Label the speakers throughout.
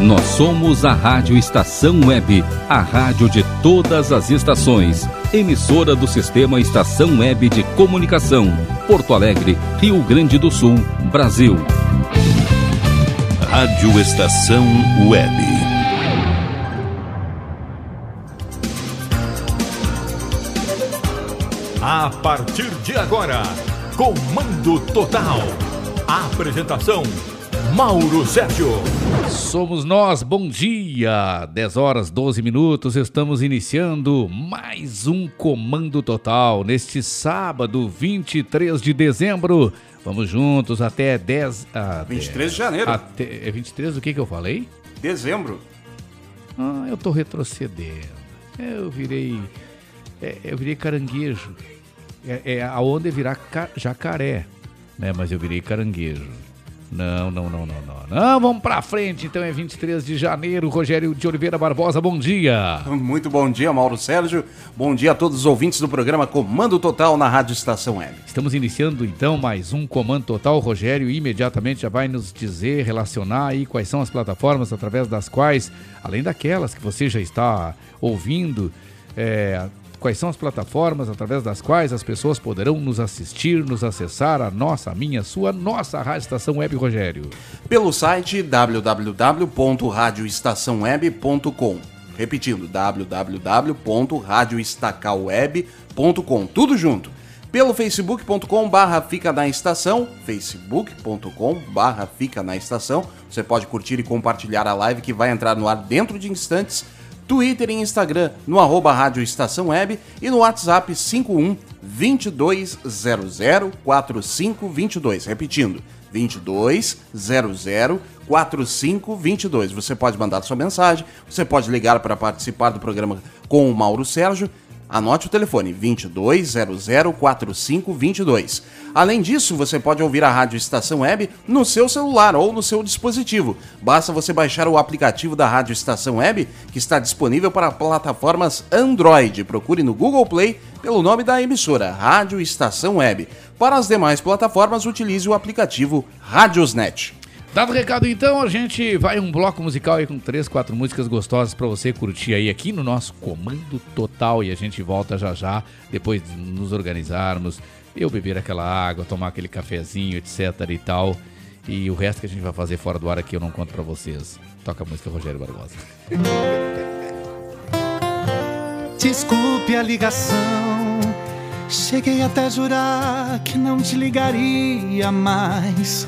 Speaker 1: Nós somos a Rádio Estação Web, a rádio de todas as estações. Emissora do Sistema Estação Web de Comunicação. Porto Alegre, Rio Grande do Sul, Brasil.
Speaker 2: Rádio Estação Web.
Speaker 3: A partir de agora, Comando Total. Apresentação Mauro Sérgio.
Speaker 4: Somos nós, bom dia! 10 horas 12 minutos, estamos iniciando mais um Comando Total neste sábado, 23 de dezembro. Vamos juntos até 10. Ah,
Speaker 5: 23 de janeiro.
Speaker 4: Até, é 23 do que, que eu falei?
Speaker 5: Dezembro.
Speaker 4: Ah, eu tô retrocedendo. Eu virei. É, eu virei caranguejo. É, é a onda é virar ca, jacaré, né? Mas eu virei caranguejo. Não, não, não, não, não. Não, vamos pra frente. Então é 23 de janeiro. Rogério de Oliveira Barbosa, bom dia.
Speaker 5: Muito bom dia, Mauro Sérgio. Bom dia a todos os ouvintes do programa Comando Total na Rádio Estação Web.
Speaker 4: Estamos iniciando então mais um Comando Total. Rogério imediatamente já vai nos dizer, relacionar aí quais são as plataformas através das quais, além daquelas que você já está ouvindo, é, quais são as plataformas através das quais as pessoas poderão nos assistir, nos acessar a nossa, a minha, sua, nossa Rádio Estação Web, Rogério?
Speaker 5: Pelo site www.radioestaçãoweb.com. Repetindo, www.radioestacalweb.com. Tudo junto. Pelo facebook.com barra fica na estação, facebook.com barra fica na estação. Você pode curtir e compartilhar a live que vai entrar no ar dentro de instantes Twitter e Instagram no arroba Rádio Estação Web e no WhatsApp 51 2200 4522. Repetindo, 2200 4522. Você pode mandar sua mensagem, você pode ligar para participar do programa com o Mauro Sérgio Anote o telefone 22004522. Além disso, você pode ouvir a Rádio Estação Web no seu celular ou no seu dispositivo. Basta você baixar o aplicativo da Rádio Estação Web, que está disponível para plataformas Android. Procure no Google Play pelo nome da emissora Rádio Estação Web. Para as demais plataformas, utilize o aplicativo Radiosnet.
Speaker 4: Dado o recado então, a gente vai um bloco musical aí com três, quatro músicas gostosas para você curtir aí aqui no nosso Comando Total e a gente volta já já, depois de nos organizarmos, eu beber aquela água, tomar aquele cafezinho, etc e tal. E o resto que a gente vai fazer fora do ar aqui eu não conto para vocês. Toca a música Rogério Barbosa.
Speaker 6: Desculpe a ligação. Cheguei até a jurar que não te ligaria mais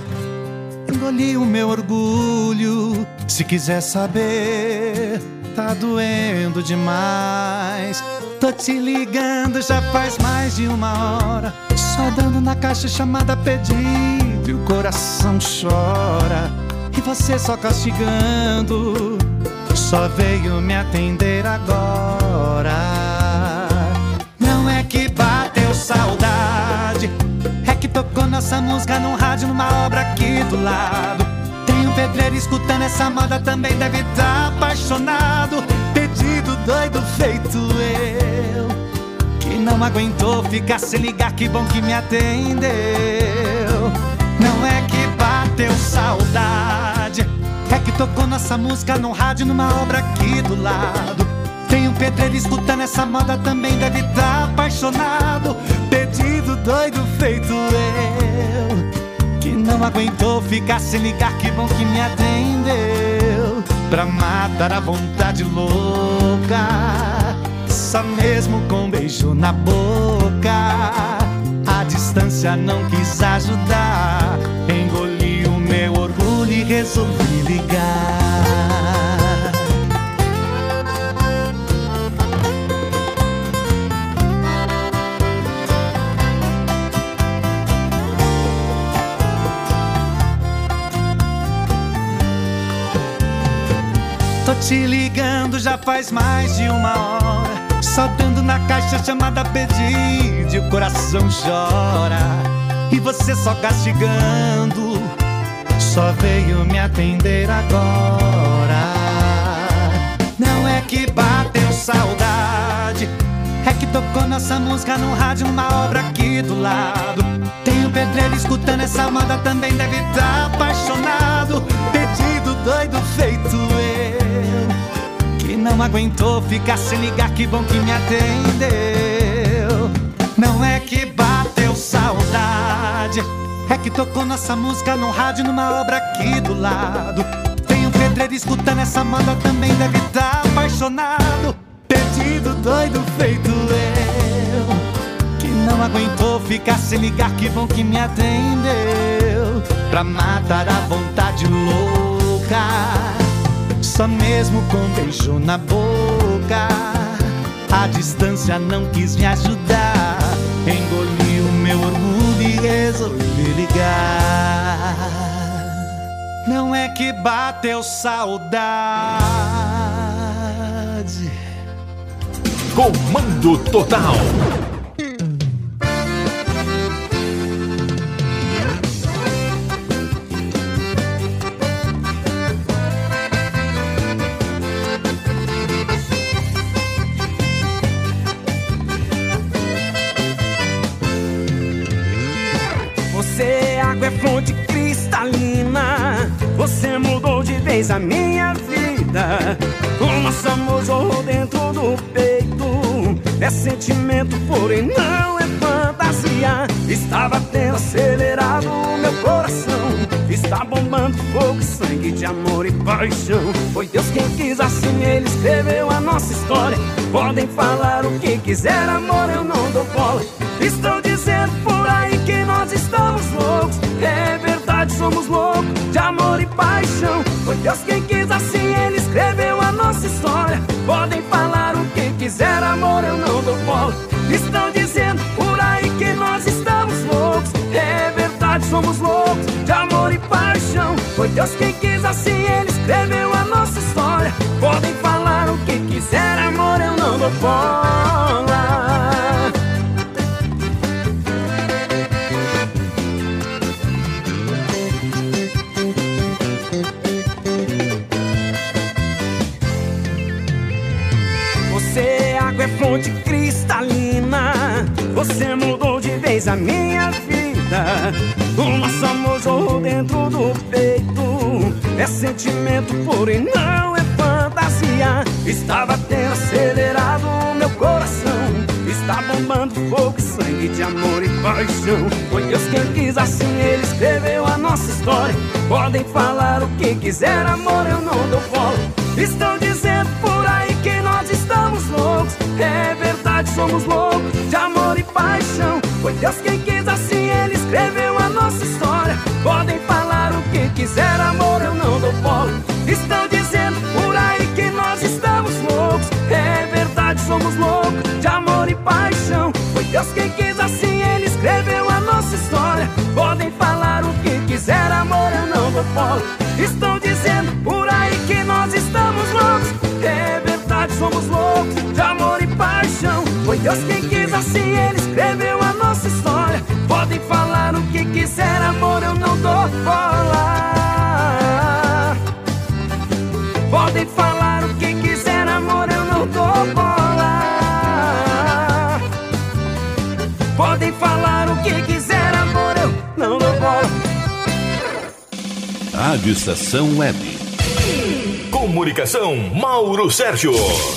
Speaker 6: engoli o meu orgulho. Se quiser saber, tá doendo demais. Tô te ligando já faz mais de uma hora. Só dando na caixa chamada pedido e o coração chora. E você só castigando, só veio me atender agora. Não é que bateu saudade nossa música num rádio numa obra aqui do lado. Tem um pedreiro escutando essa moda também deve estar tá apaixonado. Pedido doido feito eu, que não aguentou ficar sem ligar, que bom que me atendeu. Não é que bateu saudade, é que tocou nossa música num rádio numa obra aqui do lado. Pedreiro escutando essa moda também deve estar tá apaixonado. Pedido doido feito eu, que não aguentou ficar sem ligar, que bom que me atendeu. Pra matar a vontade louca, só mesmo com um beijo na boca. A distância não quis ajudar, engoli o meu orgulho e resolvi ligar. Te ligando já faz mais de uma hora. Só dando na caixa chamada pedido e o coração chora. E você só castigando, só veio me atender agora. Não é que bateu saudade, é que tocou nossa música no rádio, numa obra aqui do lado. Tem um pedreiro escutando essa moda também deve estar tá apaixonado. Pedido doido feito não aguentou ficar sem ligar, que bom que me atendeu. Não é que bateu saudade, é que tocou nossa música no rádio numa obra aqui do lado. Tem um pedreiro escutando essa moda, também deve estar tá apaixonado. Perdido, doido, feito eu. Que não aguentou ficar sem ligar, que bom que me atendeu. Pra matar a vontade louca. Só mesmo com beijo na boca. A distância não quis me ajudar. Engoli o meu orgulho e resolvi ligar. Não é que bateu saudade.
Speaker 3: Comando Total.
Speaker 7: Fonte cristalina. Você mudou de vez a minha vida. O nosso amor jorrou dentro do peito. É sentimento, porém não é fantasia. Está batendo acelerado o meu coração. Está bombando fogo, sangue de amor e paixão. Foi Deus quem quis assim, ele escreveu a nossa história. Podem falar o que quiser, amor, eu não dou bola. Estou dizendo por aí que nós estamos loucos. É verdade, somos loucos de amor e paixão. Foi Deus quem quis assim, ele escreveu a nossa história. Podem falar o que quiser, amor, eu não dou bola. Estão dizendo por aí que nós estamos loucos. É verdade, somos loucos de amor e paixão. Foi Deus quem quis assim, ele escreveu a nossa história. Podem falar o que quiser, amor, eu não dou bola. Fonte cristalina. Você mudou de vez a minha vida. O nosso amor jorrou dentro do peito. É sentimento, porém não é fantasia. Está batendo acelerado o meu coração. Está bombando fogo e sangue de amor e paixão. Foi Deus quem quis assim, ele escreveu a nossa história. Podem falar o que quiser, amor, eu não dou bola. Estão dizendo por aí que nós estamos loucos. É verdade, somos loucos de amor e paixão. Foi Deus quem quis assim, ele escreveu a nossa história. Podem falar o que quiser, amor, eu não dou bola. Estão dizendo por aí que nós estamos loucos. É verdade, somos loucos de amor e paixão. Foi Deus quem quis assim, ele escreveu a nossa história. Podem falar o que quiser, amor, eu não dou bola. Estão dizendo por aí que nós estamos loucos. É verdade, somos loucos de amor e. Foi Deus quem quis assim, ele escreveu a nossa história. Podem falar o que quiser, amor, eu não dou bola. Podem falar o que quiser, amor, eu não dou bola. Podem falar o que quiser, amor, eu não dou bola.
Speaker 2: Rádio Estação Web.
Speaker 3: Comunicação, Mauro Sérgio.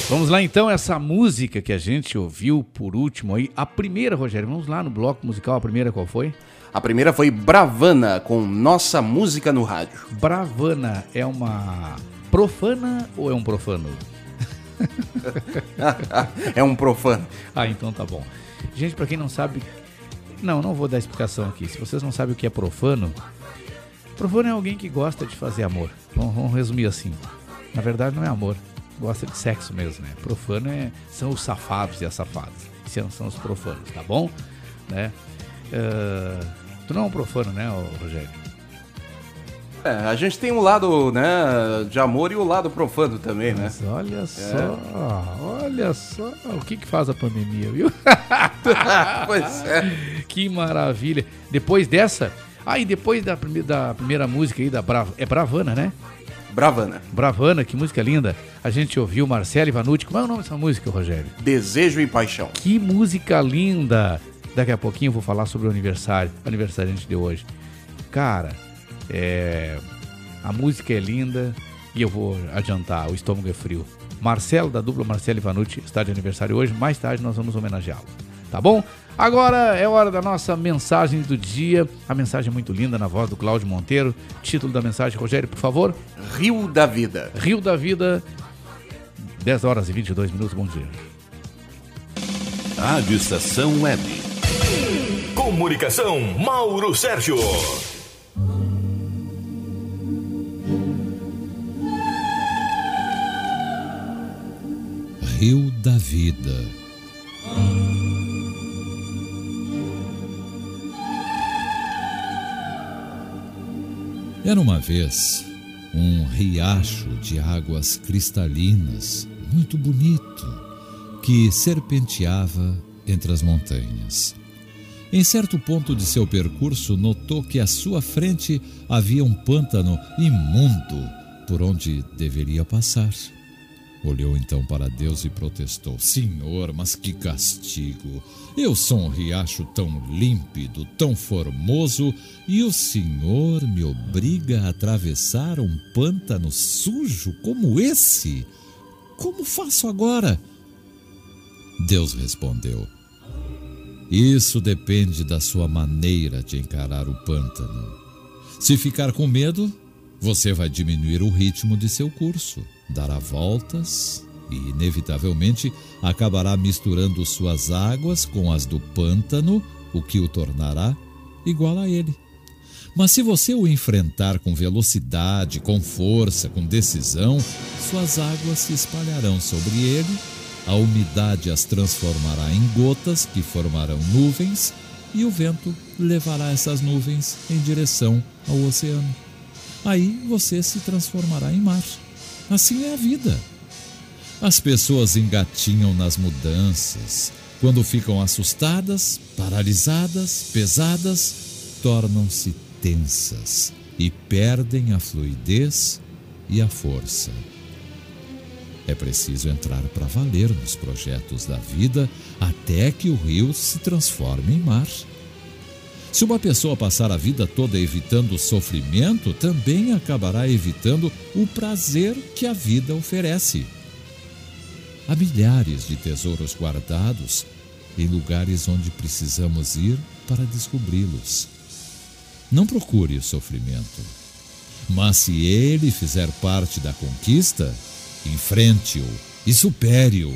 Speaker 4: Vamos lá então, essa música que a gente ouviu por último aí, a primeira, Rogério, vamos lá no bloco musical, a primeira qual foi?
Speaker 5: A primeira foi Bravana, com Nossa Música no Rádio.
Speaker 4: Bravana é uma profana ou é um profano?
Speaker 5: é um profano.
Speaker 4: Ah, então tá bom. Gente, pra quem não sabe, não, não vou dar explicação aqui. Se vocês não sabem o que é profano, profano é alguém que gosta de fazer amor. Vamos, vamos resumir assim. Na verdade, não é amor, gosta de sexo mesmo, né? Profano é, são os safados e as safadas. São, são os profanos, tá bom? Né? Ah, tu não é um profano, né, Rogério?
Speaker 5: É, a gente tem um lado, né, de amor e o lado profano também, né?
Speaker 4: Mas olha só, olha só o que, que faz a pandemia, viu?
Speaker 5: pois é.
Speaker 4: Que maravilha. Depois dessa. Ah, e depois da, prime- da primeira música aí, da Bra... é Bravana, né?
Speaker 5: Bravana.
Speaker 4: Bravana, que música linda. A gente ouviu Marcelo Ivanucci. Como é o nome dessa música, Rogério?
Speaker 5: Desejo e Paixão.
Speaker 4: Que música linda. Daqui a pouquinho eu vou falar sobre o aniversário, aniversariante de hoje. Cara, é... a música é linda, E eu vou adiantar, o estômago é frio. Marcelo, da dupla Marcelo Ivanucci, está de aniversário hoje. Mais tarde nós vamos homenageá-lo. Tá bom? Agora é hora da nossa mensagem do dia. A mensagem muito linda na voz do Cláudio Monteiro. Título da mensagem, Rogério, por favor.
Speaker 5: Rio da Vida.
Speaker 4: Rio da Vida, 10 horas e 22 minutos. Bom dia.
Speaker 2: Rádio Estação Web.
Speaker 3: Comunicação, Mauro Sérgio.
Speaker 8: Rio da Vida. Era uma vez um riacho de águas cristalinas, muito bonito, que serpenteava entre as montanhas. Em certo ponto de seu percurso, notou que à sua frente havia um pântano imundo por onde deveria passar. Olhou então para Deus e protestou: Senhor, mas que castigo! Eu sou um riacho tão límpido, tão formoso, e o Senhor me obriga a atravessar um pântano sujo como esse? Como faço agora? Deus respondeu: Isso depende da sua maneira de encarar o pântano. Se ficar com medo, você vai diminuir o ritmo de seu curso, dará voltas e, inevitavelmente, acabará misturando suas águas com as do pântano, o que o tornará igual a ele. Mas se você o enfrentar com velocidade, com força, com decisão, suas águas se espalharão sobre ele, a umidade as transformará em gotas que formarão nuvens e o vento levará essas nuvens em direção ao oceano aí você se transformará em mar. Assim é a vida. As pessoas engatinham nas mudanças. Quando ficam assustadas, paralisadas, pesadas, tornam-se tensas e perdem a fluidez e a força. É preciso entrar para valer nos projetos da vida até que o rio se transforme em mar. Se uma pessoa passar a vida toda evitando o sofrimento, também acabará evitando o prazer que a vida oferece. Há milhares de tesouros guardados em lugares onde precisamos ir para descobri-los. Não procure o sofrimento, mas se ele fizer parte da conquista, enfrente-o e supere-o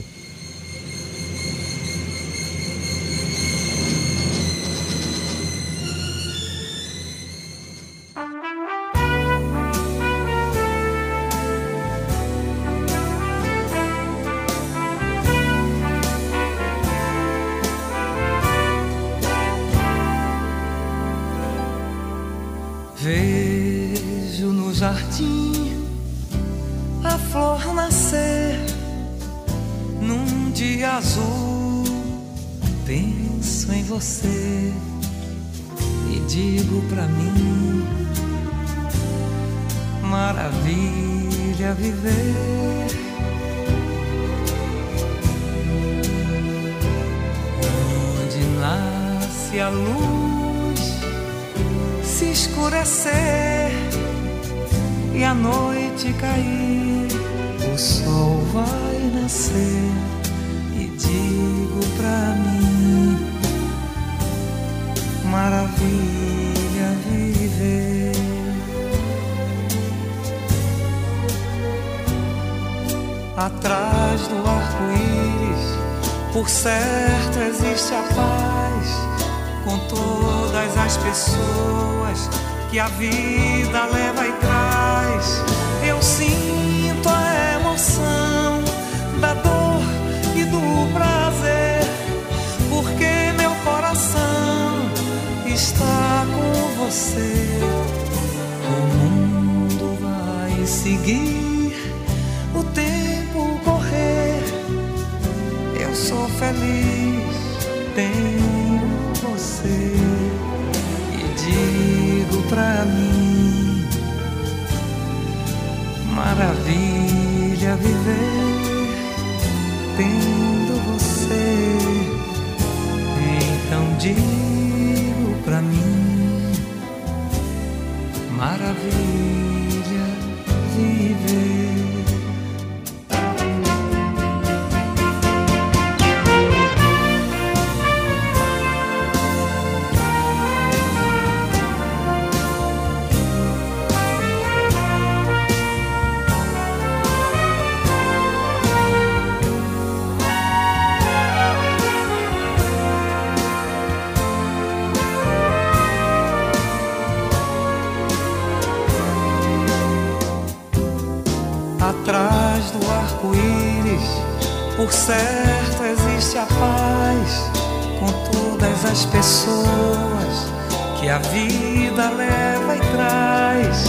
Speaker 9: a vida leva e traz.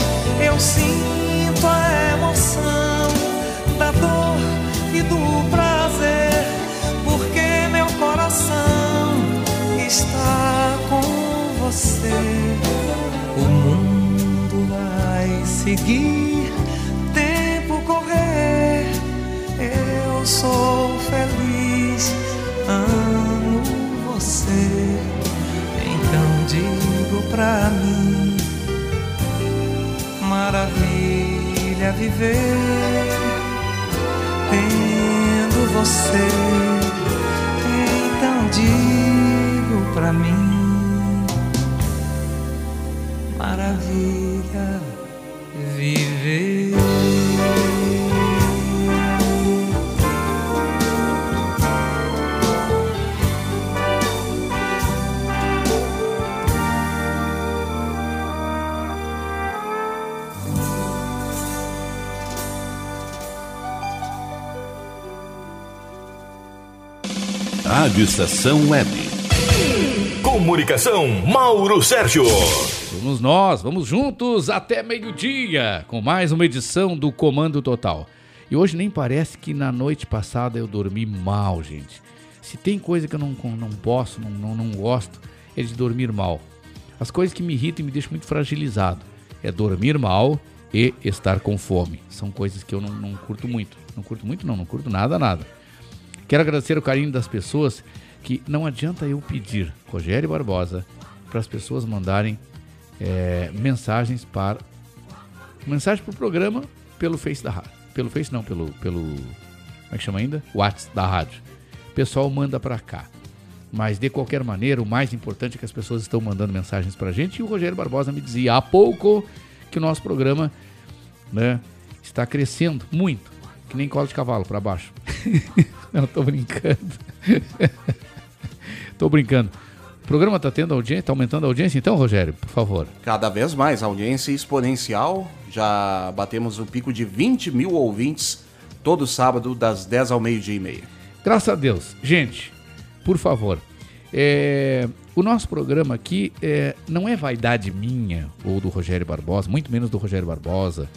Speaker 9: Eu sinto a emoção da dor e do prazer, porque meu coração está com você. O mundo vai seguir, tempo correr. Eu sou pra mim, maravilha viver tendo você. Então digo pra mim, maravilha
Speaker 10: Estação Web.
Speaker 2: Comunicação Mauro Sérgio.
Speaker 4: Vamos nós, vamos juntos até meio-dia com mais uma edição do Comando Total. E hoje nem parece que na noite passada eu dormi mal, gente. Se tem coisa que eu não, não posso, não, não, não gosto, é de dormir mal. As coisas que me irritam e me deixam muito fragilizado é dormir mal e estar com fome. São coisas que eu não, não curto muito. Não curto muito, não, não curto nada, nada. Quero agradecer o carinho das pessoas que não adianta eu pedir, Rogério Barbosa, para as pessoas mandarem é, mensagens para mensagem para o programa pelo Face da rádio, pelo Face não, pelo pelo como é que chama ainda? WhatsApp da rádio. O pessoal manda para cá. Mas de qualquer maneira, o mais importante é que as pessoas estão mandando mensagens para a gente e o Rogério Barbosa me dizia há pouco que o nosso programa, né, está crescendo muito, que nem cola de cavalo para baixo. Não, tô brincando. tô brincando. O programa tá tendo audiência, tá aumentando a audiência então, Rogério, por favor.
Speaker 5: Cada vez mais, audiência exponencial. Já batemos o pico de 20 mil ouvintes todo sábado, das 10 ao meio-dia e meia.
Speaker 4: Graças a Deus. Gente, por favor, é, o nosso programa aqui é, não é vaidade minha ou do Rogério Barbosa, muito menos do Rogério Barbosa.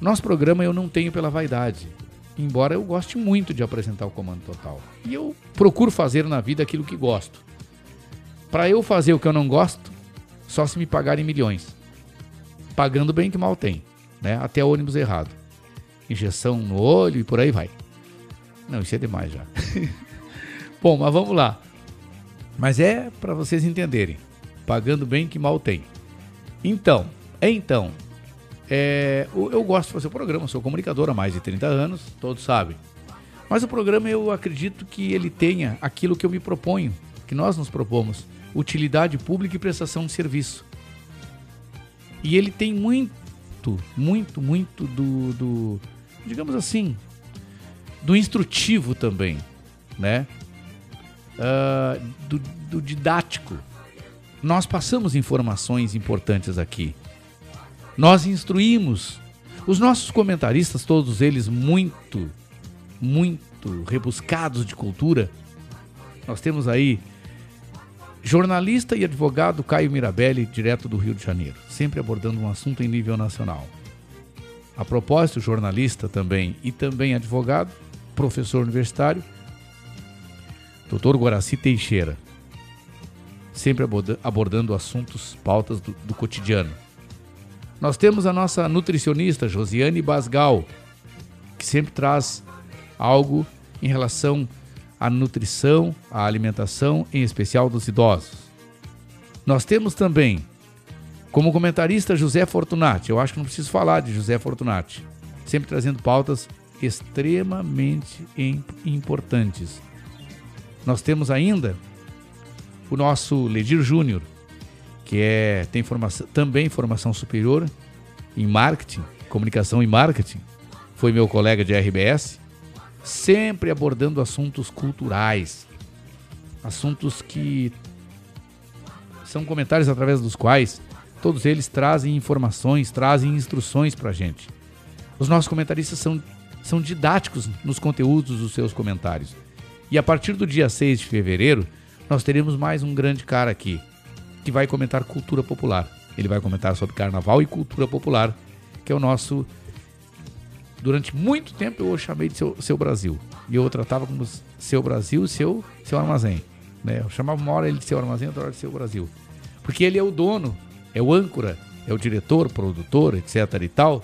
Speaker 4: O nosso programa eu não tenho pela vaidade, embora eu goste muito de apresentar o Comando Total. E eu procuro fazer na vida aquilo que gosto. Para eu fazer o que eu não gosto, só se me pagarem milhões. Pagando bem que mal tem, né? Até ônibus errado. Injeção no olho e por aí vai. Não, isso é demais já. Bom, mas vamos lá. Mas é para vocês entenderem. Pagando bem que mal tem. Então, então, é, eu gosto de fazer o programa, sou comunicador há mais de 30 anos, todos sabem. Mas o programa eu acredito que ele tenha aquilo que eu me proponho, que nós nos propomos: utilidade pública e prestação de serviço. E ele tem muito, muito, muito do, do digamos assim, do instrutivo também, né? Ah, do, do didático. Nós passamos informações importantes aqui. Nós instruímos os nossos comentaristas, todos eles muito, muito rebuscados de cultura. Nós temos aí jornalista e advogado Caio Mirabelli, direto do Rio de Janeiro, sempre abordando um assunto em nível nacional. A propósito, jornalista também e também advogado, professor universitário, Dr. Guaraci Teixeira, sempre aborda- abordando assuntos, pautas do, do cotidiano. Nós temos a nossa nutricionista Josiane Basgal, que sempre traz algo em relação à nutrição, à alimentação, em especial dos idosos. Nós temos também, como comentarista, José Fortunati. Eu acho que não preciso falar de José Fortunati. sempre trazendo pautas extremamente im- importantes. Nós temos ainda o nosso Ledir Júnior, que é, tem formação, também formação superior em marketing, comunicação e marketing. Foi meu colega de RBS, sempre abordando assuntos culturais, assuntos que são comentários através dos quais todos eles trazem informações, trazem instruções para a gente. Os nossos comentaristas são, são didáticos nos conteúdos dos seus comentários. E a partir do dia 6 de fevereiro, nós teremos mais um grande cara aqui, que vai comentar cultura popular. Ele vai comentar sobre carnaval e cultura popular, que é o nosso. Durante muito tempo eu o chamei de seu, seu Brasil. E eu o tratava como seu Brasil, seu, seu armazém. Né? Eu chamava uma hora ele de seu armazém, outra hora de seu Brasil. Porque ele é o dono, é o âncora, é o diretor, produtor, etc e tal.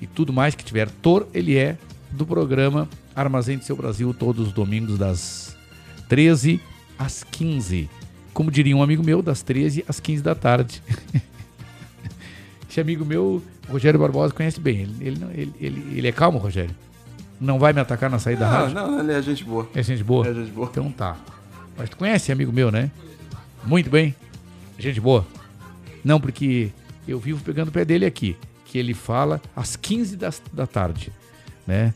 Speaker 4: E tudo mais que tiver tor, ele é do programa Armazém de Seu Brasil, todos os domingos das 13 às 15. Como diria um amigo meu, das 13 às 15 da tarde. Esse amigo meu, Rogério Barbosa, conhece bem. Ele, ele, não- ele, ele, ele é calmo, Rogério? Não vai me atacar na saída da
Speaker 5: Não,
Speaker 4: rádio?
Speaker 5: não, ele é gente boa.
Speaker 4: É gente boa?
Speaker 5: É gente boa.
Speaker 4: Então tá. Mas tu conhece amigo meu, né? Muito bem. Gente boa. Não, porque eu vivo pegando o pé dele aqui. Que ele fala às 15 das, da tarde, né?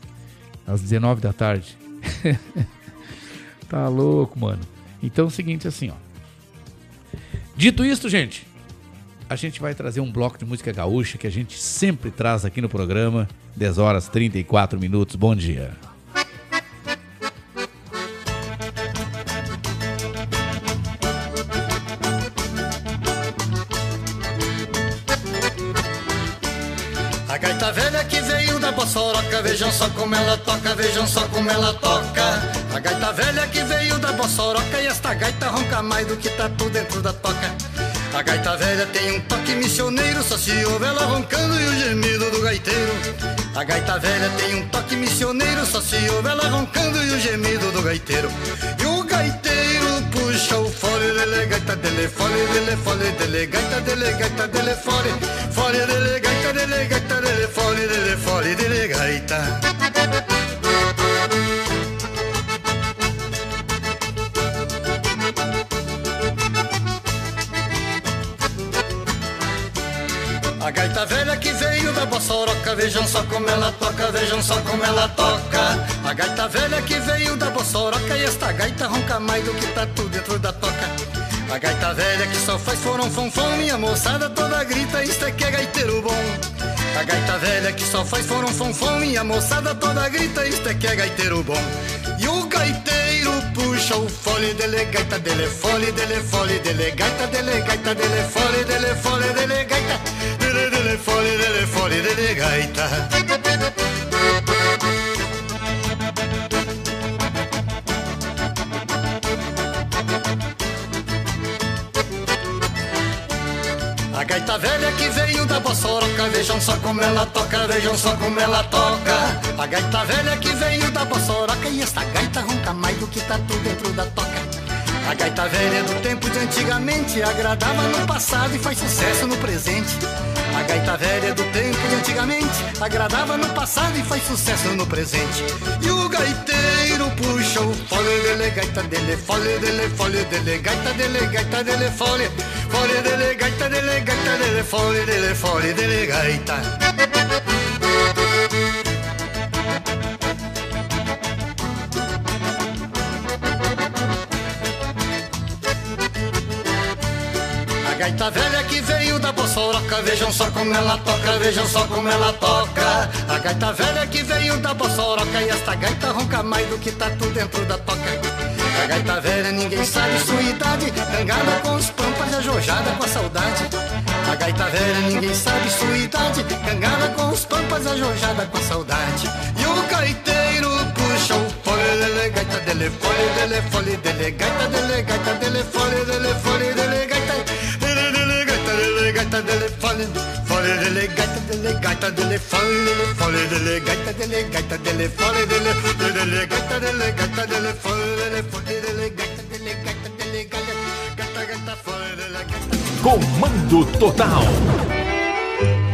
Speaker 4: Às 19 da tarde. tá louco, mano. Então é o seguinte assim, ó. Dito isto, gente, a gente vai trazer um bloco de música gaúcha que a gente sempre traz aqui no programa. 10 horas 34 minutos. Bom dia.
Speaker 11: A gaita velha que veio da Bossoroca, vejam só como ela toca, vejam só como ela toca. A gaita velha que Bossoroca e esta gaita ronca mais do que tatu dentro da toca. A gaita velha tem um toque missioneiro, só se ouve ela roncando e o gemido do gaiteiro. A gaita velha tem um toque missioneiro, só se ouve ela roncando e o gemido do gaiteiro. E o gaiteiro puxa o fole dele, gaita dele, fole dele, fole dele, gaita dele, gaita dele, fole, fole dele, gaita dele, gaita dele, fole dele, fole dele, gaita. A gaita velha que veio da Bossoroca, vejam só como ela toca, vejam só como ela toca. A gaita velha que veio da Bossoroca e esta gaita ronca mais do que tatu dentro da toca. A gaita velha que só faz foram fonfom, minha moçada toda grita, isto é que é gaiteiro bom. A gaita velha que só faz foram fonfom, minha moçada toda grita, isto é que é gaiteiro bom. E o gaiteiro puxa o fole dele, gaita dele, fole dele, fole dele, gaita dele, gaita dele, fole dele, fole dele, gaita fole dele, fole dele, gaita. A gaita velha que veio da Bossoroca, vejam só como ela toca, vejam só como ela toca. A gaita velha que veio da Bossoroca e esta gaita ronca mais do que tatu dentro da toca. A gaita velha do tempo de antigamente agradava no passado e faz sucesso no presente. A gaita velha do tempo de antigamente agradava no passado e faz sucesso no presente. E o gaiteiro puxa o fole dele, gaita dele, fole dele, fole dele, gaita dele, gaita dele, fole, fole dele, gaita dele, gaita dele, fole dele, fole dele, gaita. Gaita velha que veio da Bossoroca, vejam só como ela toca, vejam só como ela toca. A gaita velha que veio da Bossoroca e esta gaita ronca mais do que tatu dentro da toca. A gaita velha ninguém sabe sua idade, cangada com os pampas ajojada com a saudade. A gaita velha ninguém sabe sua idade, cangada com os pampas ajojada com a saudade. E o gaiteiro puxa o fole dele, gaita dele, fole dele, fole dele, gaita dele, gaita dele, fole dele, fole dele, gaita gaita dele, fole, fole dele, gaita dele, gaita dele, fole fole dele, gaita dele, gaita dele, fole dele, dele, gaita dele, gaita dele, fole dele, fole dele, gaita dele, gaita dele, gaita, gaita, gaita, fole dele, gaita.
Speaker 3: Comando Total.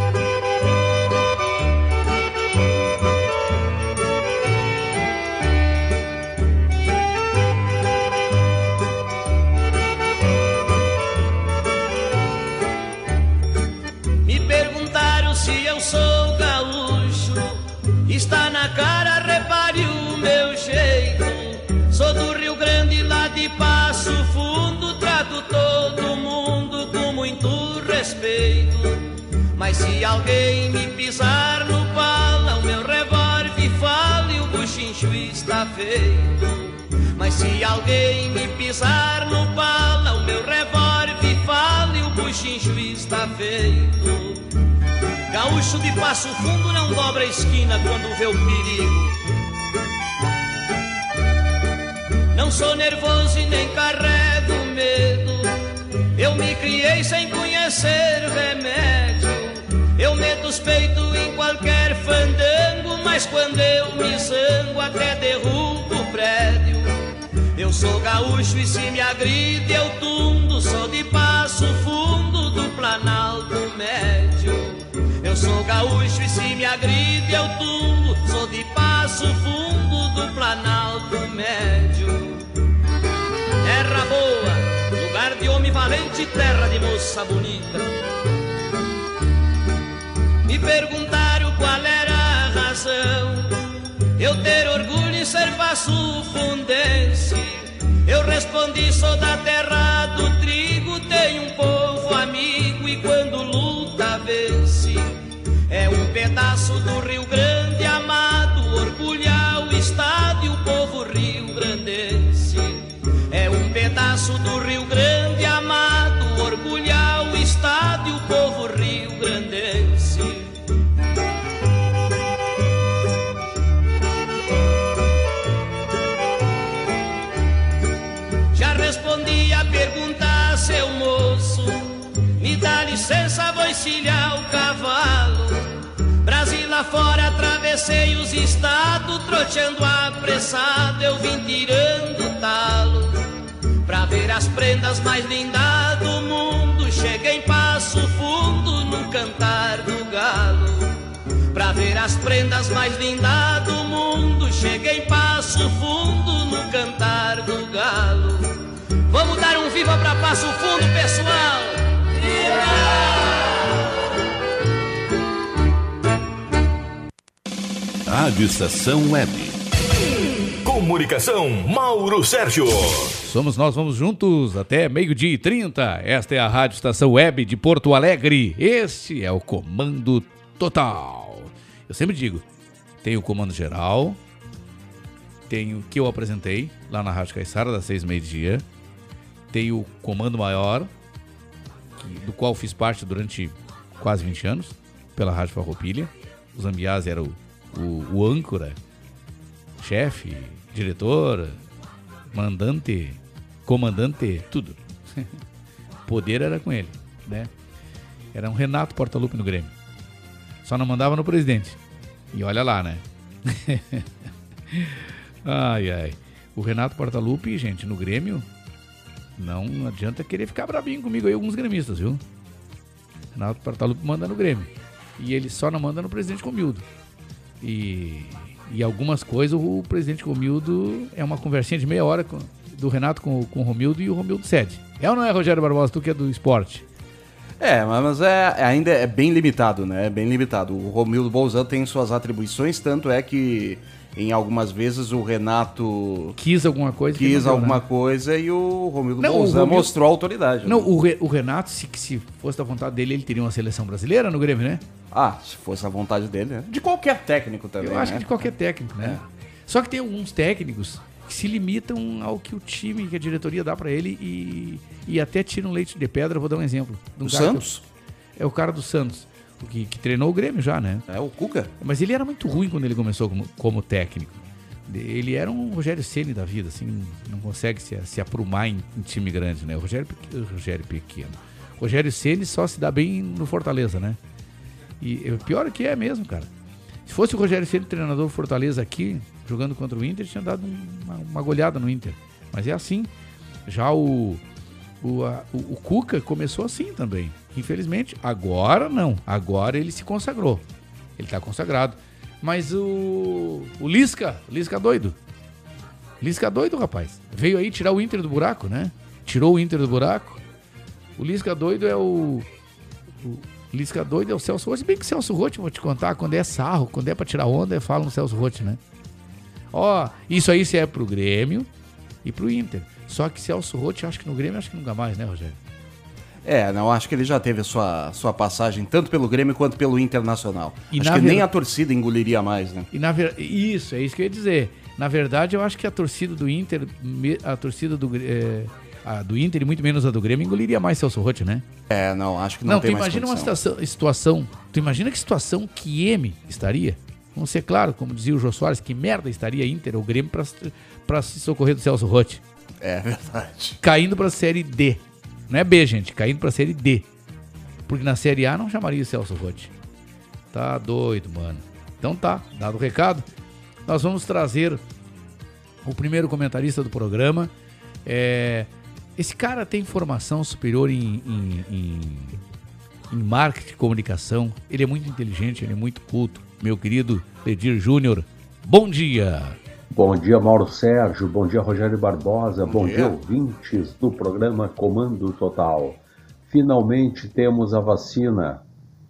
Speaker 12: Alguém me pisar no pala, o meu revólver fala e o buchincho está feito. Mas se alguém me pisar no pala, o meu revólver fala e o buchincho está feito. Gaúcho de passo fundo não dobra a esquina quando vê o perigo. Não sou nervoso e nem carrego medo. Eu me criei sem conhecer remédio. Eu meto os peitos em qualquer fandango, mas quando eu me zango até derrubo o prédio. Eu sou gaúcho e se me agride eu tundo, sou de passo fundo do Planalto Médio. Eu sou gaúcho e se me agride eu tundo, sou de passo fundo do Planalto Médio. Terra boa, lugar de homem valente, terra de moça bonita. Perguntaram qual era a razão eu ter orgulho em ser passo fundense. Eu respondi, sou da terra do trigo, tenho um povo amigo e quando luta vence. É um pedaço do Rio Grande amado, orgulhar o estado e o povo rio-grandense. É um pedaço do Rio Grande amado, orgulhar o estado e o povo rio-grandense. Encilhar o cavalo. Brasil afora, atravessei os estados, troteando apressado, eu vim tirando talo. Pra ver as prendas mais lindas do mundo, cheguei em passo fundo no cantar do galo. Pra ver as prendas mais lindas do mundo, cheguei em passo fundo no cantar do galo. Vamos dar um viva pra passo fundo, pessoal!
Speaker 2: Rádio Estação Web.
Speaker 3: Comunicação, Mauro Sérgio.
Speaker 4: Somos nós, vamos juntos até meio-dia e 30. Esta é a Rádio Estação Web de Porto Alegre. Este é o Comando Total. Eu sempre digo, tem o Comando Geral, tem o que eu apresentei lá na Rádio Caixara, das seis e meio-dia, tem o Comando Maior, que- do qual fiz parte durante quase 20 anos, pela Rádio Farroupilha. O Zambiase era o, o, o âncora, chefe, diretor, mandante, comandante, tudo. Poder era com ele, né? Era um Renato Portaluppi no Grêmio. Só não mandava no presidente. E olha lá, né? ai, ai. O Renato Portaluppi, gente, no Grêmio, não adianta querer ficar brabinho comigo aí, alguns gremistas, viu? Renato Portaluppi manda no Grêmio. E ele só não manda no presidente Comildo. E, e algumas coisas o presidente Romildo é uma conversinha de meia hora com- do Renato com, com o Romildo e o Romildo cede. É ou não é, Rogério Barbosa, tu que é do esporte?
Speaker 5: É, mas é, ainda é bem limitado, né? É bem limitado. O Romildo Bolzan tem suas atribuições, tanto é que em algumas vezes o Renato
Speaker 4: Quis alguma coisa
Speaker 5: quis
Speaker 4: deu,
Speaker 5: alguma
Speaker 4: né?
Speaker 5: coisa e o Romildo
Speaker 4: Não,
Speaker 5: Bolzan
Speaker 4: Romildo-
Speaker 5: mostrou autoridade.
Speaker 4: Não,
Speaker 5: né?
Speaker 4: o, Re- o Renato, se, se fosse da vontade dele, ele teria uma seleção brasileira no Grêmio, né?
Speaker 5: Ah, se fosse a vontade dele, né? De qualquer técnico também,
Speaker 4: Eu acho
Speaker 5: né?
Speaker 4: que de qualquer técnico, né? Só que tem alguns técnicos que se limitam ao que o time, que a diretoria dá pra ele e, e até tiram leite de pedra. Vou dar um exemplo. um
Speaker 5: O Santos?
Speaker 4: É o cara do Santos, que, que treinou o Grêmio já, né?
Speaker 5: É o Cuca.
Speaker 4: Mas ele era muito ruim quando ele começou como, como técnico. Ele era um Rogério Ceni da vida, assim, não consegue se, se aprumar em, em time grande, né? O Rogério, o Rogério pequeno. Rogério Ceni só se dá bem no Fortaleza, né? E o pior é que é mesmo, cara. Se fosse o Rogério Ceni treinador do Fortaleza aqui, jogando contra o Inter, tinha dado um- uma, uma goleada no Inter. Mas é assim. Já o, o, a- o, o Cuca começou assim também. Infelizmente, agora não. Agora ele se consagrou. Ele tá consagrado. Mas o. O Lisca, Lisca doido. Lisca doido, rapaz. Veio aí tirar o Inter do buraco, né? Tirou o Inter do buraco. O Lisca doido é o. o Lisca doido é o Celso Rotti. Bem que Celso Rotti, vou te contar, quando é sarro, quando é pra tirar onda, fala no Celso Rotti, né? Ó, isso aí se é pro Grêmio e pro Inter. Só que Celso Rotti, acho que no Grêmio, acho que nunca mais, né, Rogério?
Speaker 5: É, não, acho que ele já teve a sua, sua passagem tanto pelo Grêmio quanto pelo Internacional.
Speaker 4: E
Speaker 5: acho que
Speaker 4: ver-
Speaker 5: nem a torcida engoliria mais, né?
Speaker 4: E na ver... Isso, é isso que eu ia dizer. Na verdade, eu acho que a torcida do Inter, a torcida do, é, a do Inter e muito menos a do Grêmio engoliria mais Celso Rotti, né?
Speaker 5: É, não, acho que não,
Speaker 4: Não,
Speaker 5: tem
Speaker 4: tu imagina uma situação, situação. Tu imagina que situação que M estaria? Vamos ser claro, como dizia o Jô Soares, que merda estaria Inter ou Grêmio pra, pra se socorrer do Celso Rotti.
Speaker 5: É verdade.
Speaker 4: Caindo pra Série D. Não é B, gente, caindo pra Série D. Porque na Série A não chamaria o Celso Rotti. Tá doido, mano. Então tá, dado o recado, nós vamos trazer o primeiro comentarista do programa. É, esse cara tem formação superior em, em, em, em marketing e comunicação. Ele é muito inteligente, ele é muito culto. Meu querido Ledir Júnior, bom dia!
Speaker 13: Bom dia, Mauro Sérgio. Bom dia, Rogério Barbosa. Bom,
Speaker 5: dia.
Speaker 13: dia, ouvintes do programa Comando Total. Finalmente temos a vacina.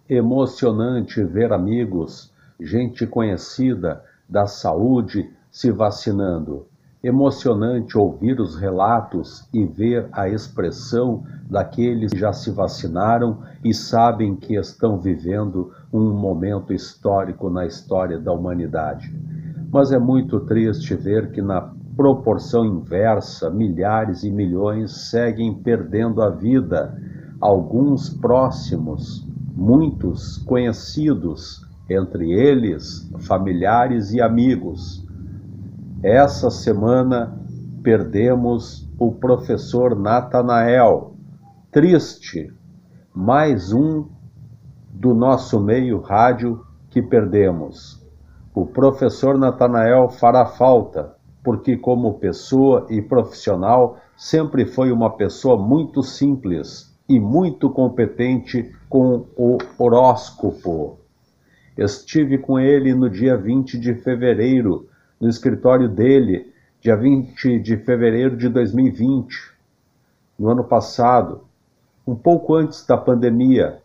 Speaker 13: Emocionante ver amigos, gente conhecida da saúde se vacinando. Emocionante ouvir os relatos e ver a expressão daqueles que já se vacinaram e sabem que estão vivendo um momento histórico na história da humanidade mas é muito triste ver que, na proporção inversa, milhares e milhões seguem perdendo a vida. Alguns próximos, muitos conhecidos, entre eles familiares e amigos. Essa semana perdemos o professor Natanael. Triste, mais um do nosso meio rádio que perdemos. O professor Natanael fará falta, porque, como pessoa e profissional, sempre foi uma pessoa muito simples e muito competente com o horóscopo. Estive com ele no dia 20 de fevereiro, no escritório dele, dia 20 de fevereiro de 2020, no ano passado, um pouco antes da pandemia.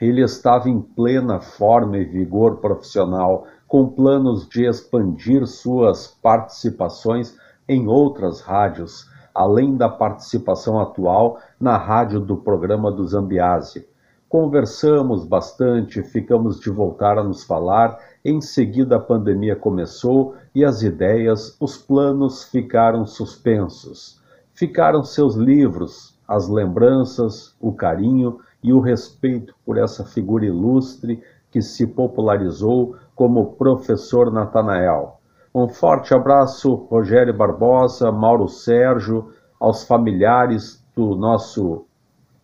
Speaker 13: Ele estava em plena forma e vigor profissional, com planos de expandir suas participações em outras rádios, além da participação atual na rádio do programa do Zambiase. Conversamos bastante, ficamos de voltar a nos falar. Em seguida, a pandemia começou e as ideias, os planos ficaram suspensos. Ficaram seus livros, as lembranças, o carinho e o respeito por essa figura ilustre que se popularizou como professor Natanael. Um forte abraço, Rogério Barbosa, Mauro Sérgio, aos familiares do nosso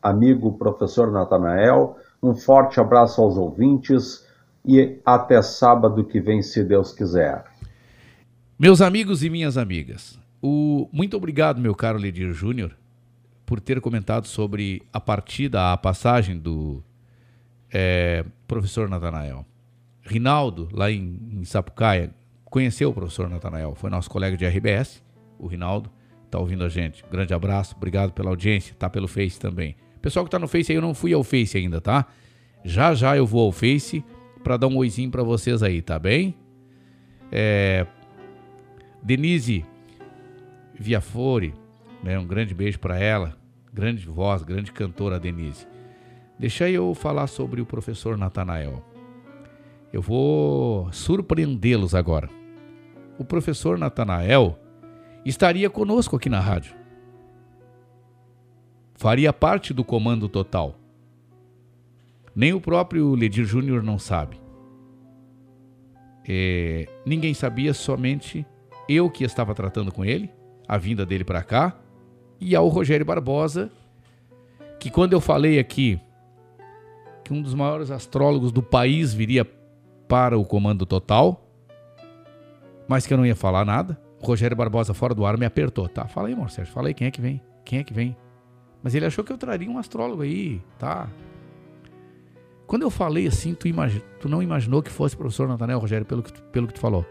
Speaker 13: amigo professor Natanael. Um forte abraço aos ouvintes e até sábado que vem, se Deus quiser.
Speaker 4: Meus amigos e minhas amigas, o muito obrigado, meu caro Ledir Júnior, por ter comentado sobre a partida, a passagem do é, professor Natanael. Rinaldo, lá em, em Sapucaia, conheceu o professor Natanael, foi nosso colega de RBS, o Rinaldo, está ouvindo a gente. Grande abraço, obrigado pela audiência, tá pelo Face também. Pessoal que tá no Face aí, eu não fui ao Face ainda, tá? Já já eu vou ao Face para dar um oizinho para vocês aí, tá bem? É, Denise Viafore, né, um grande beijo para ela, grande voz, grande cantora Denise. Deixa eu falar sobre o professor Natanael. Eu vou surpreendê-los agora. O professor Natanael estaria conosco aqui na rádio. Faria parte do comando total. Nem o próprio Ledir Júnior não sabe. É, ninguém sabia, somente eu que estava tratando com ele, a vinda dele para cá, e ao Rogério Barbosa, que quando eu falei aqui que um dos maiores astrólogos do país viria para o comando total, mas que eu não ia falar nada, o Rogério Barbosa fora do ar me apertou, tá? Fala aí, Marcelo, fala aí quem é que vem, quem é que vem. Mas ele achou que eu traria um astrólogo aí, tá? Quando eu falei assim, tu, imagi tu não imaginou que fosse o professor Nathanael Rogério, pelo que, tu, pelo que tu falou?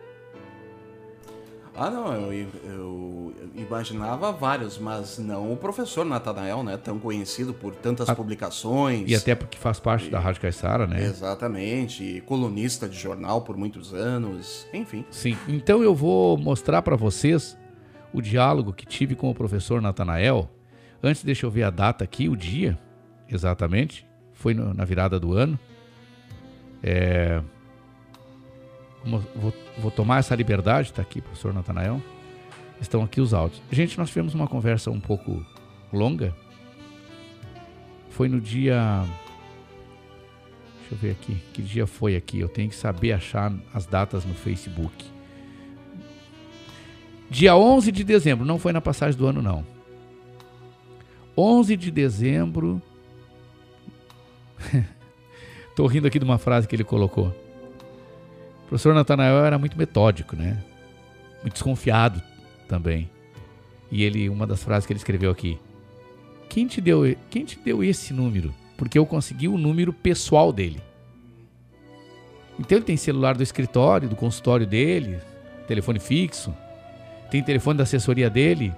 Speaker 5: Ah, não, eu, eu imaginava vários, mas não o professor Natanael, né? Tão conhecido por tantas
Speaker 4: A-
Speaker 5: publicações.
Speaker 4: E até porque faz parte da Rádio Caixara, né?
Speaker 5: Exatamente, e colunista de jornal por muitos anos, enfim.
Speaker 4: Sim. Então eu vou mostrar para vocês o diálogo que tive com o professor Natanael. Antes, deixa eu ver a data aqui, o dia, exatamente. Foi no- na virada do ano. É, vou, vou- tomar essa liberdade, tá aqui, professor Natanael. Estão aqui os áudios. Gente, nós tivemos uma conversa um pouco longa. Foi no dia. Deixa eu ver aqui. Que dia foi aqui? Eu tenho que saber achar as datas no Facebook. Dia 11 de dezembro. Não foi na passagem do ano, não. 11 de dezembro. Tô rindo aqui de uma frase que ele colocou. Professor Natanael era muito metódico, né? Muito desconfiado também. E ele, uma das frases que ele escreveu aqui. Quem te deu, quem te deu esse número? Porque eu consegui o número pessoal dele. Então ele tem celular do escritório, do consultório dele, telefone fixo, tem telefone da assessoria dele,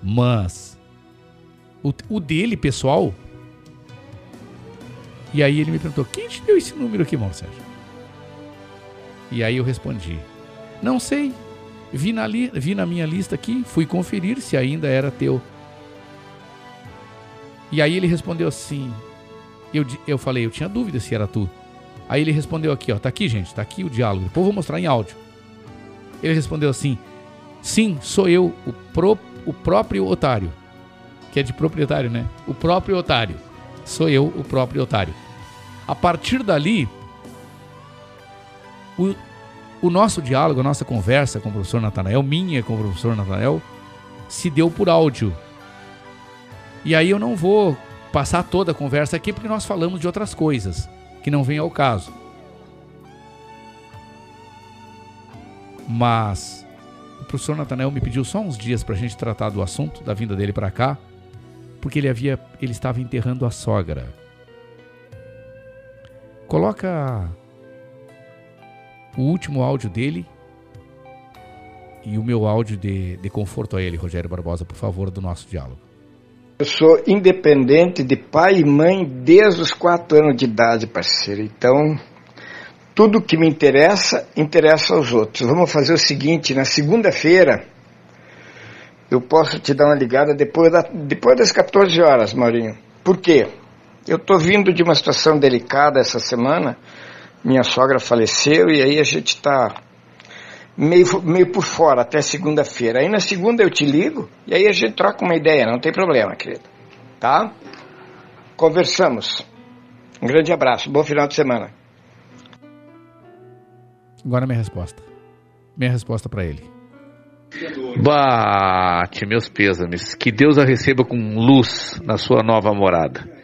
Speaker 4: mas o, o dele pessoal. E aí ele me perguntou: quem te deu esse número aqui, irmão Sérgio? E aí eu respondi: não sei. Vi na, li, vi na minha lista aqui, fui conferir se ainda era teu. E aí ele respondeu assim. Eu, eu falei, eu tinha dúvida se era tu. Aí ele respondeu aqui, ó, tá aqui, gente, tá aqui o diálogo. Depois eu vou mostrar em áudio. Ele respondeu assim: Sim, sou eu, o, pro, o próprio otário. Que é de proprietário, né? O próprio otário. Sou eu, o próprio otário. A partir dali, o, o nosso diálogo, a nossa conversa com o professor Natanael, minha com o professor Natanael, se deu por áudio. E aí eu não vou passar toda a conversa aqui porque nós falamos de outras coisas que não vem ao caso. Mas o professor Natanael me pediu só uns dias para a gente tratar do assunto da vinda dele para cá, porque ele havia, ele estava enterrando a sogra. Coloca o último áudio dele e o meu áudio de, de conforto a ele, Rogério Barbosa, por favor, do nosso diálogo.
Speaker 14: Eu sou independente de pai e mãe desde os quatro anos de idade, parceiro. Então, tudo que me interessa, interessa aos outros. Vamos fazer o seguinte: na segunda-feira, eu posso te dar uma ligada depois, da, depois das 14 horas, Maurinho. Por quê? Eu estou vindo de uma situação delicada essa semana. Minha sogra faleceu e aí a gente está meio, meio por fora até segunda-feira. Aí na segunda eu te ligo e aí a gente troca uma ideia, não tem problema, querido. Tá? Conversamos. Um grande abraço, bom final de semana.
Speaker 4: Agora minha resposta. Minha resposta para ele.
Speaker 15: Bate, meus pêsames. Que Deus a receba com luz na sua nova morada.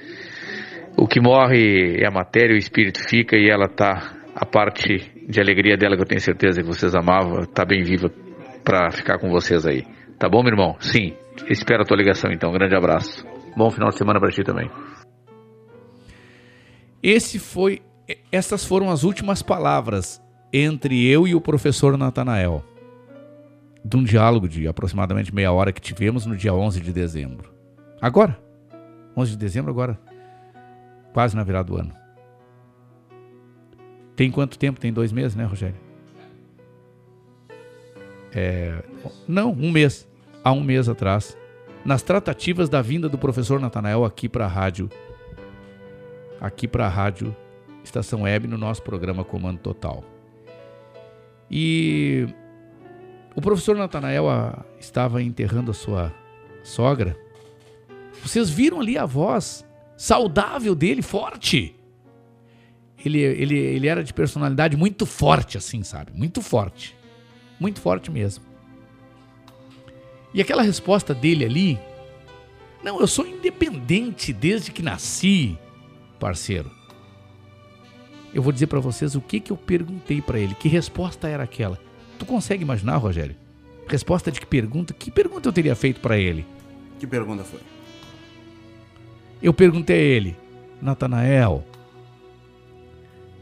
Speaker 15: O que morre é a matéria, o espírito fica e ela tá. A parte de alegria dela que eu tenho certeza que vocês amavam, tá bem viva para ficar com vocês aí. Tá bom, meu irmão? Sim. Espero a tua ligação então. Um grande abraço. Bom final de semana para ti também.
Speaker 4: Esse foi, essas foram as últimas palavras entre eu e o professor Natanael, de um diálogo de aproximadamente meia hora que tivemos no dia 11 de dezembro. Agora, 11 de dezembro agora, quase na virada do ano. Tem quanto tempo? Tem dois meses, né, Rogério? É, não, um mês. Há um mês atrás, nas tratativas da vinda do professor Natanael aqui para a rádio aqui para a rádio Estação Web no nosso programa Comando Total. E o professor Natanael estava enterrando a sua sogra. Vocês viram ali a voz saudável dele, forte. Ele, ele, ele era de personalidade muito forte, assim, sabe? Muito forte. Muito forte mesmo. E aquela resposta dele ali. Não, eu sou independente desde que nasci parceiro. Eu vou dizer para vocês o que, que eu perguntei para ele. Que resposta era aquela? Tu consegue imaginar, Rogério? Resposta de que pergunta? Que pergunta eu teria feito para ele?
Speaker 5: Que pergunta foi?
Speaker 4: Eu perguntei a ele, Natanael,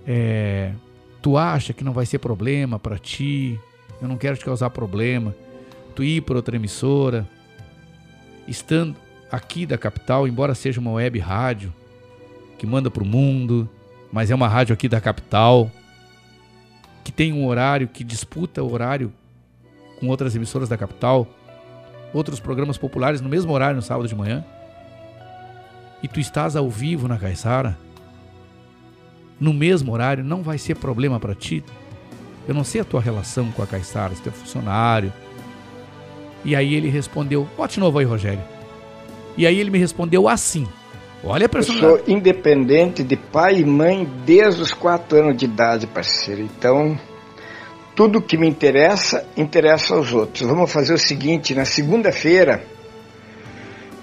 Speaker 4: é, tu acha que não vai ser problema para ti eu não quero te causar problema. Tu ir para outra emissora, estando aqui da capital, embora seja uma web rádio que manda para o mundo, mas é uma rádio aqui da capital, que tem um horário, que disputa o horário com outras emissoras da capital, outros programas populares no mesmo horário no sábado de manhã, e tu estás ao vivo na Caiçara, no mesmo horário, não vai ser problema para ti. Eu não sei a tua relação com a Caiçara, se tu é funcionário. E aí ele respondeu, bote novo aí, Rogério. E aí ele me respondeu assim, olha a personalidade.
Speaker 14: Eu sou independente de pai e mãe desde os quatro anos de idade, parceiro. Então, tudo que me interessa, interessa aos outros. Vamos fazer o seguinte, na segunda-feira,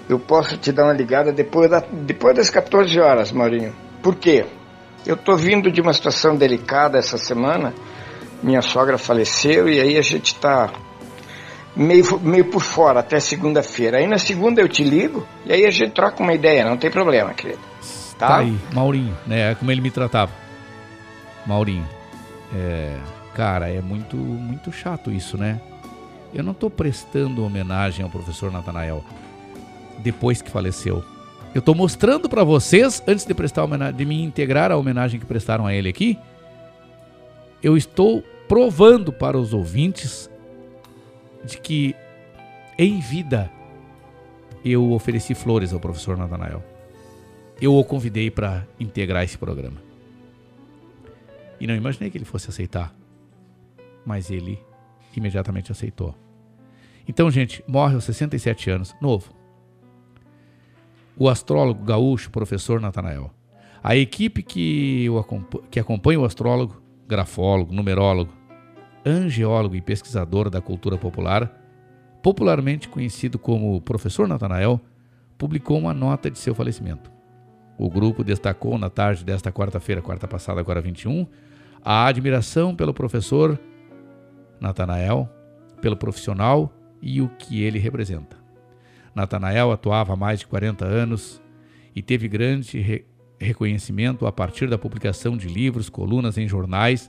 Speaker 14: eu posso te dar uma ligada depois, da, depois das 14 horas, Maurinho. Por quê? Eu estou vindo de uma situação delicada essa semana. Minha sogra faleceu e aí a gente está meio, meio por fora até segunda-feira. Aí na segunda eu te ligo e aí a gente troca uma ideia, não tem problema, querido. Tá,
Speaker 4: tá aí, Maurinho, né? É como ele me tratava. Maurinho. É, cara, é muito, muito chato isso, né? Eu não estou prestando homenagem ao professor Natanael depois que faleceu. Eu estou mostrando para vocês, antes de prestar de me integrar à homenagem que prestaram a ele aqui, eu estou provando para os ouvintes de que em vida eu ofereci flores ao professor Natanael. Eu o convidei para integrar esse programa. E não imaginei que ele fosse aceitar. Mas ele imediatamente aceitou. Então, gente, morre aos 67 anos, novo o astrólogo gaúcho, professor Natanael. A equipe que, o, que acompanha o astrólogo, grafólogo, numerólogo, angeólogo e pesquisador da cultura popular, popularmente conhecido como Professor Natanael, publicou uma nota de seu falecimento. O grupo destacou na tarde desta quarta-feira, quarta passada, agora 21, a admiração pelo professor Natanael, pelo profissional e o que ele representa. Natanael atuava há mais de 40 anos e teve grande re reconhecimento a partir da publicação de livros, colunas em jornais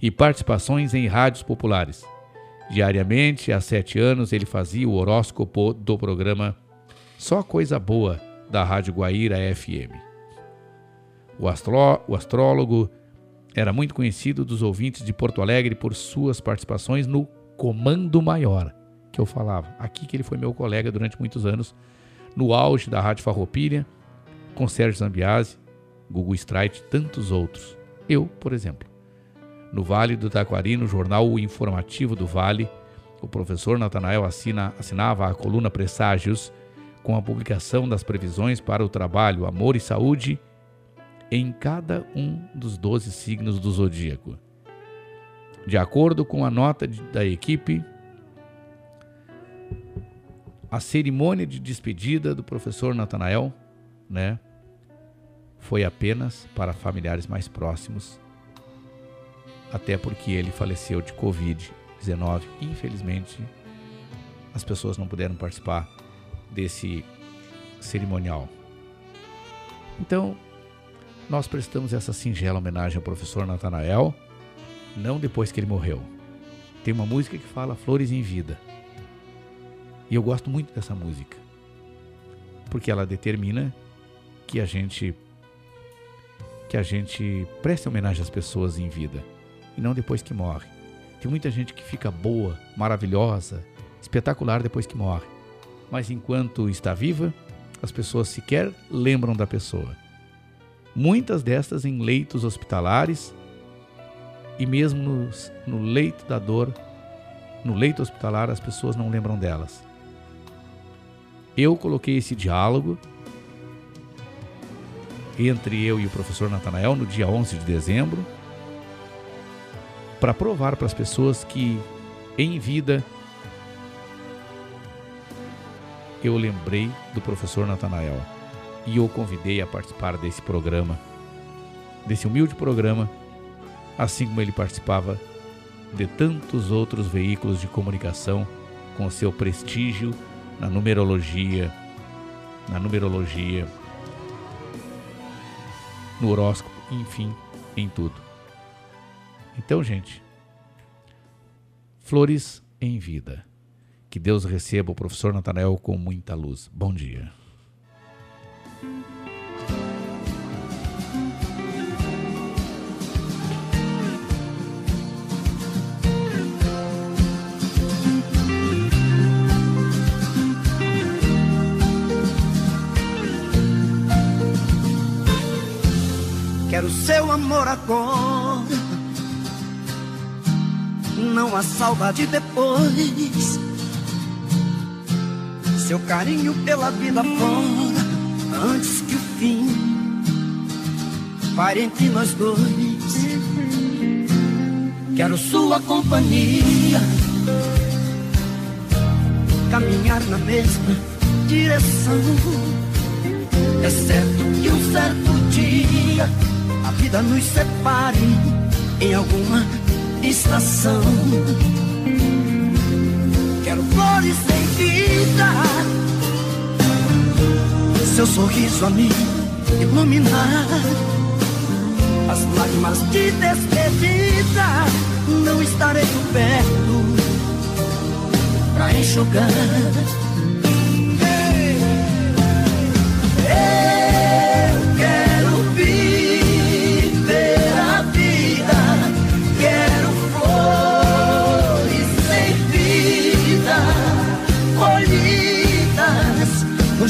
Speaker 4: e participações em rádios populares. Diariamente, há sete anos, ele fazia o horóscopo do programa Só Coisa Boa da Rádio Guaíra FM. O, astró o astrólogo era muito conhecido dos ouvintes de Porto Alegre por suas participações no Comando Maior que eu falava. Aqui que ele foi meu colega durante muitos anos, no auge da Rádio Farroupilha, com Sérgio Zambiase, Gugu Streit tantos outros. Eu, por exemplo. No Vale do Taquari, no jornal O Informativo do Vale, o professor Natanael assina, assinava a coluna Presságios com a publicação das previsões para o trabalho, amor e saúde em cada um dos 12 signos do zodíaco. De acordo com a nota de, da equipe, a cerimônia de despedida do professor Natanael, né, foi apenas para familiares mais próximos, até porque ele faleceu de Covid-19. Infelizmente, as pessoas não puderam participar desse cerimonial. Então, nós prestamos essa singela homenagem ao professor Natanael, não depois que ele morreu. Tem uma música que fala Flores em Vida. E eu gosto muito dessa música. Porque ela determina que a gente que a gente preste homenagem às pessoas em vida e não depois que morre. Tem muita gente que fica boa, maravilhosa, espetacular depois que morre. Mas enquanto está viva, as pessoas sequer lembram da pessoa. Muitas destas em leitos hospitalares e mesmo no, no leito da dor, no leito hospitalar, as pessoas não lembram delas. Eu coloquei esse diálogo entre eu e o professor Natanael no dia 11 de dezembro para provar para as pessoas que em vida eu lembrei do professor Natanael e o convidei a participar desse programa, desse humilde programa, assim como ele participava de tantos outros veículos de comunicação com seu prestígio na numerologia, na numerologia, no horóscopo, enfim, em tudo. Então, gente, Flores em Vida. Que Deus receba o professor Natanael com muita luz. Bom dia.
Speaker 7: Amor agora, não há saudade depois. Seu carinho pela vida fora, antes que o fim pare entre nós dois. Quero sua companhia, caminhar na mesma direção. É certo que um certo dia vida nos separe em alguma estação. Quero flores em vida, seu sorriso a me iluminar. As lágrimas de despedida não estarei perto pra enxugar. Eu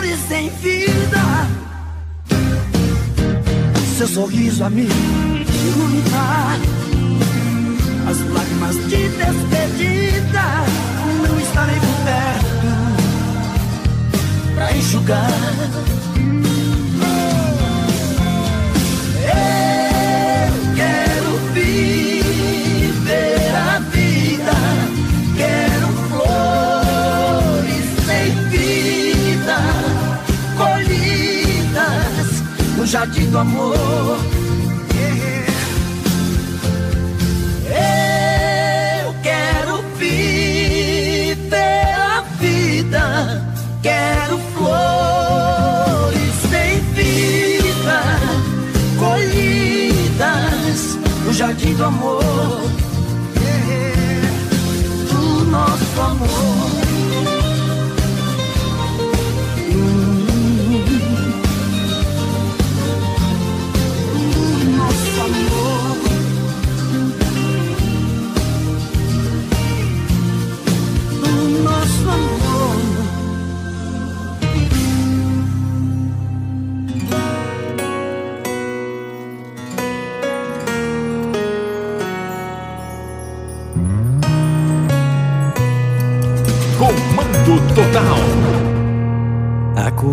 Speaker 7: Flores em vida, seu sorriso a me iluminar. As lágrimas de despedida não estarei por perto pra enxugar. Jardim do amor.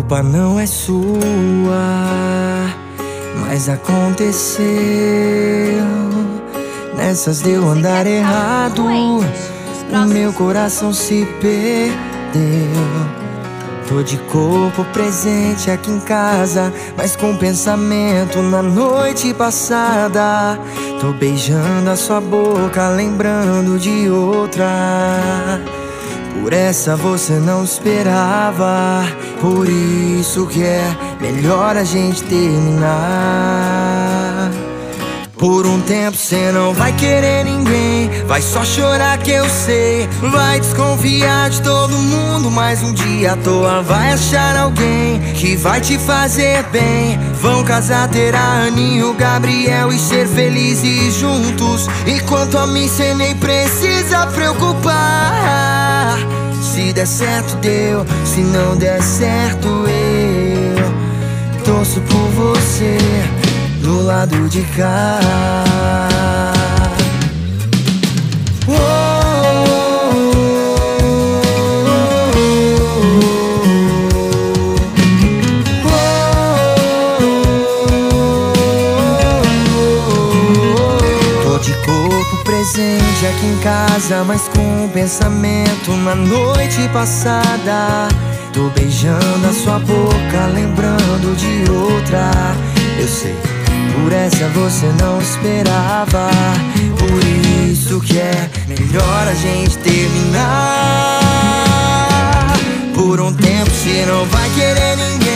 Speaker 16: Culpa não é sua, mas aconteceu. Nessas deu andar errado, o meu coração se perdeu. Tô de corpo presente aqui em casa, mas com pensamento na noite passada. Tô beijando a sua boca, lembrando de outra. Por essa você não esperava, por isso que é melhor a gente terminar. Por um tempo cê não vai querer ninguém, vai só chorar que eu sei. Vai desconfiar de todo mundo, mas um dia à toa vai achar alguém que vai te fazer bem. Vão casar, ter a Aninho, Gabriel e ser felizes juntos. E quanto a mim, cê nem precisa preocupar. Der certo, deu, se não der certo, eu torço por você do lado de cá. Brisa, mas com o pensamento na noite passada. Tô beijando a sua boca, lembrando de outra. Eu sei, por essa você não esperava. Por isso que é melhor a gente terminar. Por um tempo você não vai querer ninguém.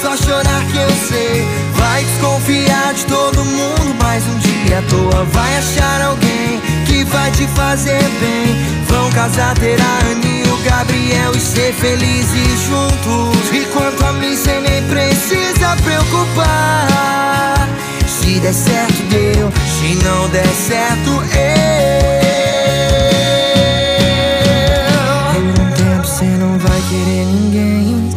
Speaker 16: Só chorar que eu sei. Vai desconfiar de todo mundo. Mas um dia à toa vai achar alguém que vai te fazer bem. Vão casar, ter a Anne e o Gabriel e ser felizes juntos. E quanto a mim, cê nem precisa preocupar. Se der certo, deu. Se não der certo, eu.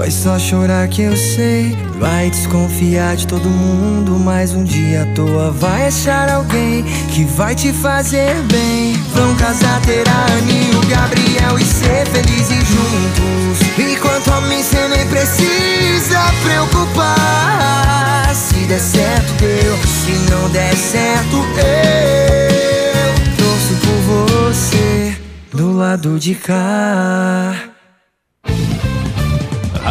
Speaker 16: Vai só chorar que eu sei. Vai desconfiar de todo mundo. Mas um dia à toa vai achar alguém que vai te fazer bem. Vão casar, ter a Anne e o Gabriel e ser felizes juntos. Enquanto a mim cê nem precisa preocupar. Se der certo, deu. Se não der certo, eu torço por você do lado de cá.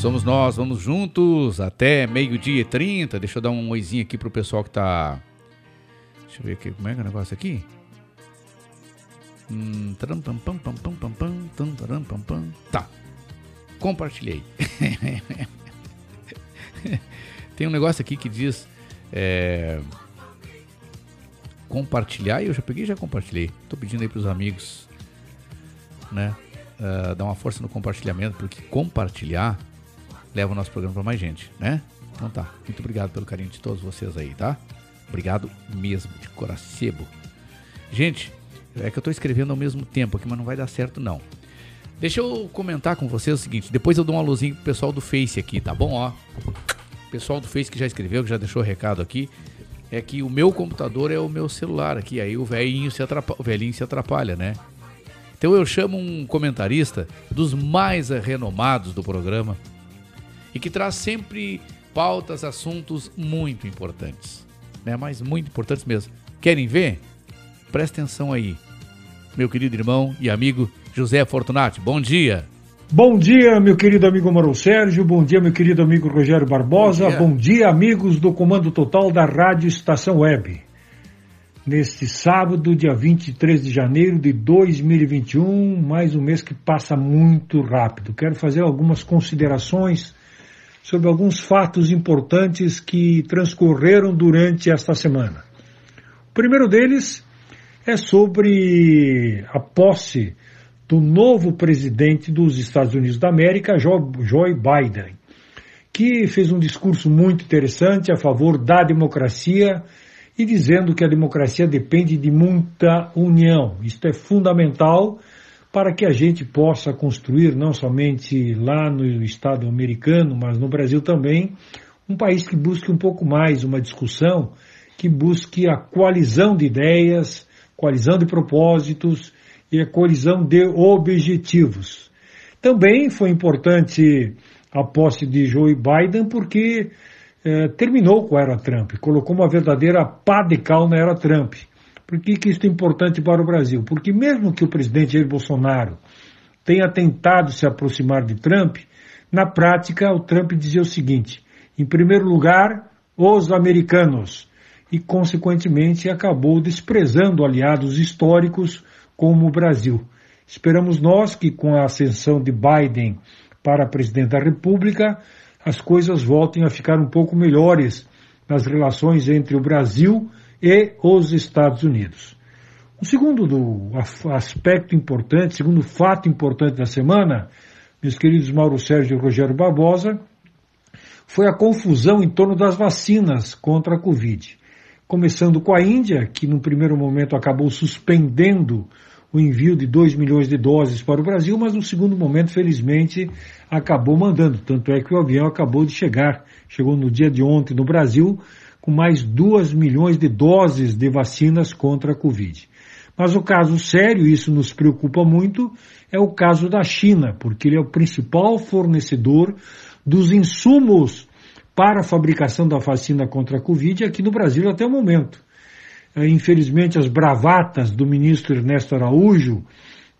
Speaker 4: Somos nós, vamos juntos até meio-dia e 30. Deixa eu dar um oizinho aqui pro pessoal que tá. Deixa eu ver aqui, como é que é o negócio aqui? Hum. Tá. Compartilhei. Tem um negócio aqui que diz. é, compartilhar, e eu já peguei e já compartilhei. Tô pedindo aí pros amigos, né? ah, dar uma força no compartilhamento, porque compartilhar leva o nosso programa para mais gente, né? Então tá. Muito obrigado pelo carinho de todos vocês aí, tá? Obrigado mesmo, de coração. Gente, é que eu tô escrevendo ao mesmo tempo aqui, mas não vai dar certo não. Deixa eu comentar com vocês o seguinte, depois eu dou uma luzinha pro pessoal do Face aqui, tá bom? Ó, pessoal do Face que já escreveu, que já deixou o recado aqui, é que o meu computador é o meu celular aqui, aí o velhinho se atrapalha, o velhinho se atrapalha, né? Então eu chamo um comentarista dos mais renomados do programa e que traz sempre pautas, assuntos muito importantes, né? Mas muito importantes mesmo. Querem ver? Presta atenção aí, meu querido irmão e amigo José Fortunati. Bom dia.
Speaker 17: Bom dia, meu querido amigo Mauro Sérgio. Bom dia, meu querido amigo Rogério Barbosa.
Speaker 4: Bom dia.
Speaker 17: Bom dia, amigos do Comando Total da Rádio Estação Web. Neste sábado, dia 23 de janeiro de 2021, mais um mês que passa muito rápido. Quero fazer algumas considerações sobre alguns fatos importantes que transcorreram durante esta semana. O primeiro deles é sobre a posse do novo presidente dos Estados Unidos da América, Jo- Joe Biden, que fez um discurso muito interessante a favor da democracia e dizendo que a democracia depende de muita união. Isto é fundamental para que a gente possa construir, não somente lá no Estado americano, mas no Brasil também, um país que busque um pouco mais uma discussão, que busque a coalizão de ideias, coalizão de propósitos e a coalizão de objetivos. Também foi importante a posse de Joe Biden porque eh, terminou com a era Trump, colocou uma verdadeira pá de cal na era Trump. Por que, que isso é importante para o Brasil? Porque mesmo que o presidente Jair Bolsonaro tenha tentado se aproximar de Trump, na prática o Trump dizia o seguinte: em primeiro lugar, os americanos, e consequentemente acabou desprezando aliados históricos como o Brasil. Esperamos nós que com a ascensão de Biden para presidente da República, as coisas voltem a ficar um pouco melhores nas relações entre o Brasil e os Estados Unidos. O segundo do aspecto importante, segundo fato importante da semana, meus queridos Mauro Sérgio e Rogério Barbosa, foi a confusão em torno das vacinas contra a Covid. Começando com a Índia, que no primeiro momento acabou suspendendo o envio de 2 milhões de doses para o Brasil, mas no segundo momento, felizmente, acabou mandando. Tanto é que o avião acabou de chegar, chegou no dia de ontem no Brasil, com mais 2 milhões de doses de vacinas contra a Covid. Mas o caso sério, isso nos preocupa muito, é o caso da China, porque ele é o principal fornecedor dos insumos para a fabricação da vacina contra a Covid aqui no Brasil até o momento. Eh, Infelizmente, as bravatas do ministro Ernesto Araújo,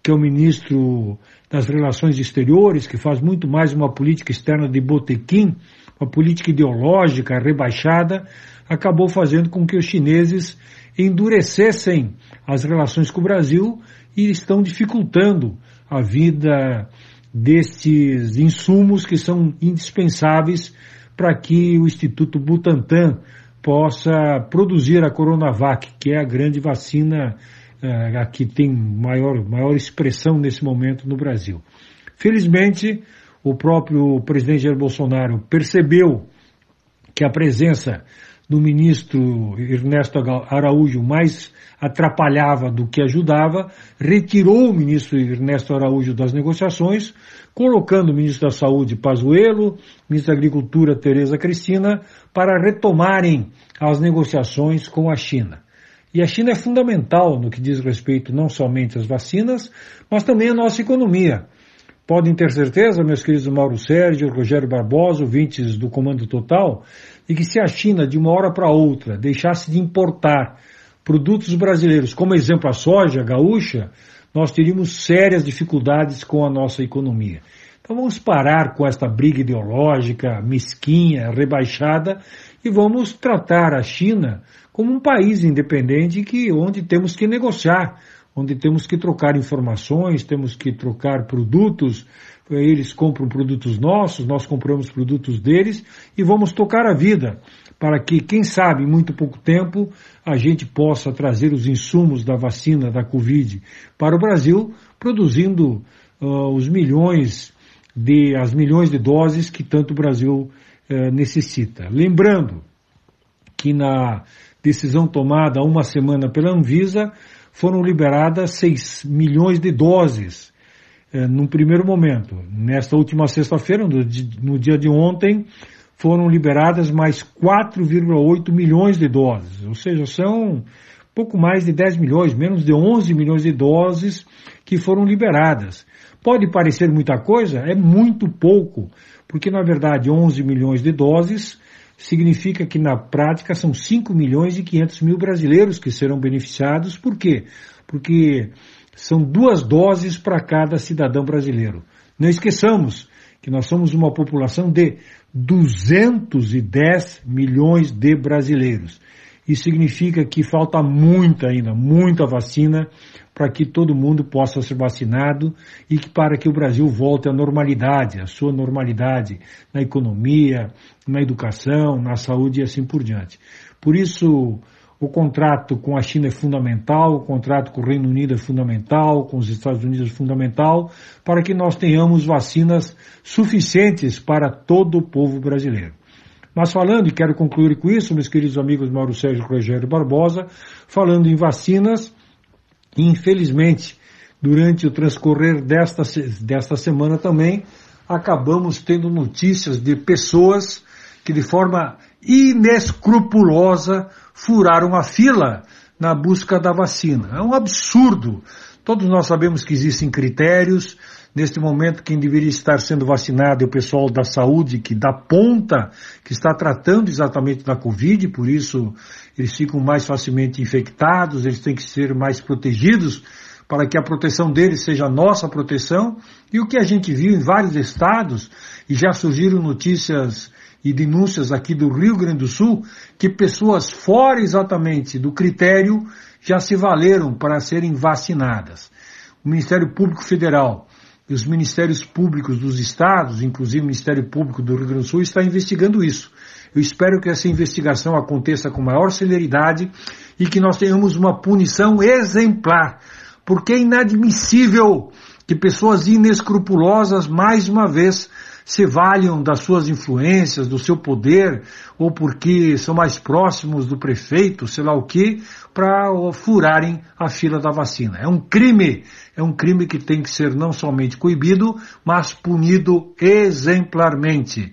Speaker 17: que é o ministro das Relações Exteriores, que faz muito mais uma política externa de botequim, uma política ideológica rebaixada, acabou fazendo com que os chineses endurecessem as relações com o Brasil e estão dificultando a vida destes insumos que são indispensáveis para que o Instituto Butantan possa produzir a Coronavac, que é a grande vacina eh, a que tem maior, maior expressão nesse momento no Brasil. Felizmente, o próprio presidente Jair Bolsonaro percebeu que a presença do ministro Ernesto Araújo mais atrapalhava do que ajudava, retirou o ministro Ernesto Araújo das negociações, colocando o ministro da Saúde Pazuello, ministro da Agricultura Tereza Cristina, para retomarem as negociações com a China. E a China é fundamental no que diz respeito não somente às vacinas, mas também à nossa economia. Podem ter certeza, meus queridos Mauro Sérgio, Rogério Barbosa, ouvintes do Comando Total, de que se a China, de uma hora para outra, deixasse de importar produtos brasileiros, como exemplo a soja gaúcha, nós teríamos sérias dificuldades com a nossa economia. Então vamos parar com esta briga ideológica, mesquinha, rebaixada, e vamos tratar a China como um país independente que, onde temos que negociar, onde temos que trocar informações, temos que trocar produtos, eles compram produtos nossos, nós compramos produtos deles e vamos tocar a vida para que, quem sabe, em muito pouco tempo, a gente possa trazer os insumos da vacina da Covid para o Brasil, produzindo uh, os milhões de as milhões de doses que tanto o Brasil uh, necessita. Lembrando que na decisão tomada há uma semana pela Anvisa foram liberadas 6 milhões de doses eh, num primeiro momento. Nesta última sexta-feira, no, no dia de ontem, foram liberadas mais 4,8 milhões de doses, ou seja, são pouco mais de 10 milhões, menos de 11 milhões de doses que foram liberadas. Pode parecer muita coisa, é muito pouco, porque na verdade 11 milhões de doses significa que na prática são 5 milhões e 500 mil brasileiros que serão beneficiados. Por quê? Porque são duas doses para cada cidadão brasileiro. Não esqueçamos que nós somos uma população de 210 milhões de brasileiros. Isso significa que falta muita ainda, muita vacina para que todo mundo possa ser vacinado e que para que o Brasil volte à normalidade, à sua normalidade na economia, na educação, na saúde e assim por diante. Por isso, o contrato com a China é fundamental, o contrato com o Reino Unido é fundamental, com os Estados Unidos é fundamental, para que nós tenhamos vacinas suficientes para todo o povo brasileiro. Mas falando, e quero concluir com isso, meus queridos amigos Mauro Sérgio Rogério Barbosa, falando em vacinas, infelizmente, durante o transcorrer desta, desta semana também, acabamos tendo notícias de pessoas que de forma inescrupulosa furaram a fila na busca da vacina. É um absurdo. Todos nós sabemos que existem critérios. Neste momento, quem deveria estar sendo vacinado é o pessoal da saúde, que dá ponta, que está tratando exatamente da Covid, por isso eles ficam mais facilmente infectados, eles têm que ser mais protegidos para que a proteção deles seja a nossa proteção. E o que a gente viu em vários estados, e já surgiram notícias e denúncias aqui do Rio Grande do Sul que pessoas fora exatamente do critério já se valeram para serem vacinadas. O Ministério Público Federal e os Ministérios Públicos dos estados, inclusive o Ministério Público do Rio Grande do Sul, está investigando isso. Eu espero que essa investigação aconteça com maior celeridade e que nós tenhamos uma punição exemplar, porque é inadmissível que pessoas inescrupulosas, mais uma vez, se valham das suas influências, do seu poder, ou porque são mais próximos do prefeito, sei lá o que, para furarem a fila da vacina. É um crime, é um crime que tem que ser não somente coibido, mas punido exemplarmente.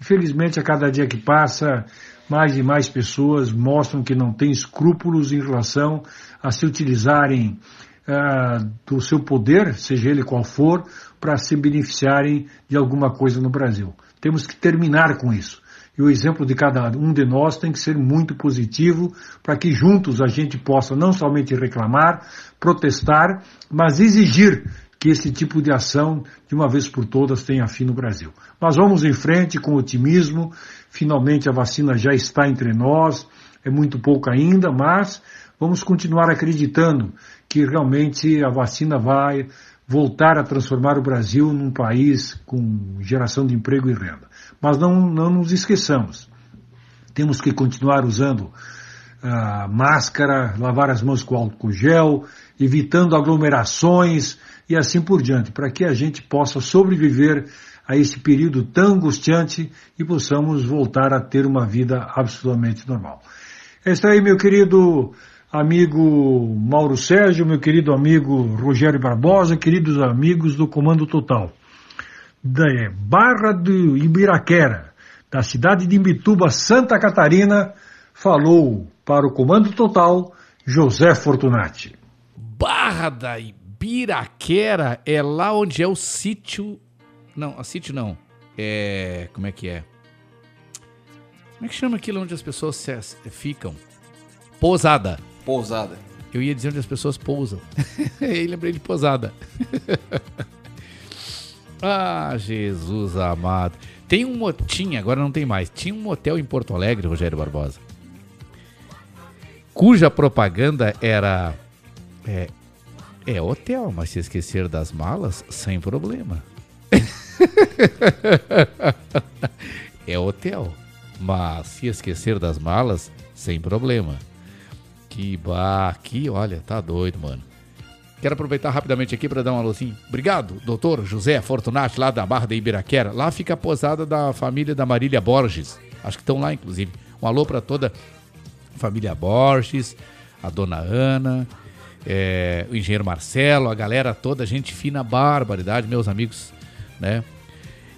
Speaker 17: Infelizmente, a cada dia que passa, mais e mais pessoas mostram que não têm escrúpulos em relação a se utilizarem uh, do seu poder, seja ele qual for, para se beneficiarem de alguma coisa no Brasil. Temos que terminar com isso. E o exemplo de cada um de nós tem que ser muito positivo para que juntos a gente possa não somente reclamar, protestar, mas exigir que esse tipo de ação, de uma vez por todas, tenha fim no Brasil. Mas vamos em frente com otimismo. Finalmente a vacina já está entre nós. É muito pouco ainda, mas vamos continuar acreditando que realmente a vacina vai voltar a transformar o Brasil num país com geração de emprego e renda. Mas não, não nos esqueçamos, temos que continuar usando uh, máscara, lavar as mãos com álcool gel, evitando aglomerações e assim por diante, para que a gente possa sobreviver a esse período tão angustiante e possamos voltar a ter uma vida absolutamente normal. É isso aí, meu querido amigo Mauro Sérgio, meu querido amigo Rogério Barbosa, queridos amigos do Comando Total. Da é, Barra do Ibiraquera, da cidade de Imbituba, Santa Catarina, falou para o Comando Total José Fortunati.
Speaker 4: Barra da Ibiraquera é lá onde é o sítio. Não, a sítio não. É. Como é que é? Como é que chama aquilo onde as pessoas ficam? Pousada.
Speaker 5: Pousada.
Speaker 4: Eu ia dizer onde as pessoas pousam. e lembrei de pousada. ah, Jesus amado. Tem um motinho, agora não tem mais. Tinha um motel em Porto Alegre, Rogério Barbosa. Cuja propaganda era. É, É hotel, mas se esquecer das malas, sem problema. é hotel, mas se esquecer das malas, sem problema. Que bah, aqui, olha, tá doido, mano. Quero aproveitar rapidamente aqui para dar um alô assim. Obrigado, doutor José Fortunati, lá da Barra da Ibiraquera. Lá fica a posada da família da Marília Borges. Acho que estão lá, inclusive. Um alô para toda a família Borges, a dona Ana, é, o engenheiro Marcelo, a galera toda, gente fina, barbaridade, meus amigos, né?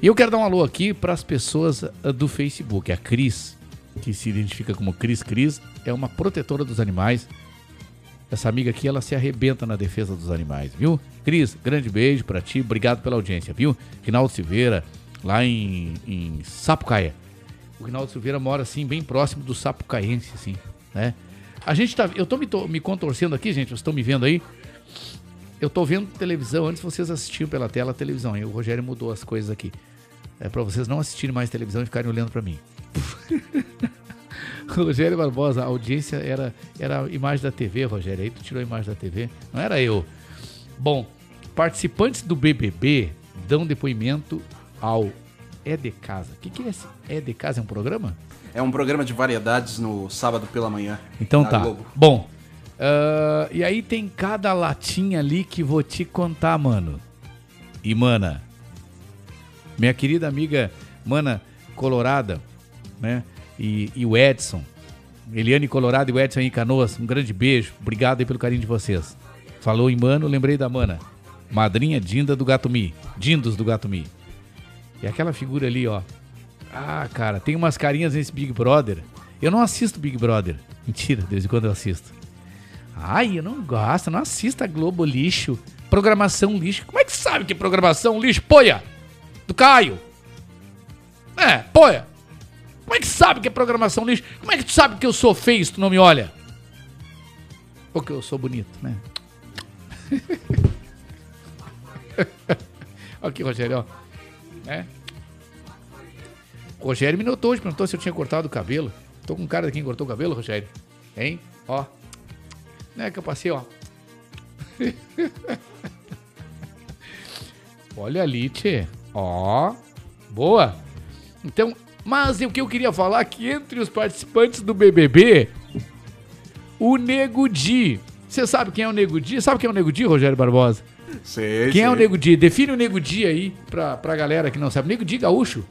Speaker 4: E eu quero dar um alô aqui para as pessoas ah, do Facebook. A Cris, que se identifica como Cris Cris, é uma protetora dos animais. Essa amiga aqui, ela se arrebenta na defesa dos animais, viu? Cris, grande beijo para ti, obrigado pela audiência, viu? Rinaldo Silveira, lá em, em Sapucaia. O Rinaldo Silveira mora, assim, bem próximo do Sapucaense, assim, né? A gente tá. Eu tô me, tô me contorcendo aqui, gente, vocês estão me vendo aí? Eu tô vendo televisão, antes vocês assistiam pela tela a televisão, e o Rogério mudou as coisas aqui. É para vocês não assistirem mais televisão e ficarem olhando para mim. Rogério Barbosa, a audiência era, era a imagem da TV, Rogério. Aí tu tirou a imagem da TV. Não era eu. Bom, participantes do BBB dão depoimento ao É de Casa. O que, que é esse É de Casa? É um programa?
Speaker 5: É um programa de variedades no sábado pela manhã.
Speaker 4: Então tá.
Speaker 5: Globo.
Speaker 4: Bom, ah, e aí tem cada latinha ali que vou te contar, mano. E, mana, minha querida amiga, mana Colorada, né? E, e o Edson, Eliane Colorado e o Edson em Canoas, um grande beijo. Obrigado aí pelo carinho de vocês. Falou em mano, lembrei da mana. Madrinha Dinda do Gato Mi. Dindos do Gato Mi. E aquela figura ali, ó. Ah, cara, tem umas carinhas nesse Big Brother. Eu não assisto Big Brother. Mentira, de vez em quando eu assisto. Ai, eu não gosto, não assisto a Globo lixo. Programação lixo. Como é que sabe que é programação lixo? Poia! Do Caio! É, poia! Como é que sabe que é programação lixo? Como é que tu sabe que eu sou feio se tu não me olha? Ou que eu sou bonito, né? Aqui, Rogério, ó. É. O Rogério me notou hoje, perguntou se eu tinha cortado o cabelo. Tô com cara de quem cortou o cabelo, Rogério. Hein? Ó. Não é que eu passei, ó. Olha ali, tchê. Ó. Boa. Então, mas o que eu queria falar é que entre os participantes do BBB, o Nego Di. Você sabe quem é o Nego Di? Sabe quem é o Nego Di, Rogério Barbosa?
Speaker 5: Sei,
Speaker 4: Quem é o
Speaker 5: sei.
Speaker 4: Nego Di? Define o Nego Di aí pra, pra galera que não sabe. Nego Di gaúcho.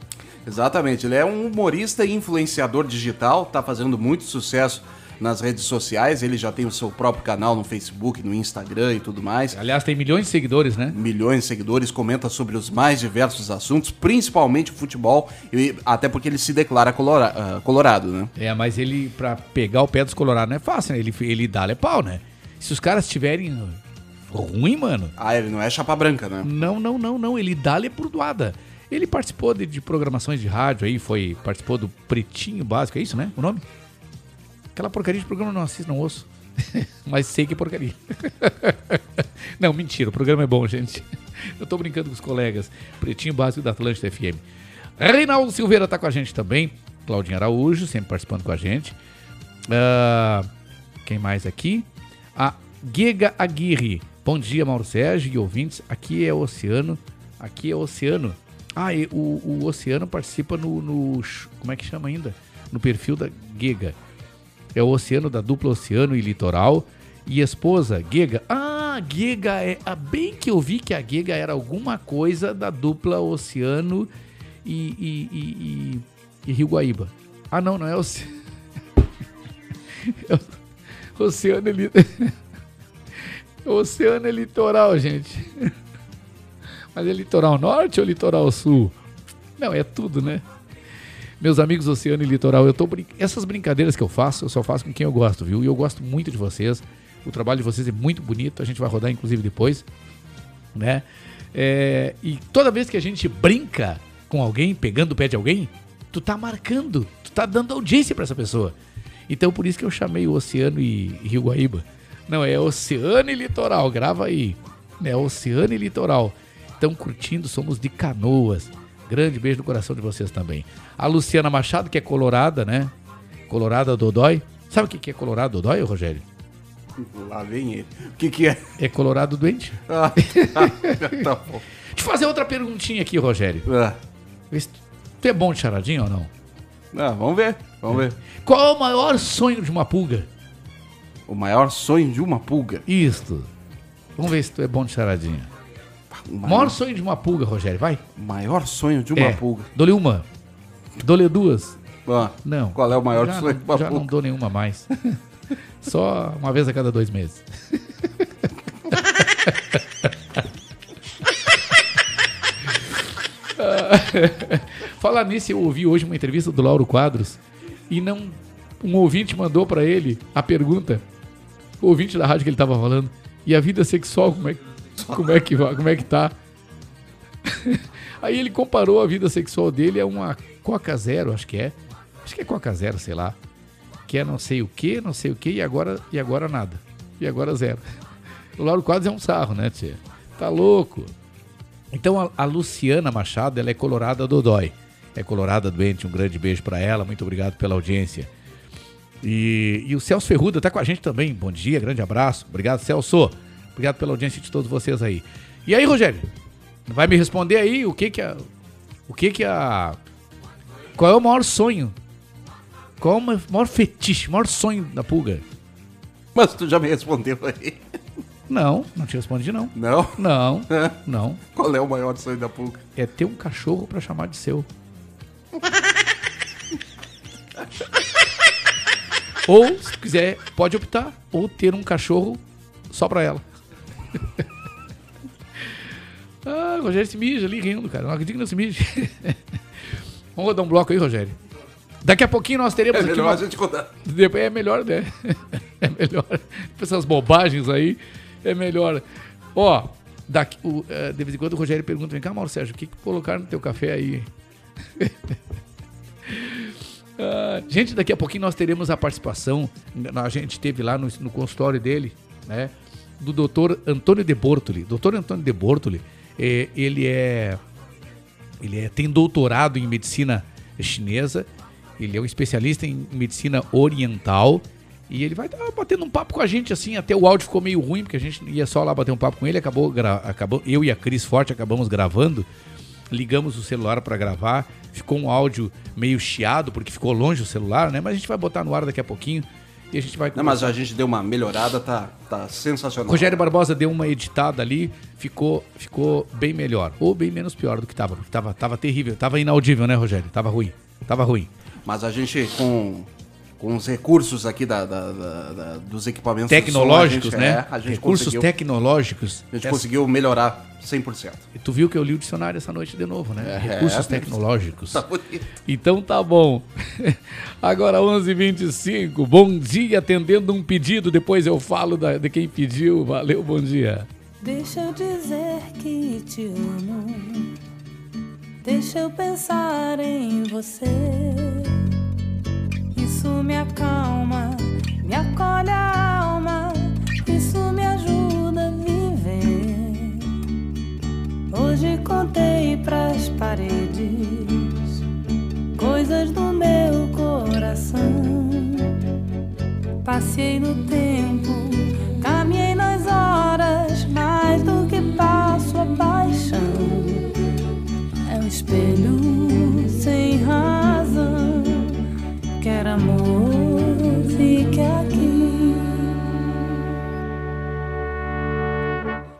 Speaker 5: Exatamente, ele é um humorista e influenciador digital, tá fazendo muito sucesso nas redes sociais, ele já tem o seu próprio canal no Facebook, no Instagram e tudo mais.
Speaker 4: Aliás, tem milhões de seguidores, né?
Speaker 5: Milhões de seguidores, comenta sobre os mais diversos assuntos, principalmente o futebol, e até porque ele se declara colora- ah, colorado, né?
Speaker 4: É, mas ele, pra pegar o pé dos colorados não é fácil, né? Ele, ele dá-lhe pau, né? Se os caras tiverem ruim, mano.
Speaker 5: Ah, ele não é chapa branca, né?
Speaker 4: Não, não, não, não. Ele dá-lhe por doada. Ele participou de, de programações de rádio aí, foi. Participou do Pretinho Básico, é isso, né? O nome? Aquela porcaria de programa eu não assisto, não ouço. Mas sei que porcaria. não, mentira, o programa é bom, gente. Eu tô brincando com os colegas. Pretinho Básico da Atlântida FM. Reinaldo Silveira tá com a gente também. Claudinho Araújo, sempre participando com a gente. Ah, quem mais aqui? A Giga Aguirre. Bom dia, Mauro Sérgio e ouvintes. Aqui é o Oceano. Aqui é o Oceano. Ah, e o, o Oceano participa no, no. Como é que chama ainda? No perfil da Giga. É o Oceano da dupla Oceano e Litoral. E esposa, Giga. Ah, Giga é. Ah, bem que eu vi que a Giga era alguma coisa da dupla Oceano e, e, e, e, e Rio Guaíba. Ah, não, não é Oceano. É Oceano é, li... Oceano litoral, gente. Mas é litoral norte ou litoral sul? Não, é tudo, né? Meus amigos Oceano e Litoral, eu tô brin... essas brincadeiras que eu faço, eu só faço com quem eu gosto, viu? E eu gosto muito de vocês. O trabalho de vocês é muito bonito, a gente vai rodar inclusive depois, né? É, E toda vez que a gente brinca com alguém, pegando o pé de alguém, tu tá marcando, tu tá dando audiência pra essa pessoa. Então por isso que eu chamei o Oceano e Rio Guaíba. Não, é Oceano e Litoral, grava aí. É Oceano e Litoral. Estão curtindo, somos de Canoas. Grande beijo no coração de vocês também. A Luciana Machado, que é colorada, né? Colorada Dodói. Sabe o que é colorada Dodói, Rogério?
Speaker 5: Lá vem ele. O que que é?
Speaker 4: É colorado doente.
Speaker 5: Ah, tá bom.
Speaker 4: Deixa eu fazer outra perguntinha aqui, Rogério.
Speaker 5: Ah.
Speaker 4: Tu é bom de charadinha ou não?
Speaker 5: Ah, vamos ver, vamos ver.
Speaker 4: Qual é o maior sonho de uma pulga?
Speaker 5: O maior sonho de uma pulga?
Speaker 4: Isto. Vamos ver se tu é bom de charadinha. O maior sonho de uma pulga, Rogério, vai.
Speaker 5: Maior sonho de uma
Speaker 4: É.
Speaker 5: pulga.
Speaker 4: Dou-lhe uma. Dou-lhe duas.
Speaker 5: Ah,
Speaker 4: Não.
Speaker 5: Qual é o maior
Speaker 4: já
Speaker 5: sonho
Speaker 4: não,
Speaker 5: de uma
Speaker 4: Já
Speaker 5: pulga?
Speaker 4: não dou nenhuma mais. Só uma vez a cada dois meses. Falar nisso, eu ouvi hoje uma entrevista do Lauro Quadros e não um ouvinte mandou pra ele a pergunta, o ouvinte da rádio que ele tava falando, e a vida sexual como é, como é que como é que tá? Aí ele comparou a vida sexual dele a uma Coca Zero, acho que é. Acho que é Coca Zero, sei lá. Que é não sei o que, não sei o que, e agora, e agora nada. E agora zero. O Lauro Quadros é um sarro, né, tia? Tá louco. Então a, a Luciana Machado, ela é colorada dodói. É colorada doente, um grande beijo pra ela. Muito obrigado pela audiência. E, e o Celso Ferruda tá com a gente também. Bom dia, grande abraço. Obrigado, Celso. Obrigado pela audiência de todos vocês aí. E aí, Rogério? Vai me responder aí o que que a. O que que a. Qual é o maior sonho? Qual é o maior fetiche, o maior sonho da pulga?
Speaker 5: Mas tu já me respondeu aí.
Speaker 4: Não, não te respondi não.
Speaker 5: Não?
Speaker 4: Não, não.
Speaker 5: Qual é o maior sonho da pulga?
Speaker 4: É ter um cachorro pra chamar de seu. ou, se quiser, pode optar. Ou ter um cachorro só pra ela. ah, o Rogério se mija ali rindo, cara. Não acredito que não se mija. Vamos rodar um bloco aí, Rogério. Daqui a pouquinho nós teremos
Speaker 5: É
Speaker 4: aqui
Speaker 5: melhor
Speaker 4: uma-
Speaker 5: a gente contar.
Speaker 4: Depois É melhor, né? É melhor. Essas bobagens aí, é melhor. Ó, daqui, o, eh, de vez em quando o Rogério pergunta: vem cá, Mauro Sérgio, o que, que colocaram no teu café aí? Ah, gente, daqui a pouquinho nós teremos a participação. A gente teve lá no, no consultório dele, né? Do doutor Antônio de Bortoli. Doutor Antônio de Bortoli, eh, ele é. Ele é, tem doutorado em medicina chinesa. Ele é um especialista em medicina oriental. E ele vai estar batendo um papo com a gente, assim. Até o áudio ficou meio ruim, porque a gente ia só lá bater um papo com ele. Acabou, acabou eu e a Cris Forte acabamos gravando. Ligamos o celular para gravar. Ficou um áudio meio chiado, porque ficou longe o celular, né? Mas a gente vai botar no ar daqui a pouquinho. E a gente vai
Speaker 5: Não, mas a gente deu uma melhorada, tá, tá sensacional.
Speaker 4: Rogério Barbosa deu uma editada ali, ficou, ficou bem melhor. Ou bem menos pior do que tava. porque Tava, tava terrível. Tava inaudível, né, Rogério? Tava ruim. Tava ruim.
Speaker 5: Mas a gente, com, com os recursos aqui da, da- da- da- dos equipamentos
Speaker 4: Tecnológicos,
Speaker 5: som, a gente-
Speaker 4: né?
Speaker 5: é, a gente
Speaker 4: Recursos tecnológicos.
Speaker 5: A gente
Speaker 4: Essa-
Speaker 5: conseguiu melhorar 100%.
Speaker 4: E tu viu que eu li o dicionário essa noite de novo, né?
Speaker 5: É,
Speaker 4: Recursos
Speaker 5: é,
Speaker 4: tecnológicos.
Speaker 5: tá bonito.
Speaker 4: Então tá bom. Agora 11h25. Bom dia, atendendo um pedido. Depois eu falo da- de quem pediu. Valeu, bom dia.
Speaker 18: Deixa eu dizer que te amo. Deixa eu pensar em você. Isso me acalma, me acolhe a alma. Isso me ajuda a viver. Hoje contei pras paredes coisas do meu coração. Passei no tempo, caminhei nas horas, mais do que passo a paixão. É um espelho sem razão. Quer amor, fique aqui.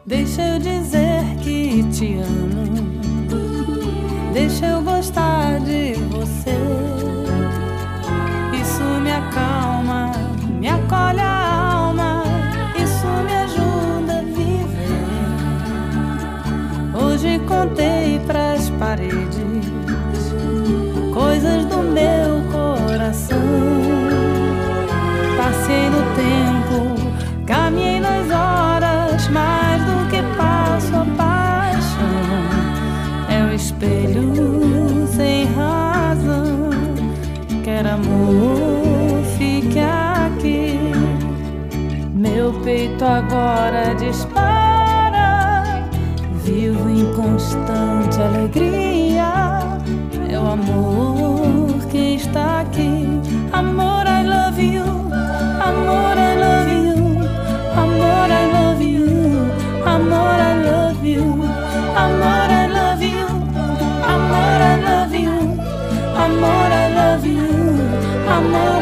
Speaker 18: Deixa eu dizer que te amo. Deixa eu gostar de você. Isso me acalma, me acolhe a alma. Isso me ajuda a viver. Hoje contei pras paredes coisas do meu agora dispara. Vivo em constante alegria. É Meu amor que está aqui. Amor, I love you. Amor, I love you. Amor, I love you. Amor, I love you. Amor, I love you. Amor, I love you. Amor, I love you.
Speaker 19: Amor,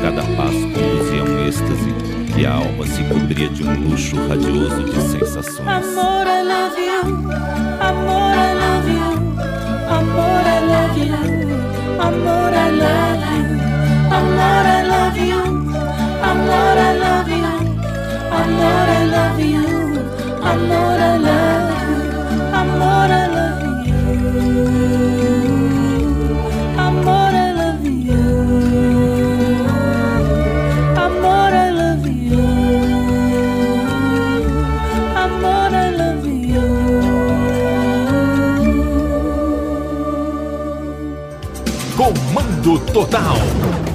Speaker 19: cada passo conduzia um êxtase e a alma se cobria de um luxo radioso de sensações.
Speaker 18: Amor, é I love you, amor, é I love you, amor, é I love you, amor, I love you, amor, I love you, amor, I love you, amor, I love you, amor, I love you.
Speaker 3: Total.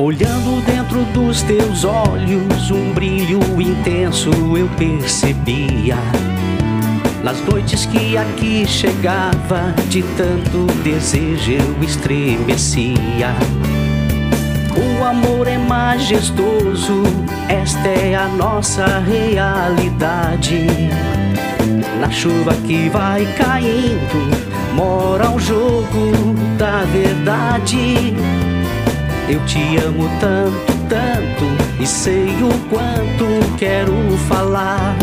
Speaker 20: Olhando dentro dos teus olhos, um brilho intenso eu percebia. Nas noites que aqui chegava, de tanto desejo eu estremecia. O amor é majestoso, esta é a nossa realidade. Na chuva que vai caindo, mora o jogo da verdade. Eu te amo tanto, tanto, e sei o quanto quero falar.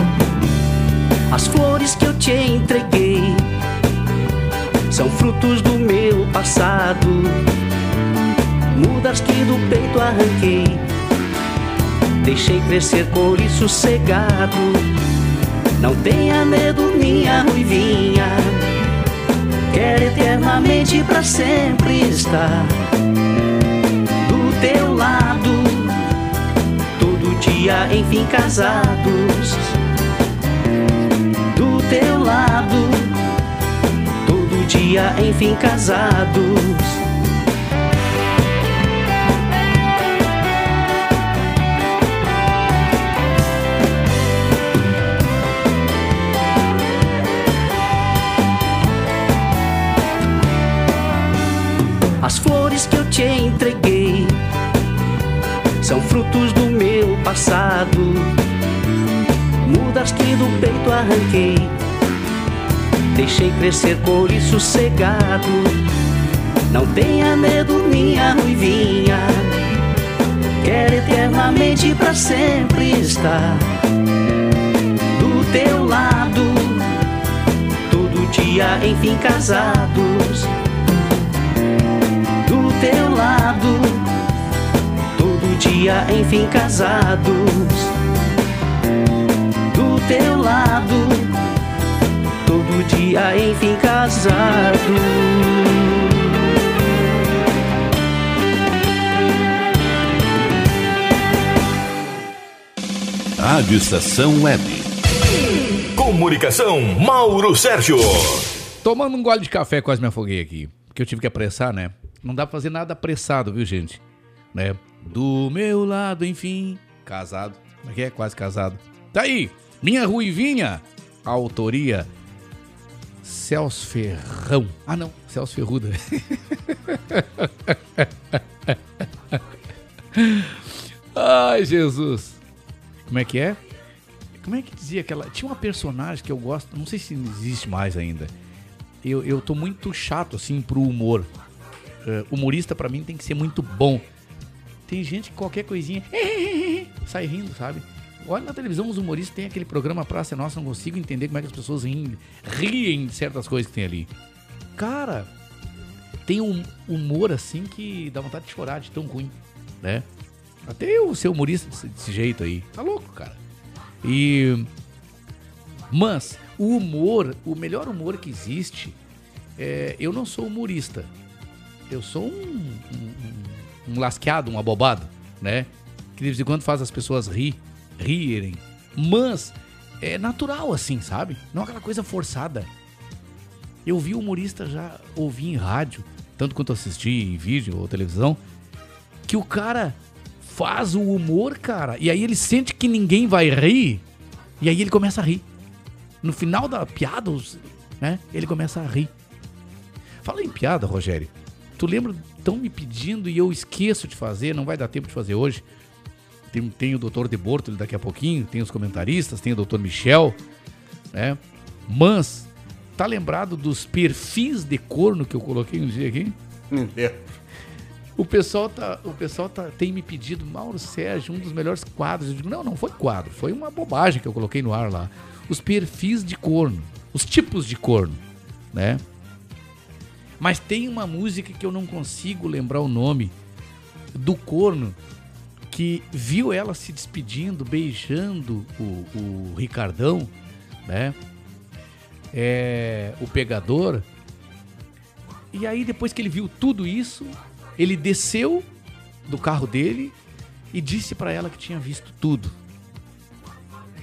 Speaker 20: As flores que eu te entreguei são frutos do meu passado, mudas que do peito arranquei. Deixei crescer por isso sossegado. Não tenha medo, minha ruivinha. Quero eternamente pra sempre estar teu lado. Todo dia, enfim, casados. Do teu lado. Todo dia, enfim, casados. Arranquei. Deixei crescer por isso sossegado. Não tenha medo, minha ruivinha. Quero eternamente pra sempre estar do teu lado. Todo dia, enfim, casados do teu lado. Todo dia, enfim, casados. Teu lado. Todo dia, enfim, casados.
Speaker 2: Rádio Estação Web.
Speaker 3: Comunicação, Mauro Sérgio.
Speaker 4: Tomando um gole de café, quase me afoguei aqui. Porque eu tive que apressar, né? Não dá pra fazer nada apressado, viu, gente? Né? Do meu lado, enfim, casado. Como é que é? Quase casado. Tá aí, minha ruivinha. Autoria Celso Ferrão. Ah, não, Celso Ferruda. Ai, Jesus. Como é que é? Como é que dizia aquela. Tinha uma personagem que eu gosto, não sei se existe mais ainda. Eu, eu tô muito chato, assim, pro humor. Eh, humorista, pra mim, tem que ser muito bom. Tem gente que qualquer coisinha. sai rindo, sabe? Olha na televisão, os humoristas têm aquele programa Praça é Nossa, não consigo entender como é que as pessoas riem, riem de certas coisas que tem ali. Cara, tem um humor assim que dá vontade de chorar de tão ruim, né? Até eu ser humorista desse, desse jeito aí. Tá louco, cara. E mas o humor, o melhor humor que existe, é, eu não sou humorista. Eu sou um, um, um lasqueado, um abobado, né? Que de vez em quando faz as pessoas rir, rirem. Mas é natural assim, sabe? Não é aquela coisa forçada. Eu vi humorista já ouvi em rádio, tanto quanto assisti em vídeo ou televisão, que o cara faz o humor, cara, e aí ele sente que ninguém vai rir, e aí ele começa a rir. No final da piada, né, ele começa a rir. Fala em piada, Rogério. Tu lembra, estão me pedindo e eu esqueço de fazer, não vai dar tempo de fazer hoje. Tem, tem o doutor de Bortoli daqui a pouquinho, tem os comentaristas, tem o doutor Michel, né? Mas, tá lembrado dos perfis de corno que eu coloquei um dia aqui? O pessoal, tá, o pessoal tá, tem me pedido, Mauro Sérgio, um dos melhores quadros. Eu digo, não, não foi quadro, foi uma bobagem que eu coloquei no ar lá. Os perfis de corno, os tipos de corno, né? Mas tem uma música que eu não consigo lembrar o nome do corno que viu ela se despedindo, beijando o, o Ricardão, né? É, o pegador. E aí, depois que ele viu tudo isso, ele desceu do carro dele e disse pra ela que tinha visto tudo.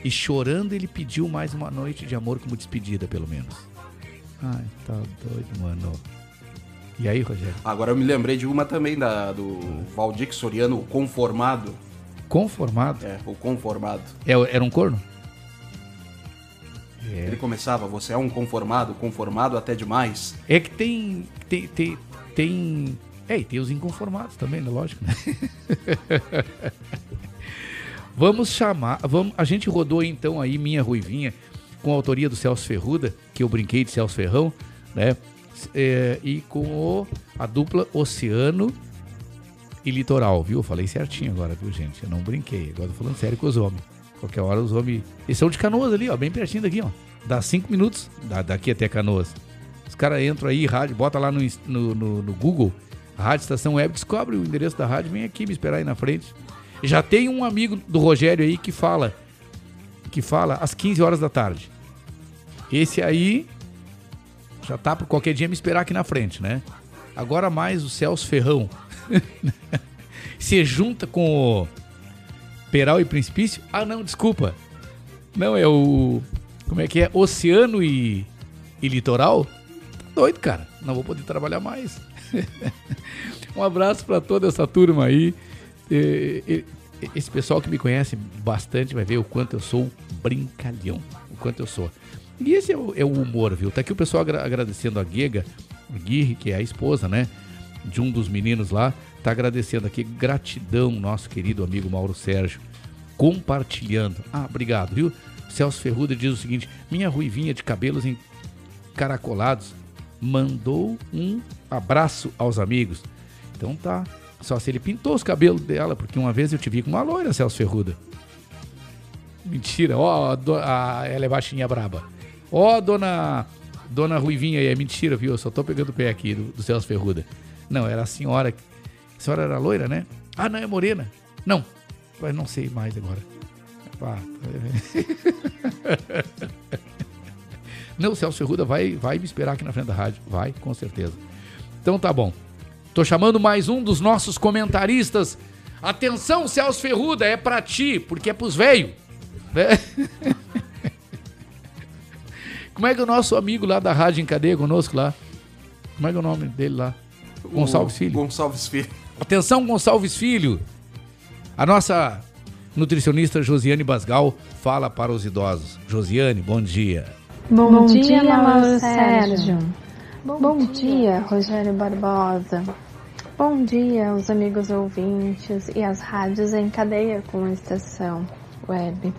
Speaker 4: E chorando, ele pediu mais uma noite de amor como despedida, pelo menos. Ai, tá doido, mano. E aí, Rogério?
Speaker 5: Agora eu me lembrei de uma também da, do Valdir Soriano, o Conformado.
Speaker 4: Conformado?
Speaker 5: É, o Conformado.
Speaker 4: É, era um corno? É.
Speaker 5: Ele começava, você é um conformado, conformado até demais.
Speaker 4: É que tem. Tem. Tem. tem é, e tem os inconformados também, né? Lógico, né? vamos chamar. Vamos, a gente rodou então aí Minha Ruivinha com a autoria do Celso Ferruda, que eu brinquei de Celso Ferrão, né? É, e com o- a dupla Oceano e Litoral, viu? Falei certinho agora, viu, gente? Eu não brinquei. Agora tô falando sério com os homens. Qualquer hora os homens. Eles são de canoas ali, ó, bem pertinho daqui, ó. Dá cinco minutos da- daqui até canoas. Os caras entram aí, rádio, bota lá no, no, no- no Google, Rádio Estação Web, descobre o endereço da rádio, vem aqui me esperar aí na frente. Já tem um amigo do Rogério aí que fala, que fala às 15 horas da tarde. Esse aí já tá por qualquer dia me esperar aqui na frente, né? Agora mais o Celso Ferrão. Se junta com o Peral e Principício. Ah, não, desculpa. Não, é o. Como é que é? Oceano e, e Litoral? Tá doido, cara. Não vou poder trabalhar mais. um abraço pra toda essa turma aí. Esse pessoal que me conhece bastante vai ver o quanto eu sou brincalhão. O quanto eu sou. E esse é o, é o humor, viu? Tá aqui o pessoal agra- agradecendo a o Guirre, que é a esposa, né? De um dos meninos lá. Tá agradecendo aqui. Gratidão, nosso querido amigo Mauro Sérgio. Compartilhando. Ah, obrigado, viu? Celso Ferruda diz o seguinte: Minha ruivinha de cabelos encaracolados mandou um abraço aos amigos. Então tá. Só se ele pintou os cabelos dela, porque uma vez eu te vi com uma loira, Celso Ferruda. Mentira, ó, a- ela é baixinha braba. Ó, dona dona Ruivinha aí, é mentira, viu? Eu só tô pegando o pé aqui do, do Celso Ferruda. Não, era a senhora. A senhora era loira, né? Ah, não, é morena. Não, mas não sei mais agora. Tá- Não, o Celso Ferruda vai, vai me esperar aqui na frente da rádio. Vai, com certeza. Então tá bom. Tô chamando mais um dos nossos comentaristas. Atenção, Celso Ferruda, é pra ti, porque é pros velhos. Né? Como é que é o nosso amigo lá da rádio em cadeia conosco lá? Como é que é o nome dele lá? Gonçalves
Speaker 5: O
Speaker 4: Filho.
Speaker 5: Gonçalves Filho.
Speaker 4: Atenção, Gonçalves Filho. A nossa nutricionista Josiane Basgal fala para os idosos. Josiane, bom dia.
Speaker 21: Bom,
Speaker 22: Bom
Speaker 21: dia,
Speaker 22: dia,
Speaker 21: Mauro Sérgio.
Speaker 22: Sérgio.
Speaker 21: Bom, dia, Rogério Barbosa. Bom dia aos amigos ouvintes e às rádios em cadeia com a estação web.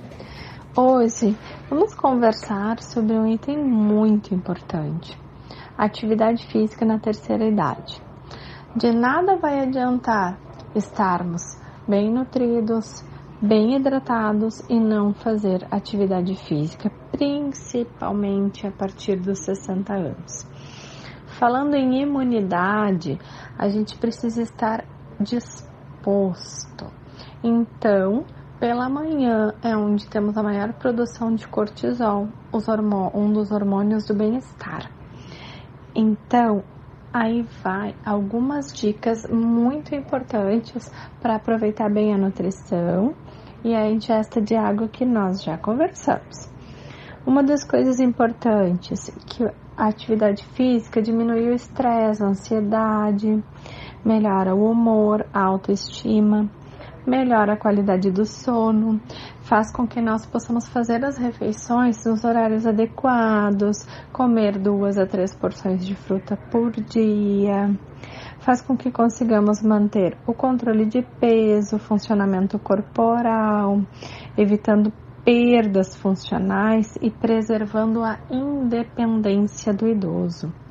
Speaker 21: Hoje vamos conversar sobre um item muito importante: atividade física na terceira idade. De nada vai adiantar estarmos bem nutridos, bem hidratados e não fazer atividade física, principalmente a partir dos 60 anos. Falando em imunidade, a gente precisa estar disposto. Então, Pela manhã é onde temos a maior produção de cortisol, um dos hormônios do bem-estar. Então, aí vai algumas dicas muito importantes para aproveitar bem a nutrição e a ingesta de água que nós já conversamos. Uma das coisas importantes que a atividade física diminui o estresse, a ansiedade, melhora o humor, a autoestima, melhora a qualidade do sono, faz com que nós possamos fazer as refeições nos horários adequados, comer duas a três porções de fruta por dia, faz com que consigamos manter o controle de peso, funcionamento corporal, evitando perdas funcionais e preservando a independência do idoso.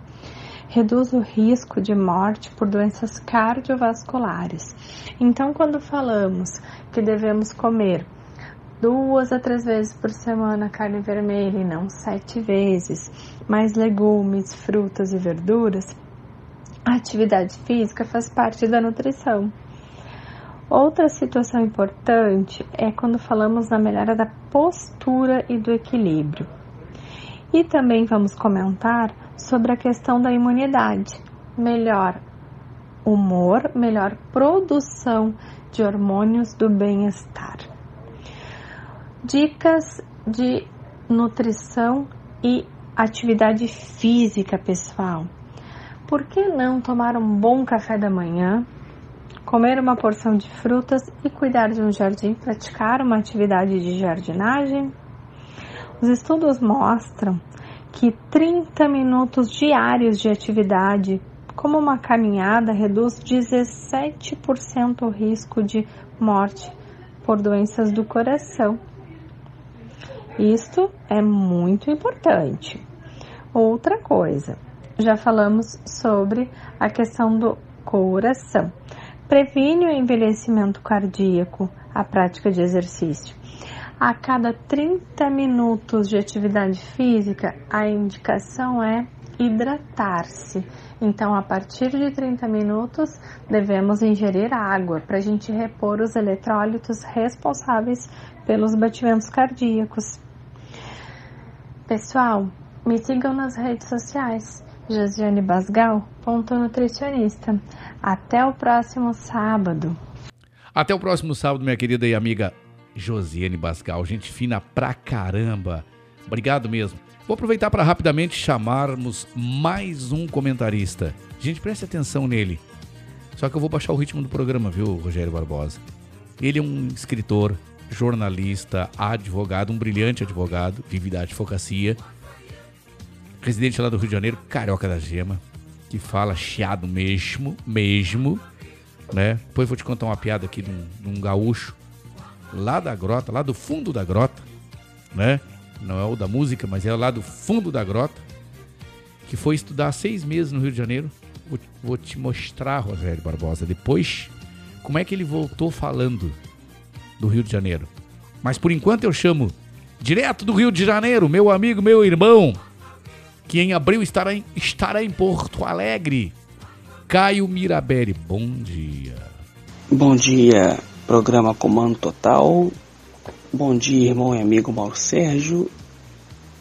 Speaker 21: Reduz o risco de morte por doenças cardiovasculares. Então, quando falamos que devemos comer duas a três vezes por semana carne vermelha e não sete vezes, mais legumes, frutas e verduras, a atividade física faz parte da nutrição. Outra situação importante é quando falamos na melhora da postura e do equilíbrio. E também vamos comentar sobre a questão da imunidade. Melhor humor, melhor produção de hormônios do bem-estar. Dicas de nutrição e atividade física, pessoal. Por que não tomar um bom café da manhã, comer uma porção de frutas e cuidar de um jardim, praticar uma atividade de jardinagem? Os estudos mostram que 30 minutos diários de atividade, como uma caminhada, reduz 17% o risco de morte por doenças do coração. Isto é muito importante. Outra coisa, já falamos sobre a questão do coração. Previne o envelhecimento cardíaco, a prática de exercício. A cada 30 minutos de atividade física, a indicação é hidratar-se. Então, a partir de 30 minutos, devemos ingerir água para a gente repor os eletrólitos responsáveis pelos batimentos cardíacos. Pessoal, me sigam nas redes sociais. Josiane Basgal, ponto nutricionista. Até o próximo sábado.
Speaker 4: Até o próximo sábado, minha querida e amiga Josiane Basgal. Gente fina pra caramba. Obrigado mesmo. Vou aproveitar para rapidamente chamarmos mais um comentarista. Gente, preste atenção nele. Só que eu vou baixar o ritmo do programa, viu, Rogério Barbosa? Ele é um escritor, jornalista, advogado, um brilhante advogado, vive da advocacia, residente lá do Rio de Janeiro, carioca da gema, que fala chiado mesmo, mesmo, né? Depois vou te contar uma piada aqui de um, de um gaúcho lá da grota, lá do fundo da grota, né? Não é o da música, mas é lá do fundo da grota, que foi estudar seis meses no Rio de Janeiro. Vou, vou te mostrar, Rogério Barbosa, depois como é que ele voltou falando do Rio de Janeiro. Mas por enquanto eu chamo direto do Rio de Janeiro, meu amigo, meu irmão, que em abril estará em, estará em Porto Alegre. Caio Mirabelli, bom dia.
Speaker 23: Bom dia, programa Comando Total. Bom dia, irmão e amigo Mauro Sérgio.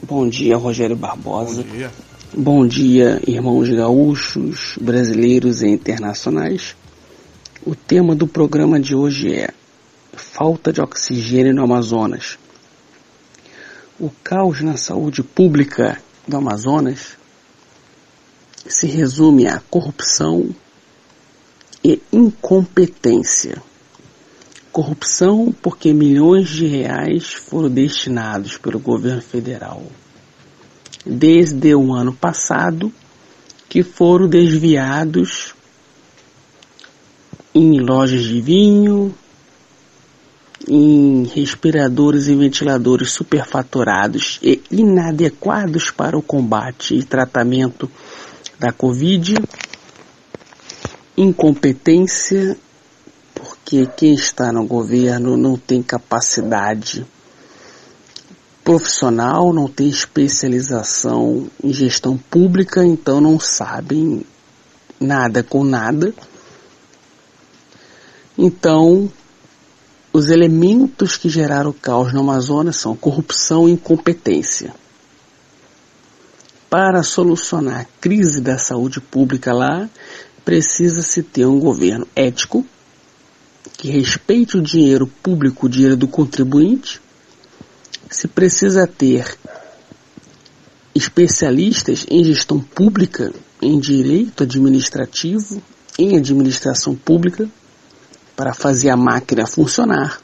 Speaker 23: Bom dia, Rogério Barbosa.
Speaker 5: Bom dia.
Speaker 23: Bom dia, irmãos gaúchos, brasileiros e internacionais. O tema do programa de hoje é falta de oxigênio no Amazonas. O caos na saúde pública do Amazonas se resume à corrupção e incompetência. Corrupção porque milhões de reais foram destinados pelo governo federal. Desde o ano passado que foram desviados em lojas de vinho, em respiradores e ventiladores superfaturados e inadequados para o combate e tratamento da Covid, incompetência, porque quem está no governo não tem capacidade profissional, não tem especialização em gestão pública, então não sabem nada com nada. Então, os elementos que geraram o caos no Amazonas são corrupção e incompetência. Para solucionar a crise da saúde pública lá, precisa-se ter um governo ético, que respeite o dinheiro público, o dinheiro do contribuinte. Se precisa ter especialistas em gestão pública, em direito administrativo, em administração pública, para fazer a máquina funcionar.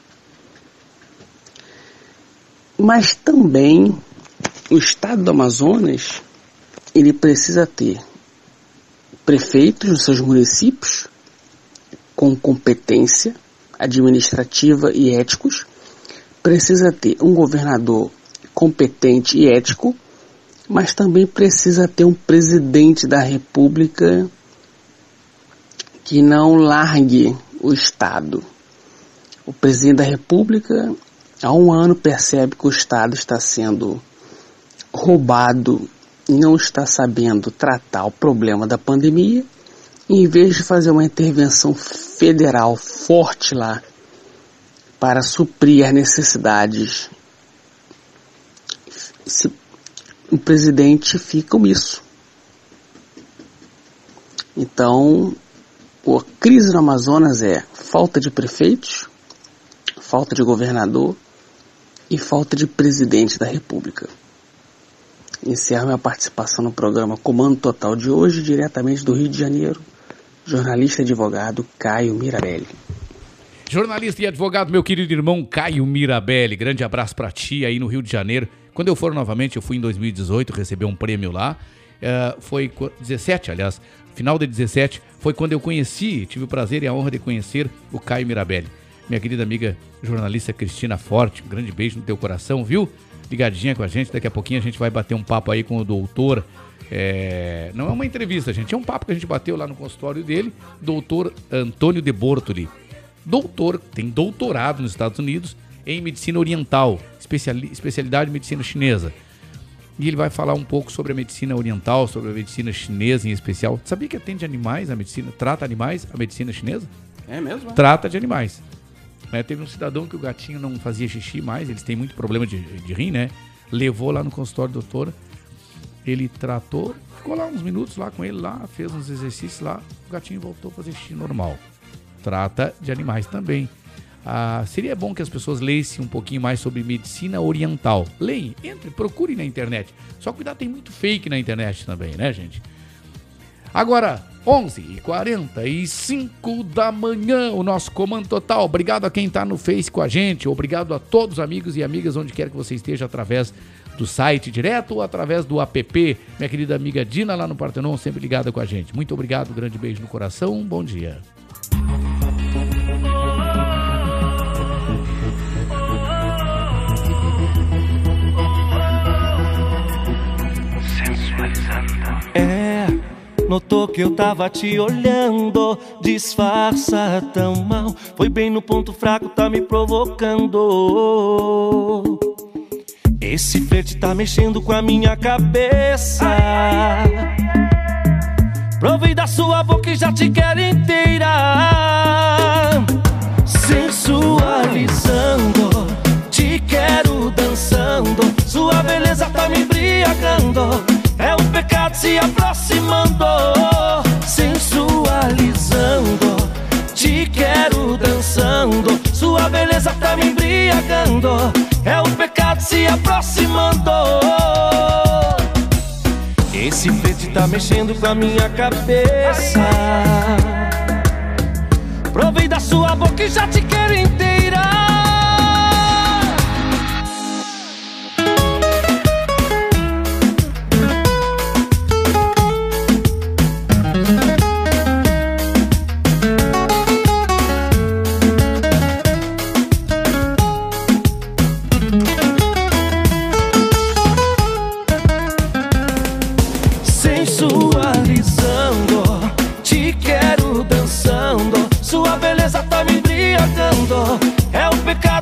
Speaker 23: Mas também o estado do Amazonas, ele precisa ter prefeitos nos seus municípios com competência administrativa e éticos, precisa ter um governador competente e ético, mas também precisa ter um presidente da República que não largue o Estado. O presidente da República, há um ano, percebe que o Estado está sendo roubado e não está sabendo tratar o problema da pandemia. Em vez de fazer uma intervenção federal forte lá para suprir as necessidades, o presidente fica omisso. Então, a crise no Amazonas é falta de prefeitos, falta de governador e falta de presidente da República. Encerro minha participação no programa Comando Total de hoje, diretamente do Rio de Janeiro, jornalista e advogado Caio Mirabelli.
Speaker 4: Jornalista e advogado, meu querido irmão Caio Mirabelli. Grande abraço pra ti aí no Rio de Janeiro. Quando eu for novamente, eu fui em 2018 receber um prêmio lá. Eh, foi co- 17, aliás, final de 17, foi quando eu conheci, tive o prazer e a honra de conhecer o Caio Mirabelli. Minha querida amiga jornalista Cristina Forte, um grande beijo no teu coração, viu? Ligadinha com a gente, daqui a pouquinho a gente vai bater um papo aí com o doutor. Eh, não é uma entrevista, gente, é um papo que a gente bateu lá no consultório dele, doutor Antônio de Bortoli. Doutor, tem doutorado nos Estados Unidos em medicina oriental, especiali- especialidade em medicina chinesa. E ele vai falar um pouco sobre a medicina oriental, sobre a medicina chinesa em especial. Sabia que atende animais a medicina, trata animais a medicina chinesa?
Speaker 5: É mesmo?
Speaker 4: Trata de animais. Né, teve um cidadão que o gatinho não fazia xixi mais, eles têm muito problema de, de rim, né? Levou lá no consultório do doutor, ele tratou, ficou lá uns minutos lá com ele lá, fez uns exercícios lá, o gatinho voltou a fazer xixi normal. Trata de animais também. Ah, seria bom que as pessoas lessem um pouquinho mais sobre medicina oriental. Leem, entre, procurem na internet. Só cuidado, tem muito fake na internet também, né, gente? Agora, 11h45 da manhã, o nosso comando total. Obrigado a quem está no Face com a gente. Obrigado a todos os amigos e amigas, onde quer que você esteja, através do site direto ou através do app. Minha querida amiga Dina, lá no Partenon, sempre ligada com a gente. Muito obrigado, grande beijo no coração. Bom dia.
Speaker 12: É, notou que eu tava te olhando, disfarça tão mal. Foi bem no ponto fraco, tá me provocando. Esse flerte tá mexendo com a minha cabeça. Provei da sua boca e já te quero inteira. Sensualizando, te quero dançando. Sua beleza tá me embriagando. É um pecado se aproximando. Sensualizando, quero dançando. Sua beleza tá me embriagando. É um pecado se aproximando. Esse flerte tá mexendo com a minha cabeça. Provei da sua boca e já te quero inteira.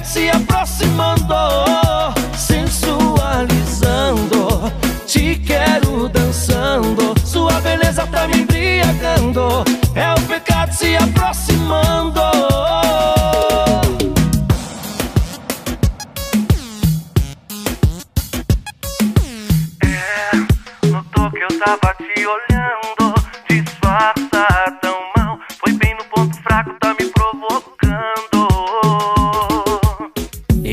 Speaker 12: se aproximando, sensualizando. Te quero dançando, sua beleza tá me embriagando. É o pecado se aproximando.
Speaker 24: É, notou que eu tava te olhando, disfarçado.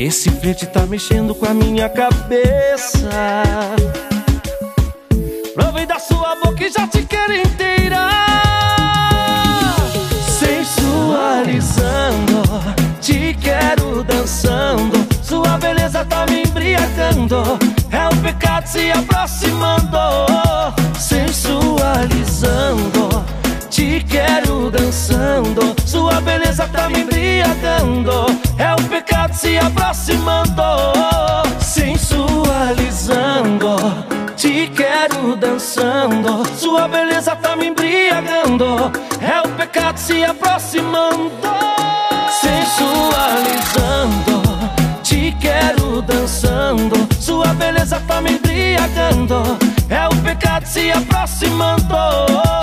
Speaker 12: Esse flerte tá mexendo com a minha cabeça. Provei da sua boca e já te quero inteira. Sensualizando, te quero dançando. Sua beleza tá me embriagando. se aproximando, sensualizando. Te quero dançando, sua beleza tá me embriagando. É o pecado se aproximando, sensualizando. Te quero dançando, sua beleza tá me embriagando. É o pecado se aproximando.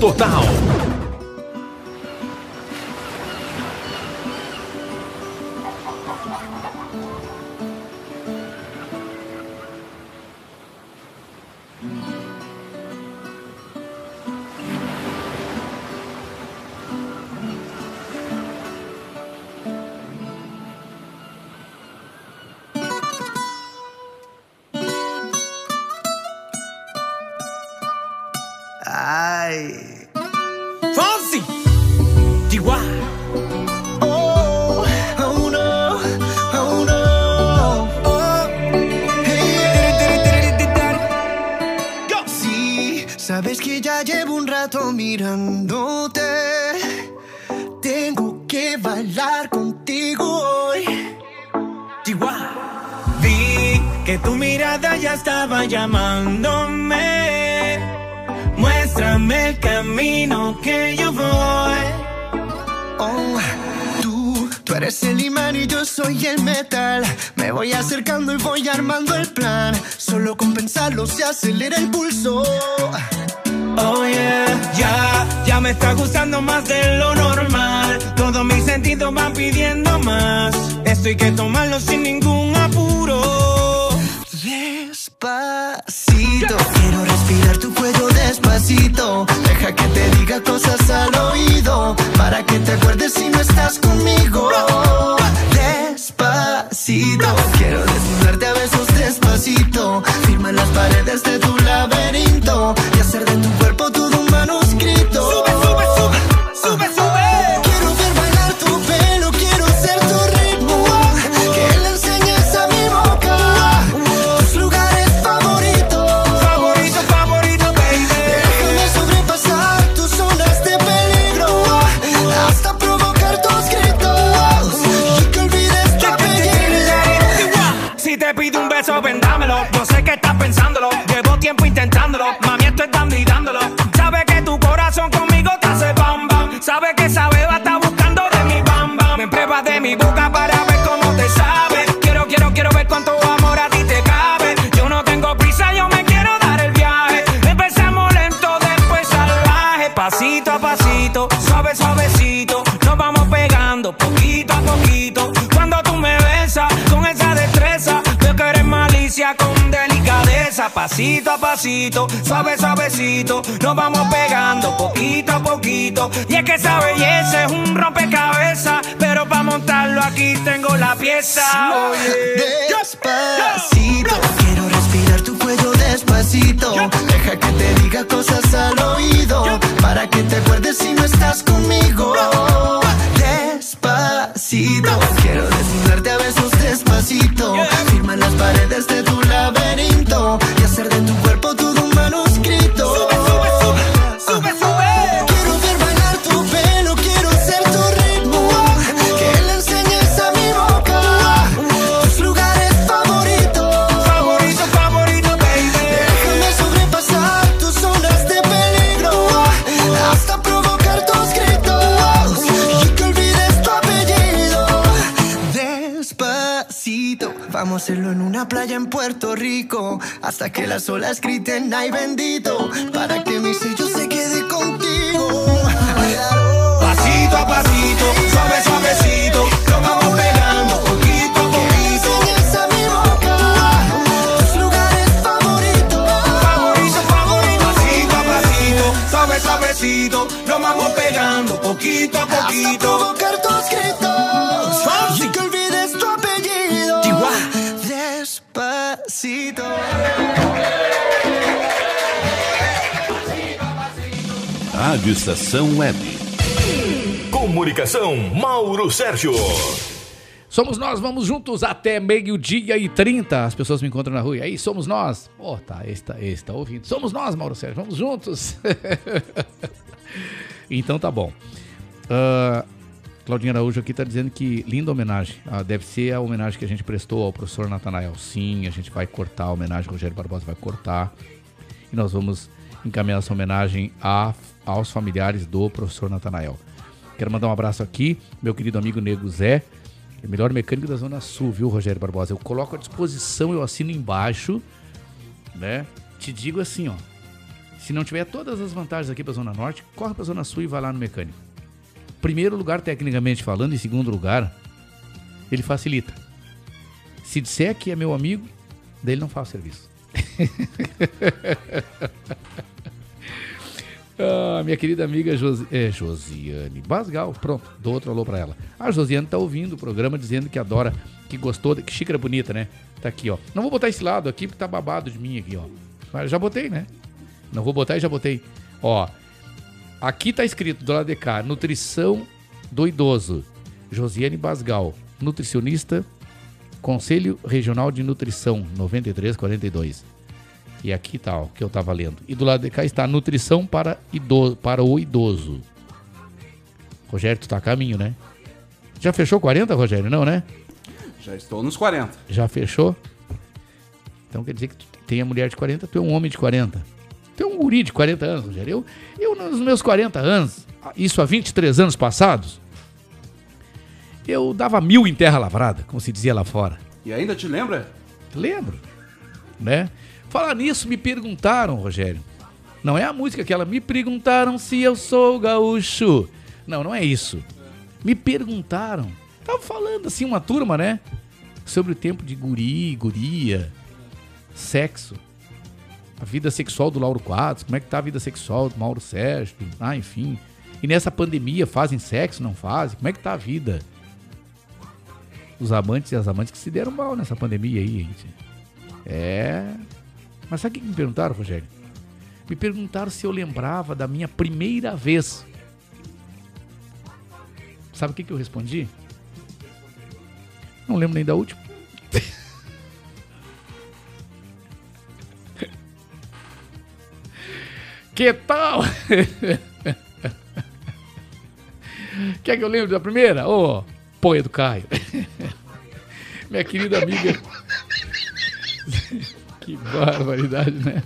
Speaker 16: Total.
Speaker 12: Suavecito, nos vamos pegando poquito a
Speaker 25: Hasta
Speaker 26: poquito.
Speaker 27: provocar tus gritos. Sin que olvides tu apellido. Despacito.
Speaker 2: Rádio Estação Web.
Speaker 3: Comunicação, Mauro Sérgio.
Speaker 4: Somos nós, vamos juntos até meio-dia e 30. As pessoas me encontram na rua. E aí, somos nós. Ó, tá, esse tá, esse tá ouvindo. Somos nós, Mauro Sérgio, vamos juntos. então tá bom. Ah, Claudinha Araújo aqui tá dizendo que linda homenagem. Ah, deve ser a homenagem que a gente prestou ao professor Natanael. Sim, a gente vai cortar a homenagem, o Rogério Barbosa vai cortar. E nós vamos encaminhar essa homenagem a- aos familiares do professor Natanael. Quero mandar um abraço aqui, meu querido amigo Nego Zé, é melhor mecânico da Zona Sul, viu, Rogério Barbosa? Eu coloco à disposição, eu assino embaixo, né? Te digo assim, ó. Se não tiver todas as vantagens aqui pra Zona Norte, corre pra Zona Sul e vai lá no mecânico. Primeiro lugar, tecnicamente falando, em segundo lugar, ele facilita. Se disser que é meu amigo, daí ele não faz o serviço. Ah, minha querida amiga Josi, é, Josiane Basgal, pronto, dou outro alô pra ela. A Josiane tá ouvindo o programa dizendo que adora, que gostou, que xícara bonita, né? Tá aqui, ó. Não vou botar esse lado aqui porque tá babado de mim aqui, ó. Mas já botei, né? Não vou botar e já botei. Ó, aqui tá escrito do lado de cá, nutrição do idoso. Josiane Basgal, nutricionista, Conselho Regional de Nutrição, 9342. E aqui tá, ó, que eu tava lendo. E do lado de cá está nutrição para, idoso, para o idoso. Rogério, tu tá a caminho, né? Já fechou 40, Rogério? Não, né?
Speaker 5: Já estou nos 40.
Speaker 4: Já fechou? Então quer dizer que tu tem a mulher de 40, tu é um homem de 40. É um guri de 40 anos, Rogério. Eu, eu nos meus 40 anos, isso há 23 anos passados, eu dava mil em terra lavrada, como se dizia lá fora.
Speaker 5: E ainda te lembra?
Speaker 4: Lembro, né? Falar nisso, me perguntaram, Rogério. Não é a música que ela me perguntaram se eu sou gaúcho. Não, não é isso. Me perguntaram. Tava falando assim uma turma, né? Sobre o tempo de guri, guria, sexo. A vida sexual do Lauro Quadros, como é que tá a vida sexual do Mauro Sérgio, ah, enfim. E nessa pandemia, fazem sexo, não fazem? Como é que tá a vida? Os amantes e as amantes que se deram mal nessa pandemia aí, gente. É. Mas sabe o que me perguntaram, Rogério? Me perguntaram se eu lembrava da minha primeira vez. Sabe o que, que eu respondi? Não lembro nem da última. que tal? Quer que eu lembre da primeira? Ô, poia do Caio. Minha querida amiga. que barbaridade, né?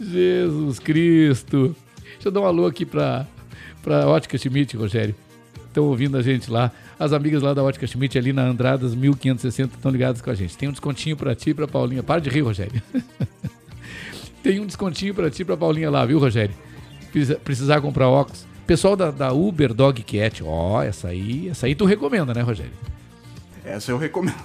Speaker 4: Jesus Cristo. Deixa eu dar um alô aqui pra, pra Ótica Schmidt, Rogério. Estão ouvindo a gente lá. As amigas lá da Ótica Schmidt, ali na Andradas 1560, estão ligadas com a gente. Tem um descontinho pra ti e pra Paulinha. Para de rir, Rogério. Tem um descontinho pra ti pra Paulinha lá, viu, Rogério? Precisa- Precisar comprar óculos. Pessoal da, da Uber Dog Cat, ó, essa aí, essa aí tu recomenda, né, Rogério?
Speaker 5: Essa eu recomendo.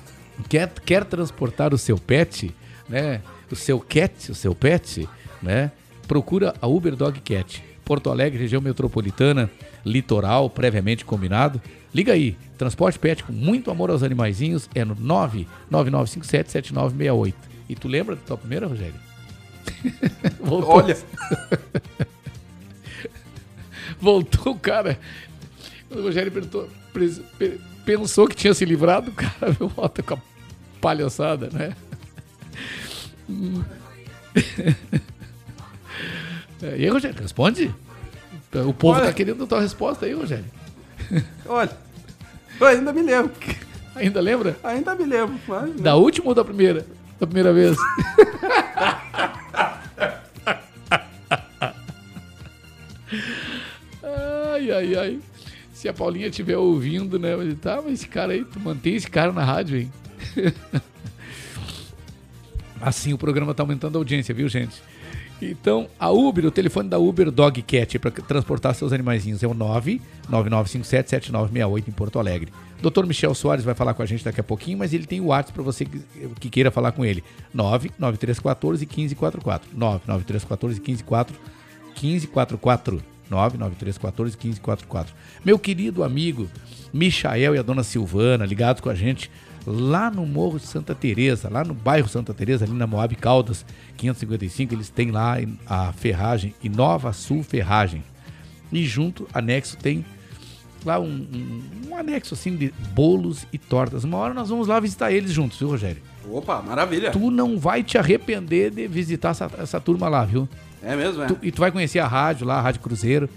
Speaker 4: Quer, quer transportar o seu pet, né? O seu cat, o seu pet, né? Procura a Uber Dog Cat. Porto Alegre, região metropolitana, litoral, previamente combinado. Liga aí, transporte pet com muito amor aos animaizinhos é no 999577968. E tu lembra da tua primeira, Rogério? Voltou.
Speaker 5: Olha.
Speaker 4: Voltou o cara. O Rogério perguntou- pensou que tinha se livrado, o cara viu, volta com a palhaçada, né? É, E aí, Rogério, responde? O povo
Speaker 5: Olha.
Speaker 4: tá querendo a tua resposta aí, Rogério.
Speaker 5: Olha, eu ainda me lembro.
Speaker 4: Ainda lembra?
Speaker 5: Ainda me lembro. mas-
Speaker 4: Da última ou da primeira? Da primeira vez? ai, ai, ai. Se a Paulinha estiver ouvindo, né? Mas tá, mas esse cara aí, tu mantém esse cara na rádio, hein? Assim o programa tá aumentando a audiência, viu, gente? Então, a Uber, o telefone da Uber Dog Cat para transportar seus animaizinhos é o 999577968 em Porto Alegre. Dr. Michel Soares vai falar com a gente daqui a pouquinho, mas ele tem o WhatsApp para você que, que queira falar com ele. 99314 1544. 99314 1544. 1544. 99314 1544. Meu querido amigo Michael e a dona Silvana, ligados com a gente lá no Morro de Santa Teresa, lá no bairro Santa Teresa, ali na Moab Caldas 555, eles têm lá a ferragem Inova Sul Ferragem. E junto, anexo, tem lá um, um, um anexo assim de bolos e tortas. Uma hora nós vamos lá visitar eles juntos, viu, Rogério?
Speaker 5: Opa, maravilha.
Speaker 4: Tu não vai te arrepender de visitar essa, essa turma lá, viu?
Speaker 5: É mesmo, é?
Speaker 4: Tu- e tu vai conhecer a rádio lá, a Rádio Cruzeiro.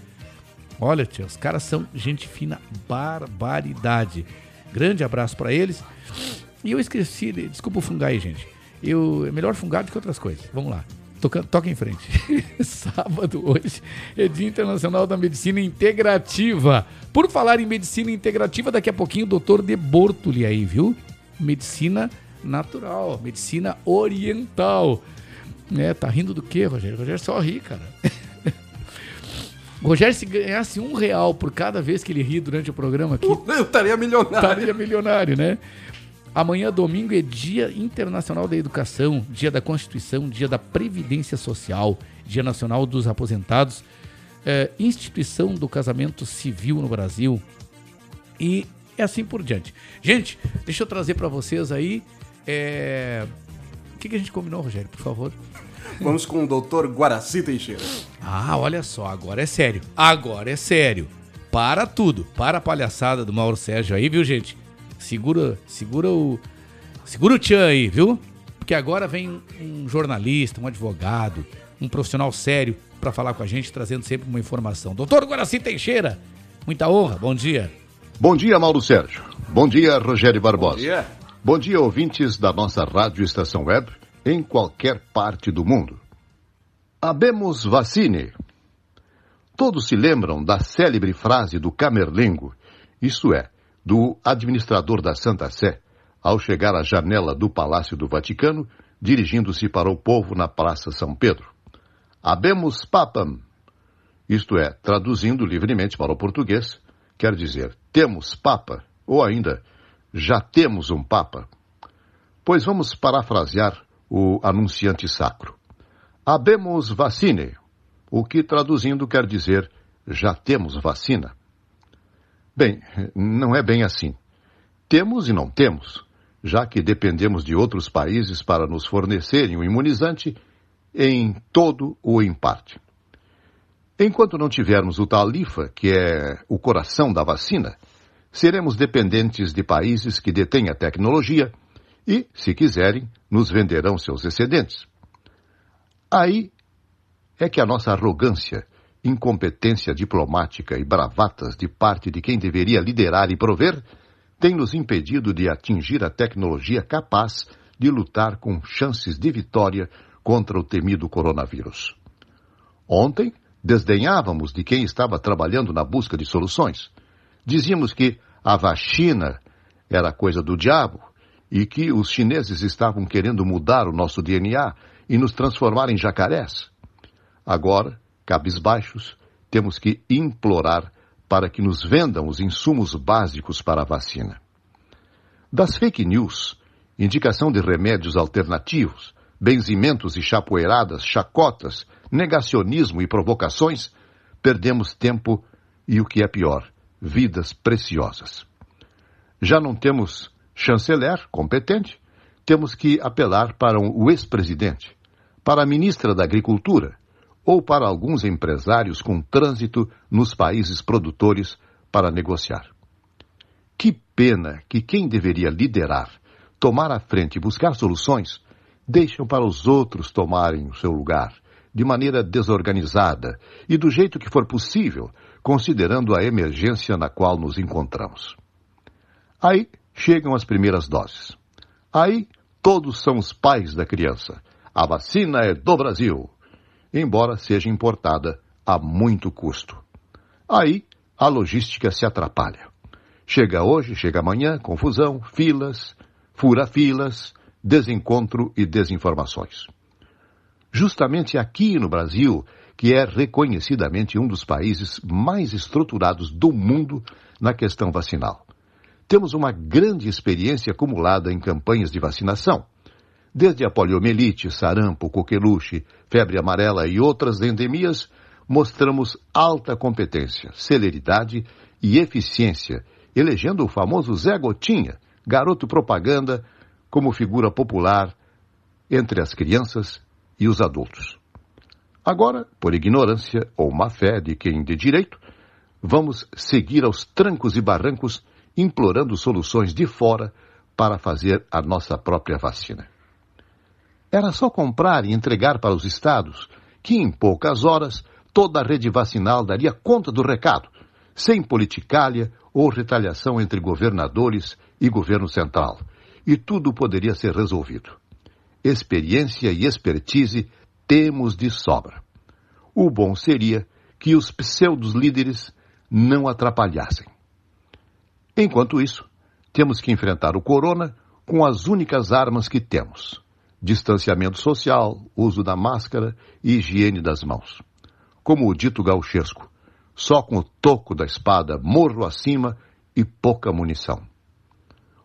Speaker 4: Olha, tia, os caras são gente fina, barbaridade. Grande abraço pra eles. E eu esqueci, de- desculpa o fungar aí, gente. Eu, é melhor fungar do que outras coisas. Vamos lá. Toca, toca em frente. Sábado hoje é Dia Internacional da Medicina Integrativa. Por falar em medicina integrativa, daqui a pouquinho o doutor De Bortoli aí, viu? Medicina natural, medicina oriental. É, tá rindo do quê, Rogério? Rogério só ri, cara. O Rogério, se ganhasse um real por cada vez que ele ri durante o programa aqui.
Speaker 5: Eu estaria milionário.
Speaker 4: Estaria milionário, né? Amanhã, domingo, é Dia Internacional da Educação, Dia da Constituição, Dia da Previdência Social, Dia Nacional dos Aposentados, é, Instituição do Casamento Civil no Brasil e assim por diante. Gente, deixa eu trazer para vocês aí. é, O que, que a gente combinou, Rogério, por favor?
Speaker 5: Vamos com o doutor Guaraci Teixeira.
Speaker 4: Ah, olha só, agora é sério. Agora é sério. Para tudo. Para a palhaçada do Mauro Sérgio aí, viu, gente? Segura, segura o. Segura o tchan aí, viu? Porque agora vem um jornalista, um advogado, um profissional sério para falar com a gente, trazendo sempre uma informação. Doutor Guaraci Teixeira, muita honra, bom dia.
Speaker 28: Bom dia, Mauro Sérgio. Bom dia, Rogério Barbosa.
Speaker 5: Bom dia.
Speaker 28: Bom dia, ouvintes da nossa rádio estação web em qualquer parte do mundo. Habemos vacine. Todos se lembram da célebre frase do Camerlengo, isto é, do administrador da Santa Sé, ao chegar à janela do Palácio do Vaticano, dirigindo-se para o povo na Praça São Pedro. Habemos papam. Isto é, traduzindo livremente para o português, quer dizer, temos papa, ou ainda, já temos um papa. Pois vamos parafrasear o anunciante sacro. Habemos vacine, o que traduzindo quer dizer já temos vacina. Bem, não é bem assim. Temos e não temos, já que dependemos de outros países para nos fornecerem o imunizante em todo ou em parte. Enquanto não tivermos o talifa, que é o coração da vacina, seremos dependentes de países que detêm a tecnologia e, se quiserem, nos venderão seus excedentes. Aí é que a nossa arrogância, incompetência diplomática e bravatas de parte de quem deveria liderar e prover tem nos impedido de atingir a tecnologia capaz de lutar com chances de vitória contra o temido coronavírus. Ontem, desdenhávamos de quem estava trabalhando na busca de soluções. Dizíamos que a vacina era coisa do diabo e que os chineses estavam querendo mudar o nosso DNA e nos transformar em jacarés. Agora, cabisbaixos, temos que implorar para que nos vendam os insumos básicos para a vacina. Das fake news, indicação de remédios alternativos, benzimentos e chapoeiradas, chacotas, negacionismo e provocações, perdemos tempo e, o que é pior, vidas preciosas. Já não temos chanceler competente, temos que apelar para o ex-presidente, para a ministra da Agricultura ou para alguns empresários com trânsito nos países produtores para negociar. Que pena que quem deveria liderar, tomar a frente e buscar soluções, deixam para os outros tomarem o seu lugar, de maneira desorganizada e do jeito que for possível, considerando a emergência na qual nos encontramos. Aí chegam as primeiras doses. Aí todos são os pais da criança. A vacina é do Brasil, embora seja importada a muito custo. Aí a logística se atrapalha. Chega hoje, chega amanhã, confusão, filas, fura-filas, desencontro e desinformações. justamente aqui no Brasil, que é reconhecidamente um dos países mais estruturados do mundo na questão vacinal. Temos uma grande experiência acumulada em campanhas de vacinação. Desde a poliomielite, sarampo, coqueluche, febre amarela e outras endemias, mostramos alta competência, celeridade e eficiência, elegendo o famoso Zé Gotinha, garoto propaganda, como figura popular entre as crianças e os adultos. Agora, por ignorância ou má fé de quem de direito, vamos seguir aos trancos e barrancos implorando soluções de fora para fazer a nossa própria vacina. Era só comprar e entregar para os estados, que em poucas horas toda a rede vacinal daria conta do recado, sem politicalha ou retaliação entre governadores e governo central, e tudo poderia ser resolvido. Experiência e expertise temos de sobra. O bom seria que os pseudos líderes não atrapalhassem. Enquanto isso, temos que enfrentar o corona com as únicas armas que temos: distanciamento social, uso da máscara e higiene das mãos. Como o dito gauchesco, só com o toco da espada morro acima e pouca munição.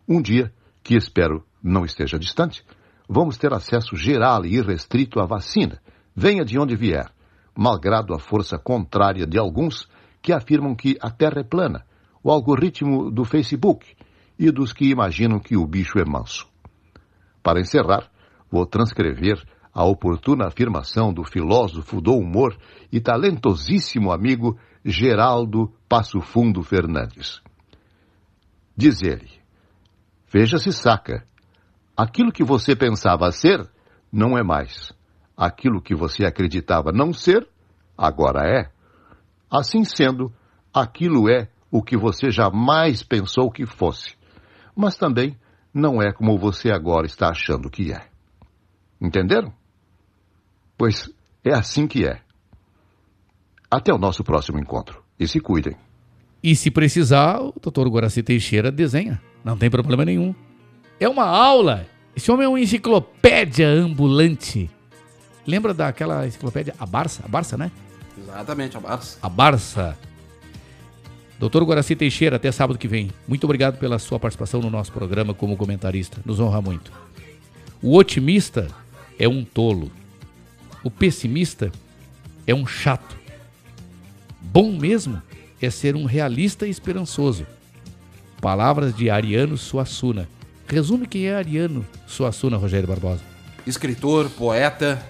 Speaker 28: Um dia, que espero não esteja distante, vamos ter acesso geral e irrestrito à vacina, venha de onde vier, malgrado a força contrária de alguns que afirmam que a Terra é plana, o algoritmo do Facebook e dos que imaginam que o bicho é manso. Para encerrar, vou transcrever a oportuna afirmação do filósofo do humor e talentosíssimo amigo Geraldo Passo Fundo Fernandes. Diz ele: Veja se saca. Aquilo que você pensava ser, não é mais. Aquilo que você acreditava não ser, agora é. Assim sendo, aquilo é o que você jamais pensou que fosse. Mas também não é como você agora está achando que é. Entenderam? Pois é assim que é. Até o nosso próximo encontro. E se cuidem.
Speaker 4: E se precisar, o doutor Guaraci Teixeira desenha. Não tem problema nenhum. É uma aula. Esse homem é uma enciclopédia ambulante. Lembra daquela enciclopédia? A Barça? A Barça, né?
Speaker 5: Exatamente, a Barça.
Speaker 4: A Barça. Doutor Guaraci Teixeira, até sábado que vem. Muito obrigado pela sua participação no nosso programa como comentarista. Nos honra muito. O otimista é um tolo. O pessimista é um chato. Bom mesmo é ser um realista e esperançoso. Palavras de Ariano Suassuna. Resume quem é Ariano Suassuna, Rogério Barbosa.
Speaker 5: Escritor, poeta,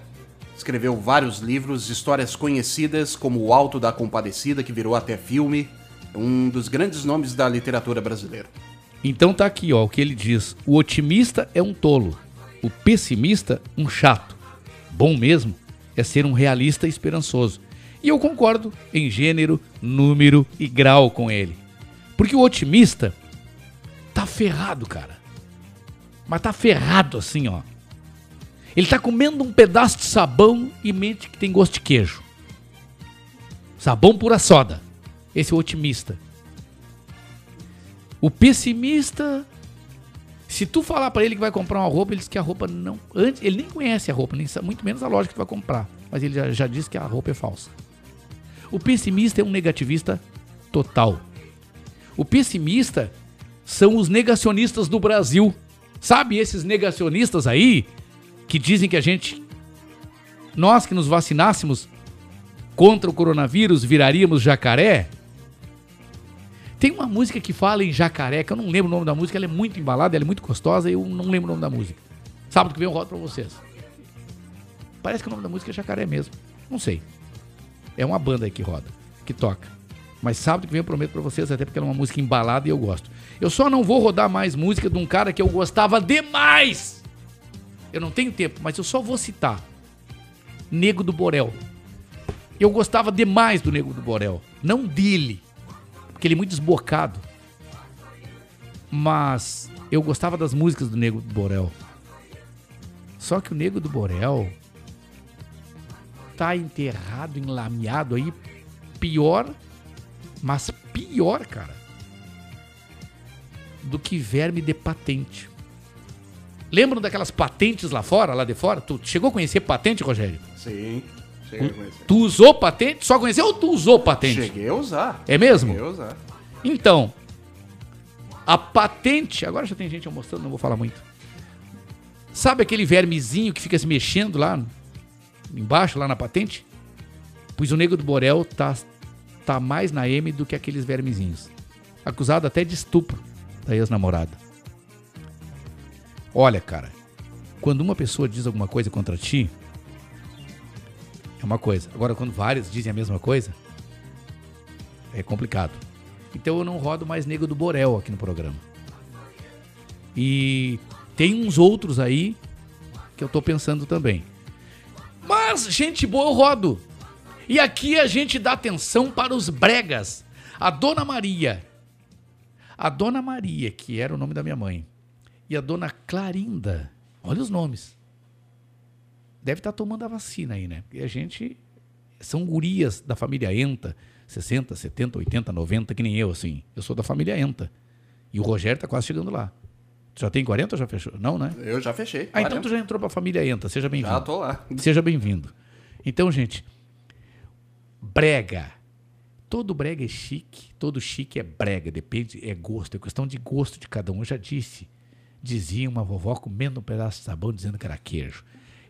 Speaker 5: escreveu vários livros, histórias conhecidas como O Alto da Compadecida, que virou até filme, um dos grandes nomes da literatura brasileira.
Speaker 4: Então tá aqui, ó, o que ele diz: o otimista é um tolo, o pessimista um chato. Bom mesmo é ser um realista esperançoso. E eu concordo em gênero, número e grau com ele. Porque o otimista tá ferrado, cara. Mas tá ferrado assim, ó. Ele tá comendo um pedaço de sabão e mente que tem gosto de queijo. Sabão pura soda. Esse é o otimista. O pessimista, se tu falar para ele que vai comprar uma roupa, ele diz que a roupa não, antes ele nem conhece a roupa, nem muito menos a loja que tu vai comprar, mas ele já, já diz que a roupa é falsa. O pessimista é um negativista total. O pessimista são os negacionistas do Brasil. Sabe esses negacionistas aí que dizem que a gente nós que nos vacinássemos contra o coronavírus viraríamos jacaré? Tem uma música que fala em jacaré, que eu não lembro o nome da música, ela é muito embalada, ela é muito gostosa, eu não lembro o nome da música. Sábado que vem eu rodo pra vocês. Parece que o nome da música é jacaré mesmo. Não sei. É uma banda aí que roda, que toca. Mas sábado que vem eu prometo pra vocês, até porque é uma música embalada e eu gosto. Eu só não vou rodar mais música de um cara que eu gostava demais. Eu não tenho tempo, mas eu só vou citar. Nego do Borel. Eu gostava demais do Nego do Borel. Não dele, porque ele é muito desbocado. Mas eu gostava das músicas do Nego do Borel. Só que o Nego do Borel tá enterrado, enlameado aí, pior, mas pior, cara, do que verme de patente. Lembram daquelas patentes lá fora, lá de fora? Tu chegou a conhecer patente, Rogério?
Speaker 5: Sim. Cheguei a conhecer.
Speaker 4: Tu usou patente? Só conheceu ou tu usou patente?
Speaker 5: Cheguei a usar.
Speaker 4: É mesmo?
Speaker 5: Cheguei a usar.
Speaker 4: Então, a patente. Agora já tem gente mostrando, não vou falar muito. Sabe aquele vermezinho que fica se mexendo lá embaixo, lá na patente? Pois o Nego do Borel tá, tá mais na M do que aqueles vermezinhos. Acusado até de estupro da ex-namorada. Olha, cara, quando uma pessoa diz alguma coisa contra ti, é uma coisa. Agora, quando várias dizem a mesma coisa, é complicado. Então eu não rodo mais Nego do Borel aqui no programa. E tem uns outros aí que eu tô pensando também. Mas, gente boa, eu rodo. E aqui a gente dá atenção para os bregas. A Dona Maria. A Dona Maria, que era o nome da minha mãe. E a Dona Clarinda. Olha os nomes. Deve estar tomando a vacina aí, né? Porque a gente. São gurias da família Enta. 60, 70, 80, 90, que nem eu, assim. Eu sou da família Enta. E o Rogério tá quase chegando lá. Tu já tem 40 ou já fechou? Não, né?
Speaker 5: Eu já fechei.
Speaker 4: Ah, então
Speaker 5: 40.
Speaker 4: tu já entrou pra família Enta. Seja bem-vindo.
Speaker 5: Já tô lá.
Speaker 4: Seja bem-vindo. Então, gente, brega. Todo brega é chique, todo chique é brega, depende, é gosto, é questão de gosto de cada um. Eu já disse, dizia uma vovó comendo um pedaço de sabão dizendo que era queijo.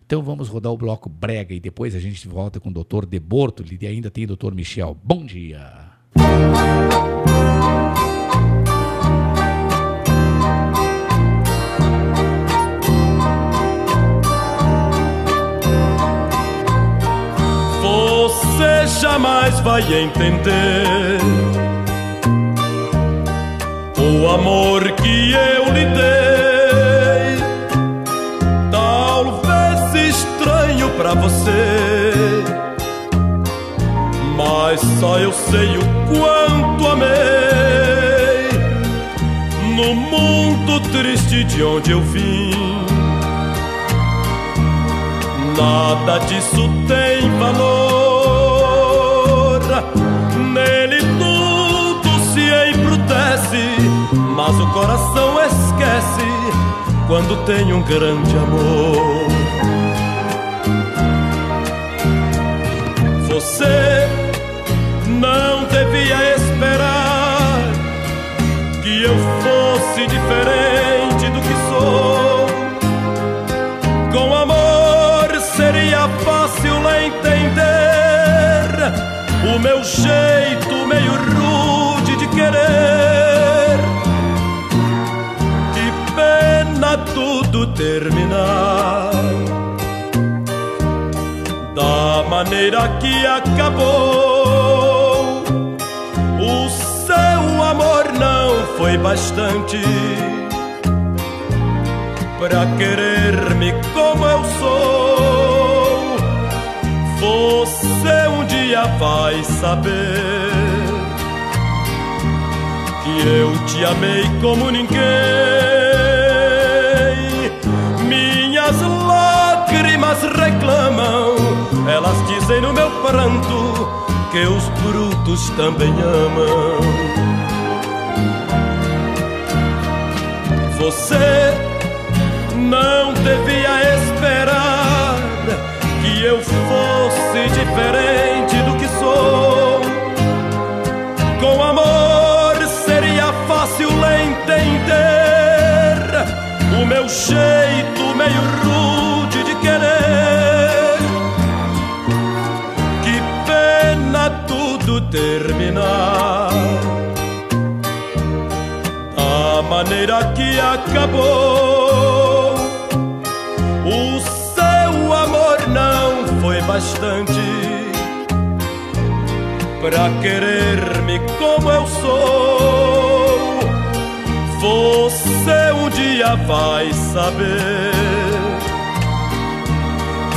Speaker 4: Então vamos rodar o bloco brega e depois a gente volta com o doutor Bortoli e ainda tem o doutor Michel. Bom dia.
Speaker 22: Você jamais vai entender o amor que eu lhe dei. Pra você, mas só eu sei o quanto amei. No mundo triste de onde eu vim. Nada disso tem valor. Nele tudo se embrutece, mas o coração esquece quando tem um grande amor. Você não devia esperar que eu fosse diferente do que sou. Com amor seria fácil entender o meu jeito meio rude de querer. Que pena tudo terminar maneira que acabou. O seu amor não foi bastante pra querer-me como eu sou. Você um dia vai saber que eu te amei como ninguém. Minhas lágrimas reclamam, elas dizem no meu pranto que os brutos também amam. Você não devia esperar que eu fosse diferente do que sou. Com amor seria fácil entender o meu jeito meio rude terminar a maneira que acabou. O seu amor não foi bastante pra querer-me como eu sou. Você um dia vai saber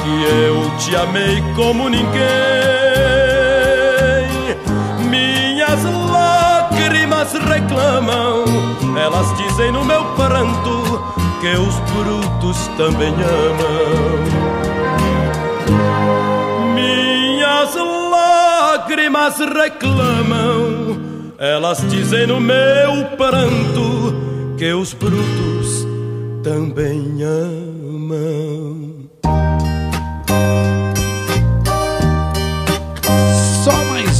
Speaker 22: que eu te amei como ninguém. Lágrimas reclamam, elas dizem no meu pranto que os brutos também amam. Minhas lágrimas reclamam, elas dizem no meu pranto que os brutos
Speaker 29: também amam.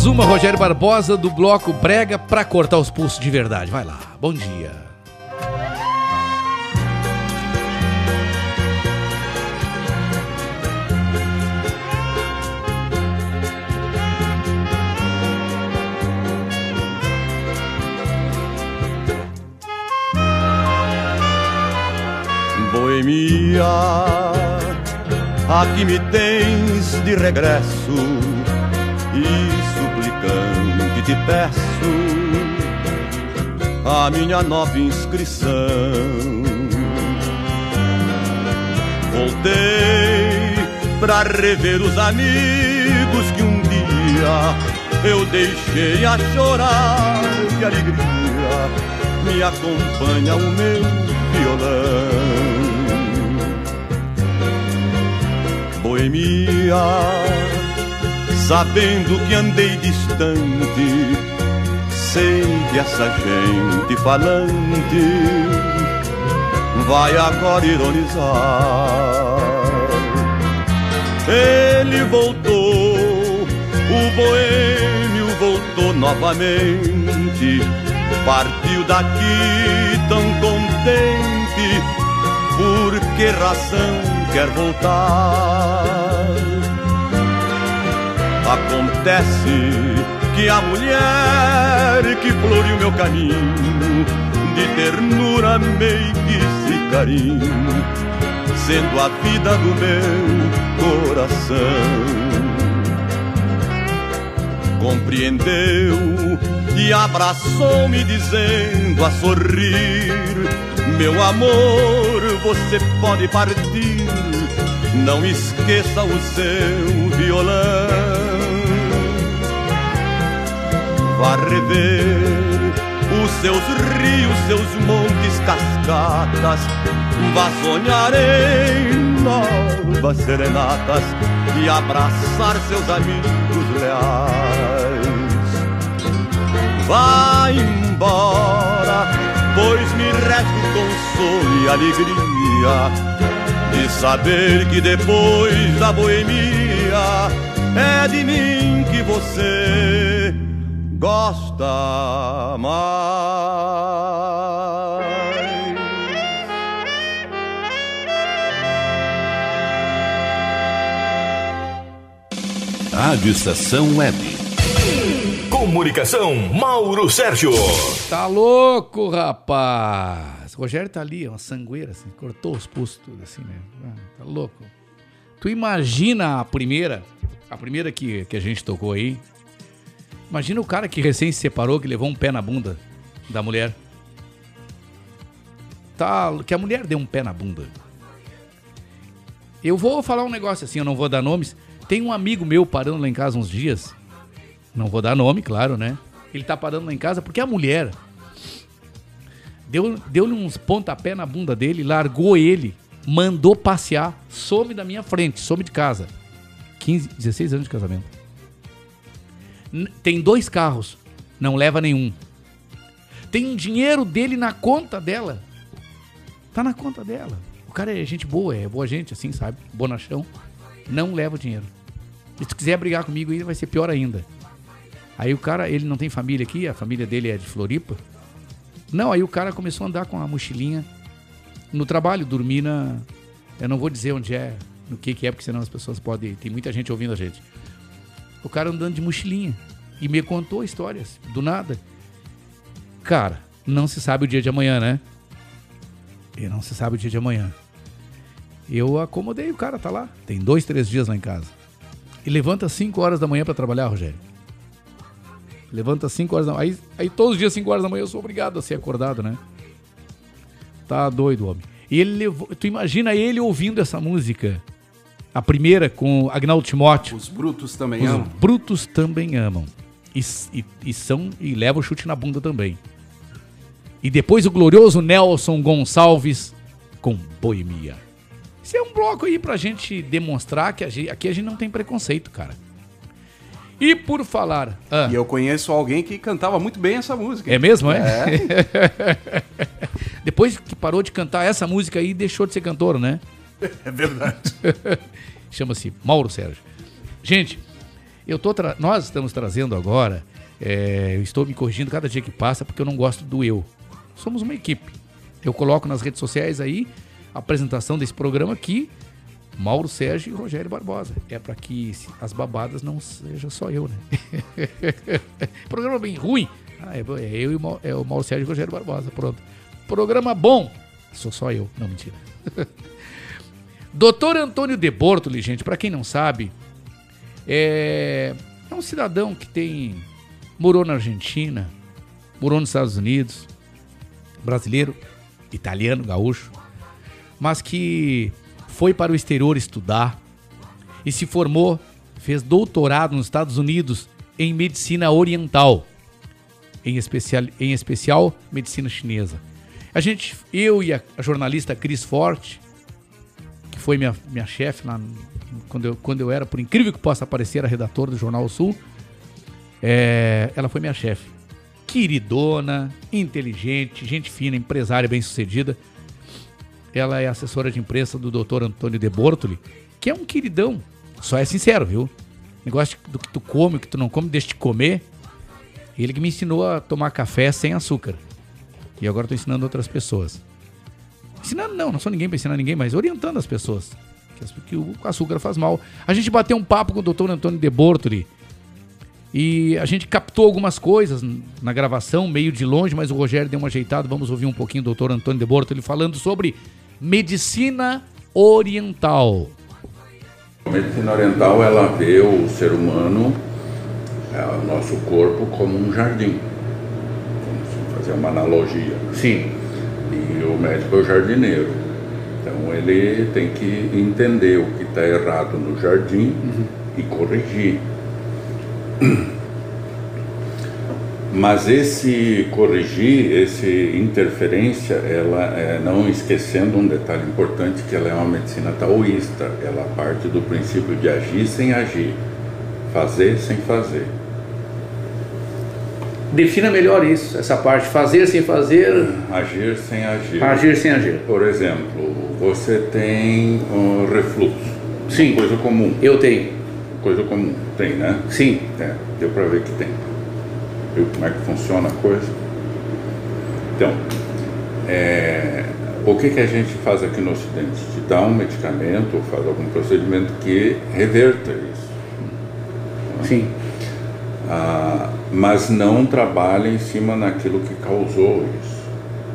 Speaker 4: Uma, Rogério Barbosa, do bloco Brega, pra cortar os pulsos de verdade. Vai lá, bom dia.
Speaker 29: Boemia, aqui me tens de regresso te peço a minha nova inscrição. Voltei pra rever os amigos que um dia eu deixei a chorar de alegria. Me acompanha o meu violão. Boemia, sabendo que andei distante, sei que essa gente falante vai agora ironizar. Ele voltou, o boêmio voltou novamente, partiu daqui tão contente, por que razão quer voltar? Que a mulher que floriu meu caminho de ternura, meigice e carinho, sendo a vida do meu coração. Compreendeu e abraçou-me dizendo a sorrir: Meu amor, você pode partir, não esqueça o seu violão. Vá rever os seus rios, seus montes, cascatas. Vá sonhar em novas serenatas e abraçar seus amigos leais. Vá embora, pois me resta o consolo e alegria de saber que depois da boemia é de mim que você gosta mais.
Speaker 2: Rádio Estação Web.
Speaker 3: Comunicação Mauro Sérgio.
Speaker 4: Tá louco, rapaz. O Rogério tá ali, uma sangueira, assim, cortou os pulsos tudo assim, né? Ah, tá louco. Tu imagina a primeira, a primeira que, que a gente tocou aí. Imagina o cara que recém se separou, que levou um pé na bunda da mulher. Tá, que a mulher deu um pé na bunda. Eu vou falar um negócio assim, eu não vou dar nomes. Tem um amigo meu parando lá em casa uns dias. Não vou dar nome, claro, né? Ele tá parando lá em casa porque a mulher deu- deu-lhe uns pontapé na bunda dele, largou ele, mandou passear, some da minha frente, some de casa. 15, 16 anos de casamento. Tem dois carros, não leva nenhum. Tem dinheiro dele na conta dela. Tá na conta dela. O cara é gente boa, é boa gente, assim, sabe? Bonachão. Não leva o dinheiro. E se tu quiser brigar comigo aí, vai ser pior ainda. Aí o cara, ele não tem família aqui, a família dele é de Floripa. Não, aí o cara começou a andar com a mochilinha no trabalho, dormir na. Eu não vou dizer onde é, no que, que é, porque senão as pessoas podem. Tem muita gente ouvindo a gente. O cara andando de mochilinha. E me contou histórias, do nada. Cara, não se sabe o dia de amanhã, né? E não se sabe o dia de amanhã. Eu acomodei, o cara tá lá. Tem dois, três dias lá em casa. E levanta às 5 horas da manhã pra trabalhar, Rogério. Levanta às 5 horas da manhã. Aí, aí todos os dias, 5 horas da manhã, eu sou obrigado a ser acordado, né? Tá doido, homem. E ele levou. Tu imagina ele ouvindo essa música. A primeira com Agnaldo Timóteo.
Speaker 5: Os brutos também
Speaker 4: Os
Speaker 5: amam.
Speaker 4: brutos também amam. E, e, e são. E leva o chute na bunda também. E depois o glorioso Nelson Gonçalves com Boemia. Esse é um bloco aí pra gente demonstrar que a gente- aqui a gente não tem preconceito, cara. E por falar.
Speaker 5: E eu conheço alguém que cantava muito bem essa música.
Speaker 4: É mesmo, é?
Speaker 5: É.
Speaker 4: depois que parou de cantar essa música aí, deixou de ser cantor, né?
Speaker 5: É verdade.
Speaker 4: Chama-se Mauro Sérgio. Gente, eu tô tra- nós estamos trazendo agora, é, eu estou me corrigindo cada dia que passa porque eu não gosto do eu. Somos uma equipe. Eu coloco nas redes sociais aí a apresentação desse programa aqui, Mauro Sérgio e Rogério Barbosa. É para que as babadas não seja só eu, né? programa bem ruim. Ah, é, é eu e o, Mau- é o Mauro Sérgio e o Rogério Barbosa. Pronto. Programa bom. Sou só eu. Não, mentira. Doutor Antônio de Bortoli, gente, para quem não sabe, é, é um cidadão que tem morou na Argentina, morou nos Estados Unidos, brasileiro, italiano, gaúcho, mas que foi para o exterior estudar e se formou, fez doutorado nos Estados Unidos em medicina oriental, em especial, em especial medicina chinesa. A gente, eu e a, jornalista Cris Forte, foi minha, minha chefe lá quando eu, quando eu era, por incrível que possa parecer, a redatora do Jornal Sul, é, ela foi minha chefe. Queridona, inteligente, gente fina, empresária bem sucedida. Ela é assessora de imprensa do Dr. Antônio de Bortoli, que é um queridão. Só é sincero, viu? Negócio do que tu come, que tu não come, deixa de comer. Ele que me ensinou a tomar café sem açúcar. E agora tô ensinando outras pessoas. Ensinando não, não sou ninguém para ensinar ninguém, mas orientando as pessoas. Que, o açúcar faz mal. A gente bateu um papo com o Dr. Antônio de Bortoli. E a gente captou algumas coisas na gravação, meio de longe, mas o Rogério deu uma ajeitada. Vamos ouvir um pouquinho do Dr. Antônio de Bortoli falando sobre medicina oriental.
Speaker 30: A medicina oriental ela vê o ser humano, é, o nosso corpo como um jardim. Vamos fazer uma analogia.
Speaker 4: Sim.
Speaker 30: E o médico é o jardineiro. Então ele tem que entender o que está errado no jardim e corrigir. Mas esse corrigir, esse interferência, ela é, não esquecendo um detalhe importante que ela é uma medicina taoísta. Ela parte do princípio de agir sem agir, fazer sem fazer.
Speaker 4: Defina melhor isso, essa parte. Fazer sem fazer.
Speaker 30: Agir sem agir.
Speaker 4: Agir sem agir.
Speaker 30: Por exemplo, você tem um refluxo.
Speaker 4: Sim.
Speaker 30: Coisa comum.
Speaker 4: Eu tenho.
Speaker 30: Coisa comum. Tem, né?
Speaker 4: Sim.
Speaker 30: É, deu pra ver que tem. Viu como é que funciona a coisa? Então, é, o que, que a gente faz aqui no Ocidente? Te dá um medicamento ou faz algum procedimento que reverta isso.
Speaker 4: Sim.
Speaker 30: Ah, mas não trabalha em cima naquilo que causou isso,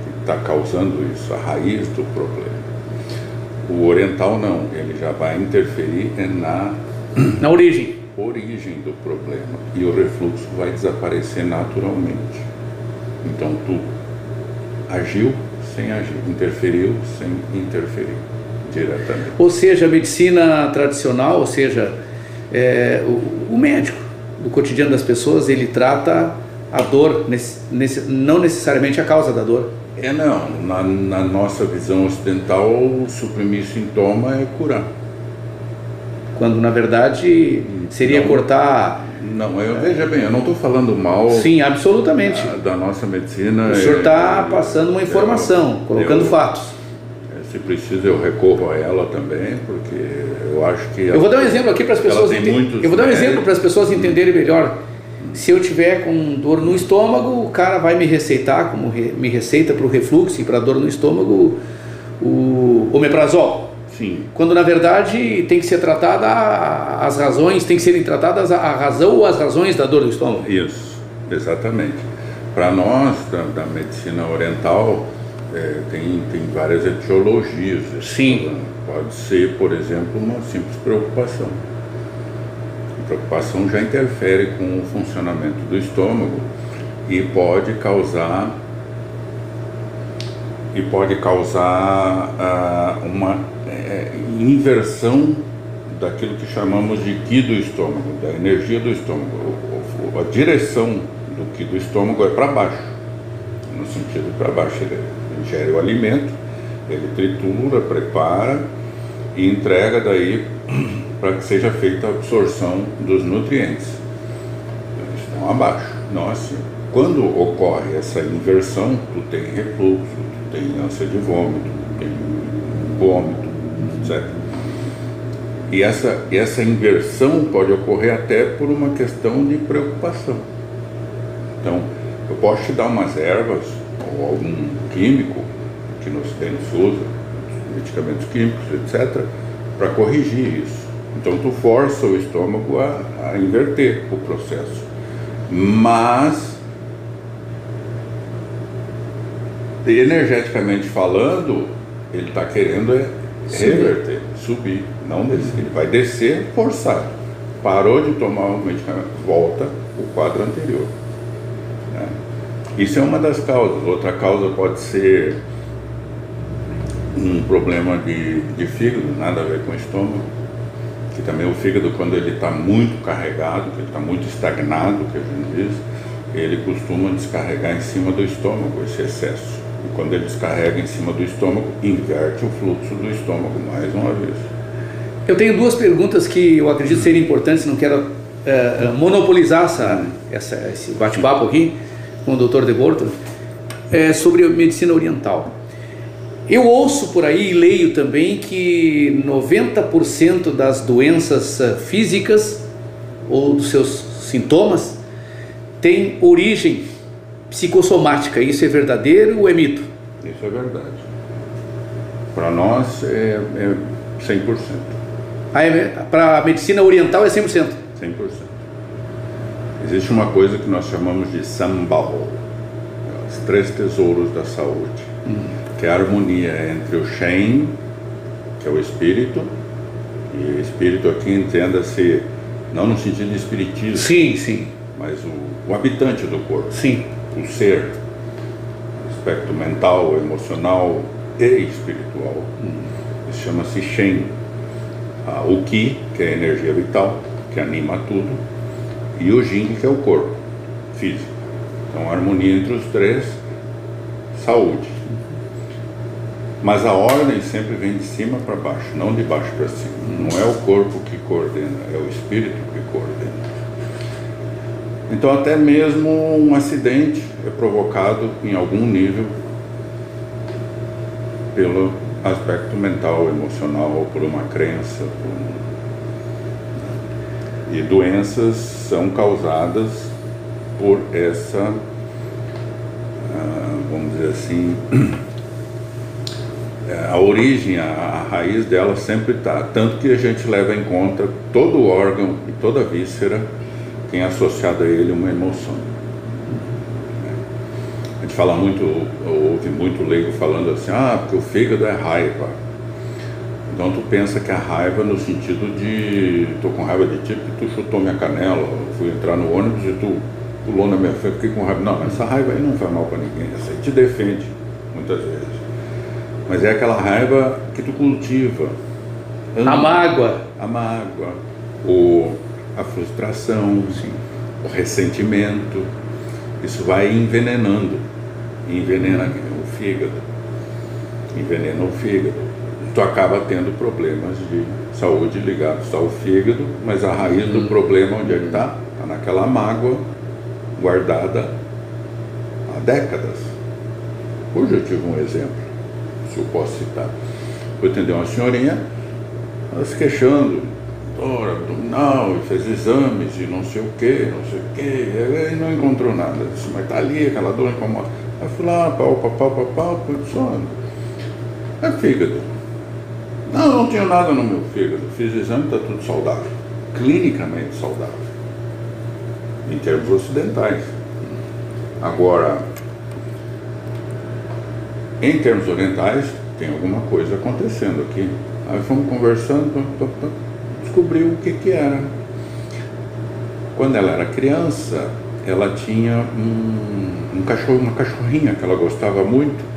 Speaker 30: que está causando isso, a raiz do problema. O oriental não, ele já vai interferir na,
Speaker 4: na origem.
Speaker 30: origem do problema e o refluxo vai desaparecer naturalmente. Então tu agiu sem agir, interferiu sem interferir diretamente.
Speaker 4: Ou seja, a medicina tradicional, ou seja, é, o, o médico do cotidiano das pessoas, ele trata a dor, não necessariamente a causa da dor.
Speaker 30: É não, na, na nossa visão ocidental, suprimir sintoma é curar.
Speaker 4: Quando na verdade seria
Speaker 30: Não.
Speaker 4: cortar.
Speaker 30: Não, eu, veja bem, eu não estou falando mal.
Speaker 4: Sim, absolutamente.
Speaker 30: Da, da nossa medicina.
Speaker 4: O senhor
Speaker 30: é-
Speaker 4: está passando uma informação,
Speaker 30: eu-
Speaker 4: colocando
Speaker 30: eu-
Speaker 4: fatos.
Speaker 30: Se precisa, eu recorro a ela também, porque eu acho que.
Speaker 4: Eu vou dar um exemplo aqui para as pessoas.
Speaker 30: muitos
Speaker 4: Eu vou dar um exemplo para as pessoas entenderem melhor. Se eu tiver com dor no estômago, o cara vai me receitar, como re- me receita para o refluxo e para dor no estômago, o omeprazol.
Speaker 30: Sim.
Speaker 4: Quando na verdade tem que ser tratada as razões, tem que serem tratadas a, a razão ou as razões da dor no estômago.
Speaker 30: Isso, exatamente. Para nós, da, da medicina oriental, é, tem, tem várias etiologias.
Speaker 4: Sim.
Speaker 30: Pode ser, por exemplo, uma simples preocupação. A preocupação já interfere com o funcionamento do estômago e pode causar e pode causar ah, uma eh, inversão daquilo que chamamos de ki do estômago, da energia do estômago. A direção do ki do estômago é para baixo, no sentido para baixo. Ele ingere o alimento, ele tritura, prepara e entrega daí para que seja feita a absorção dos nutrientes. Eles estão abaixo, não assim. Quando ocorre essa inversão, tu tem refluxo, tu tem ânsia de vômito, tem vômito, etc. E essa, essa inversão pode ocorrer até por uma questão de preocupação. Então, eu posso te dar umas ervas ou algum químico que no Ocidente se usa, medicamentos químicos, etc., para corrigir isso. Então, tu força o estômago a, a inverter o processo. Mas, energeticamente falando, ele está querendo é reverter, subir, não descer. Ele vai descer forçado. Parou de tomar o medicamento, volta o quadro anterior. né? Isso é uma das causas. Outra causa pode ser um problema de, de fígado, nada a ver com o estômago. Que também o fígado, quando ele está muito carregado, que ele está muito estagnado, que a gente diz, ele costuma descarregar em cima do estômago esse excesso. E quando ele descarrega em cima do estômago, inverte o fluxo do estômago mais uma vez.
Speaker 31: Eu tenho duas perguntas que eu acredito serem importantes, não quero eh, monopolizar essa, essa- esse bate-papo aqui com o Dr. De Borto, é sobre medicina oriental. Eu ouço por aí e leio também que 90% das doenças eh, físicas ou dos seus sintomas têm origem psicossomática. Isso é verdadeiro ou é mito?
Speaker 30: Isso é verdade. Para nós é, é 100%.
Speaker 31: Para a medicina oriental é 100%.
Speaker 30: 100%. Existe uma coisa que nós chamamos de sambal, os três tesouros da saúde, que é a harmonia entre o Shen, que é o espírito, e espírito aqui entenda-se não no sentido de espiritismo,
Speaker 31: sim, sim,
Speaker 30: mas o, o habitante do corpo,
Speaker 31: sim,
Speaker 30: o ser, aspecto mental, emocional e espiritual. Isso chama-se Shen. Ah, o Ki, que é a energia vital, que anima tudo, e o Jin, que é o corpo físico. Então, harmonia entre os três, saúde. Mas a ordem sempre vem de cima para baixo, não de baixo para cima. Não é o corpo que coordena, é o espírito que coordena. Então, até mesmo um acidente é provocado em algum nível pelo aspecto mental, emocional, ou por uma crença. por um- E doenças são causadas por essa, ah, vamos dizer assim, é, a origem, a, a raiz dela sempre está. Tanto que a gente leva em conta todo órgão e toda víscera tem associado a ele uma emoção. A gente fala muito, ouve muito leigo falando assim, ah, porque o fígado é raiva. Então tu pensa que a raiva no sentido de tô com raiva de ti porque tu chutou minha canela, eu fui entrar no ônibus e tu pulou na minha frente, fiquei com raiva. Não, essa raiva aí não faz mal para ninguém, essa aí te defende muitas vezes. Mas é aquela raiva que tu cultiva.
Speaker 31: A mágoa.
Speaker 30: A mágoa. O, a frustração, o ressentimento. Isso vai envenenando. Envenena o fígado. Envenena o fígado. Tu acaba tendo problemas de saúde ligados ao fígado, mas a raiz do problema onde é que está? Está naquela mágoa guardada há décadas. Hoje eu tive um exemplo, se eu posso citar. Fui atender uma senhorinha, ela se queixando, dor abdominal, e fez exames e não sei o que, não sei o que, e não encontrou nada. Disse, mas tá ali, aquela dor incomoda. Aí fui lá, pau, pau, pau, pau, pau, pau, só. É fígado. Não, não tinha nada no meu fígado. Fiz exame, está tudo saudável. Clinicamente saudável. Em termos ocidentais. Agora, em termos orientais, tem alguma coisa acontecendo aqui. Aí fomos conversando, descobriu o que, que era. Quando ela era criança, ela tinha um, um cachorro, uma cachorrinha que ela gostava muito.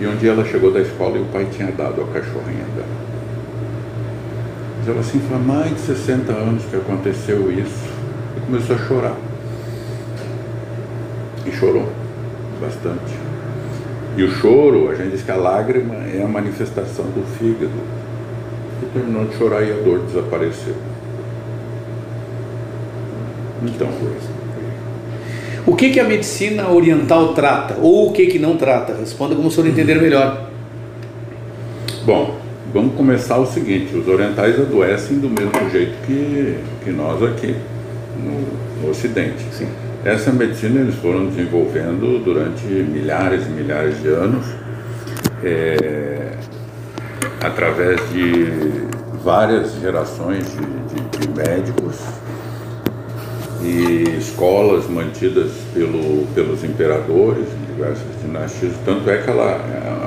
Speaker 30: E um dia ela chegou da escola e o pai tinha dado a cachorrinha dela. Mas ela assim, há mais de 60 anos que aconteceu isso. E começou a chorar. E chorou bastante. E o choro, a gente diz que a lágrima é a manifestação do fígado. E terminou de chorar e a dor desapareceu. Então,
Speaker 31: O que, que a medicina oriental trata? Ou o que, que não trata? Responda como o senhor entender melhor.
Speaker 30: Bom, vamos começar o seguinte: os orientais adoecem do mesmo jeito que, que nós aqui, no, no Ocidente.
Speaker 31: Sim.
Speaker 30: Essa medicina eles foram desenvolvendo durante milhares e milhares de anos, é, através de várias gerações de, de- de médicos e escolas mantidas pelo, pelos imperadores em diversas dinastias. Tanto é que ela,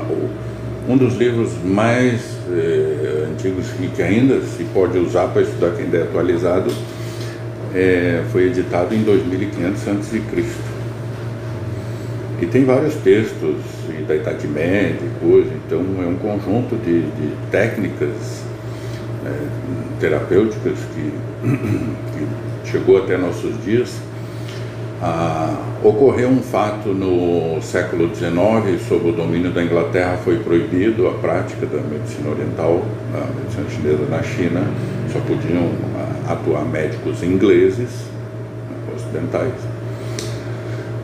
Speaker 30: o- um dos livros mais eh, antigos e que ainda se pode usar para estudar quem é atualizado é, foi editado em 2500 a.C. E tem vários textos da Idade Média e coisa, então é um conjunto de, de técnicas é, terapêuticas que, que chegou até nossos dias. Ah, ocorreu um fato no século XIX, sob o domínio da Inglaterra, foi proibido a prática da medicina oriental, a medicina chinesa na China, só podiam ah, atuar médicos ingleses, né, ocidentais.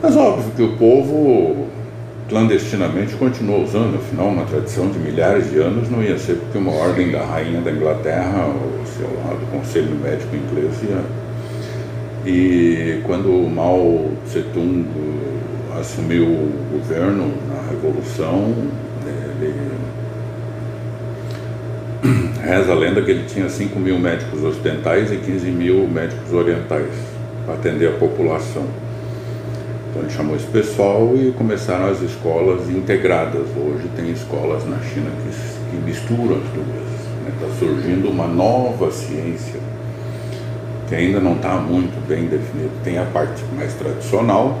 Speaker 30: Mas óbvio que o povo clandestinamente continuou usando, afinal uma tradição de milhares de anos não ia ser porque uma ordem da rainha da Inglaterra, ou sei lá, do Conselho Médico Inglês ia e quando Mao Tse-tung assumiu o governo na Revolução, ele reza a lenda que ele tinha 5 mil médicos ocidentais e 15 mil médicos orientais para atender a população. Então ele chamou esse pessoal e começaram as escolas integradas. Hoje tem escolas na China que, que misturam as duas. Está surgindo uma nova ciência que ainda não está muito bem definida. Tem a parte mais tradicional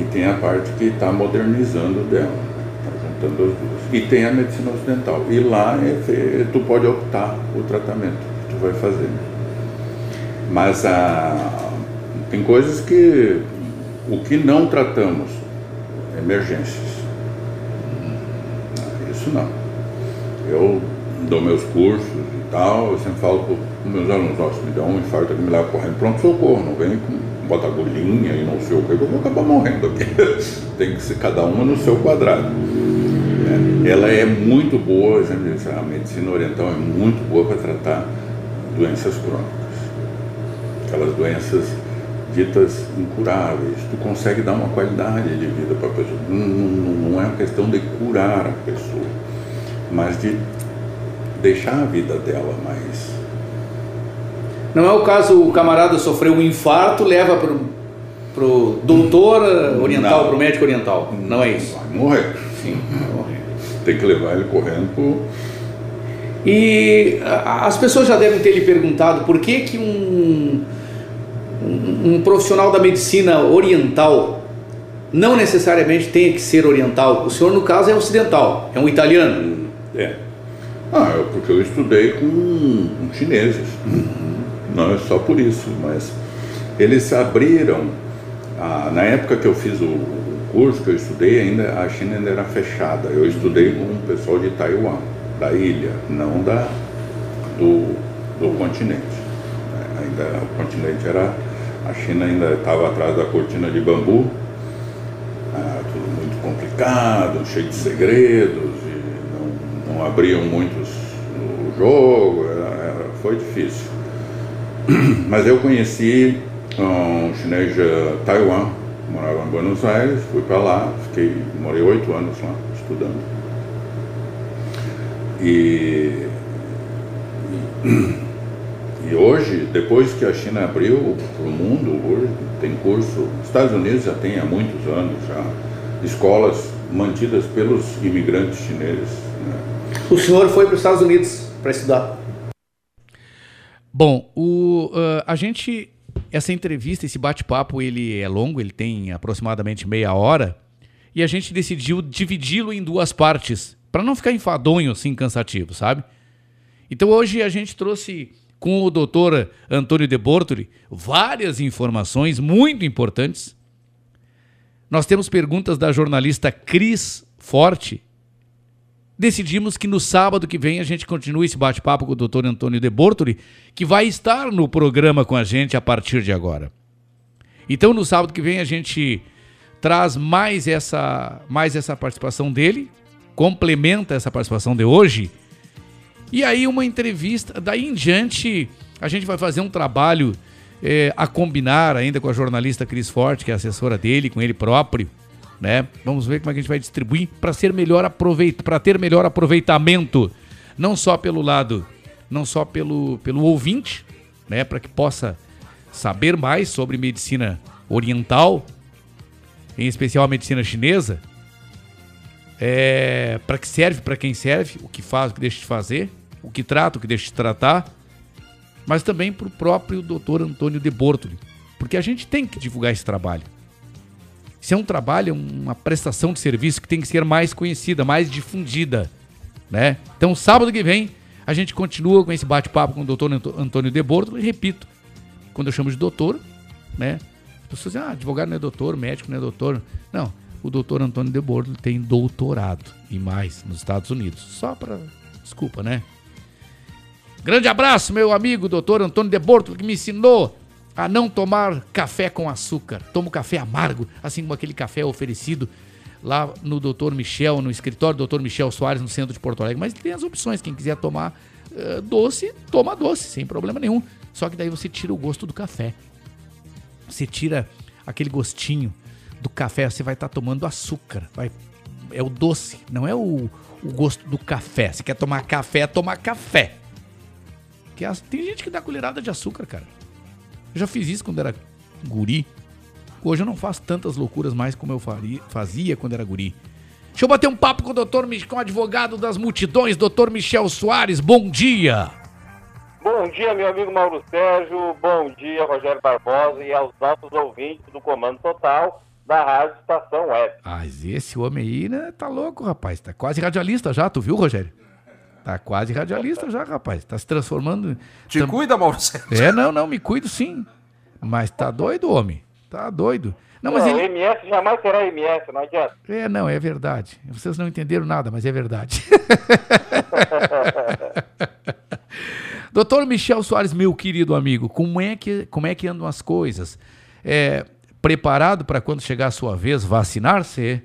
Speaker 30: e tem a parte que está modernizando dela, está juntando as duas. E tem a medicina ocidental. E lá é tu pode optar o tratamento que tu vai fazer. Mas a, tem coisas que o que não tratamos, emergências. Isso não. Eu dou meus cursos e tal, eu sempre falo para meus alunos, nossa, me dá um infarto aqui, me leva correndo, pronto, socorro, não vem com bota agulhinha e não sei o que, eu vou acabar morrendo aqui. Tem que ser cada uma no seu quadrado. né? Ela é muito boa, a medicina oriental é muito boa para tratar doenças crônicas. Aquelas doenças ditas incuráveis. Tu consegue dar uma qualidade de vida para a pessoa. Não, não, não é uma questão de curar a pessoa, mas de deixar a vida dela mais.
Speaker 31: Não é o caso o camarada sofreu um infarto, leva pro, pro doutor oriental,
Speaker 30: Não.
Speaker 31: pro médico oriental. Não é isso.
Speaker 30: Vai morrer.
Speaker 31: Sim, vai morrer.
Speaker 30: Tem que levar ele correndo pro.
Speaker 31: E as pessoas já devem ter lhe perguntado por que que um, um, um profissional da medicina oriental não necessariamente tem que ser oriental. O senhor, no caso, é ocidental, é um italiano.
Speaker 30: É. Ah, é porque eu estudei com, com chineses. Não é só por isso, mas eles abriram. ah, na época que eu fiz o, curso que eu estudei, ainda a China ainda era fechada. Eu estudei com o pessoal de Taiwan, da ilha, não da do, do continente. É, Ainda o continente era a China ainda estava atrás da cortina de bambu, ah, tudo muito complicado, cheio de segredos, não, não abriam muitos o jogo, era- era- foi difícil. Mas eu conheci um chinês de Taiwan, morava em Buenos Aires, fui para lá, fiquei, morei oito anos lá, estudando. E, e, hoje, depois que a China abriu para o mundo, hoje tem curso, Estados Unidos já tem há muitos anos já, escolas mantidas pelos imigrantes chineses. né?
Speaker 31: O senhor foi para os Estados Unidos para estudar.
Speaker 4: Bom, o, ah, a gente. Essa entrevista, esse bate-papo, ele é longo, ele tem aproximadamente meia hora. E a gente decidiu dividi-lo em duas partes, para não ficar enfadonho assim, cansativo, sabe? Então hoje a gente trouxe com o doutor Antônio de Bortoli várias informações muito importantes. Nós temos perguntas da jornalista Cris Forte. Decidimos que no sábado que vem a gente continue esse bate-papo com o doutor Antônio de Bortoli, que vai estar no programa com a gente a partir de agora. Então no sábado que vem a gente traz mais essa, mais essa participação dele, complementa essa participação de hoje. E aí uma entrevista, daí em diante a gente vai fazer um trabalho é, a combinar ainda com a jornalista Cris Forte, que é assessora dele, com ele próprio, né? Vamos ver como é que a gente vai distribuir para ser melhor aproveito, para ter melhor aproveitamento, não só pelo lado, não só pelo, pelo ouvinte, né, para que possa saber mais sobre medicina oriental, em especial a medicina chinesa, é, para que serve para quem serve, o que faz, o que deixa de fazer, o que trata, o que deixa de tratar, mas também para o próprio doutor Antônio de Bortoli, porque a gente tem que divulgar esse trabalho. Isso é um trabalho, uma prestação de serviço que tem que ser mais conhecida, mais difundida, né? Então, sábado que vem, a gente continua com esse bate-papo com o doutor Antônio de Bortoli, e repito, quando eu chamo de doutor, né? As pessoas dizem, ah, advogado não é doutor, médico não é doutor. Não, o doutor Antônio de Bortoli tem doutorado e mais nos Estados Unidos. Só para, desculpa, né? Grande abraço, meu amigo doutor Antônio de Bortoli, que me ensinou a não tomar café com açúcar. Tomo café amargo, assim como aquele café oferecido lá no Dr. Michel, no escritório do Dr. Michel Soares, no centro de Porto Alegre. Mas tem as opções, quem quiser tomar uh, doce, toma doce, sem problema nenhum. Só que daí você tira o gosto do café. Você tira aquele gostinho do café, você vai estar tá tomando açúcar. Vai, é o doce, não é o, o gosto do café. Você quer tomar café, tomar café. Que as, tem gente que dá colherada de açúcar, cara. Eu já fiz isso quando era guri. Hoje eu não faço tantas loucuras mais como eu faria, fazia quando era guri. Deixa eu bater um papo com o doutor, com o advogado das multidões, doutor Michel Soares. Bom dia.
Speaker 32: Bom dia, meu amigo Mauro Sérgio. Bom dia, Rogério Barbosa e aos nossos ouvintes do Comando Total da Rádio Estação Web.
Speaker 4: Mas esse homem aí, né, tá louco, rapaz. Tá quase radialista já, tu viu, Rogério? Tá quase radialista já, rapaz. Tá se transformando.
Speaker 5: Te Tam... cuida, Maurício.
Speaker 4: É, não, não, me cuido sim. Mas tá doido, homem. Tá doido. Não, mas
Speaker 32: não,
Speaker 4: ele...
Speaker 32: MS jamais será MS, não adianta.
Speaker 4: É, não, é verdade. Vocês não entenderam nada, mas é verdade. Doutor Michel Soares, meu querido amigo, como é que, como é que andam as coisas? É, preparado para quando chegar a sua vez vacinar-se?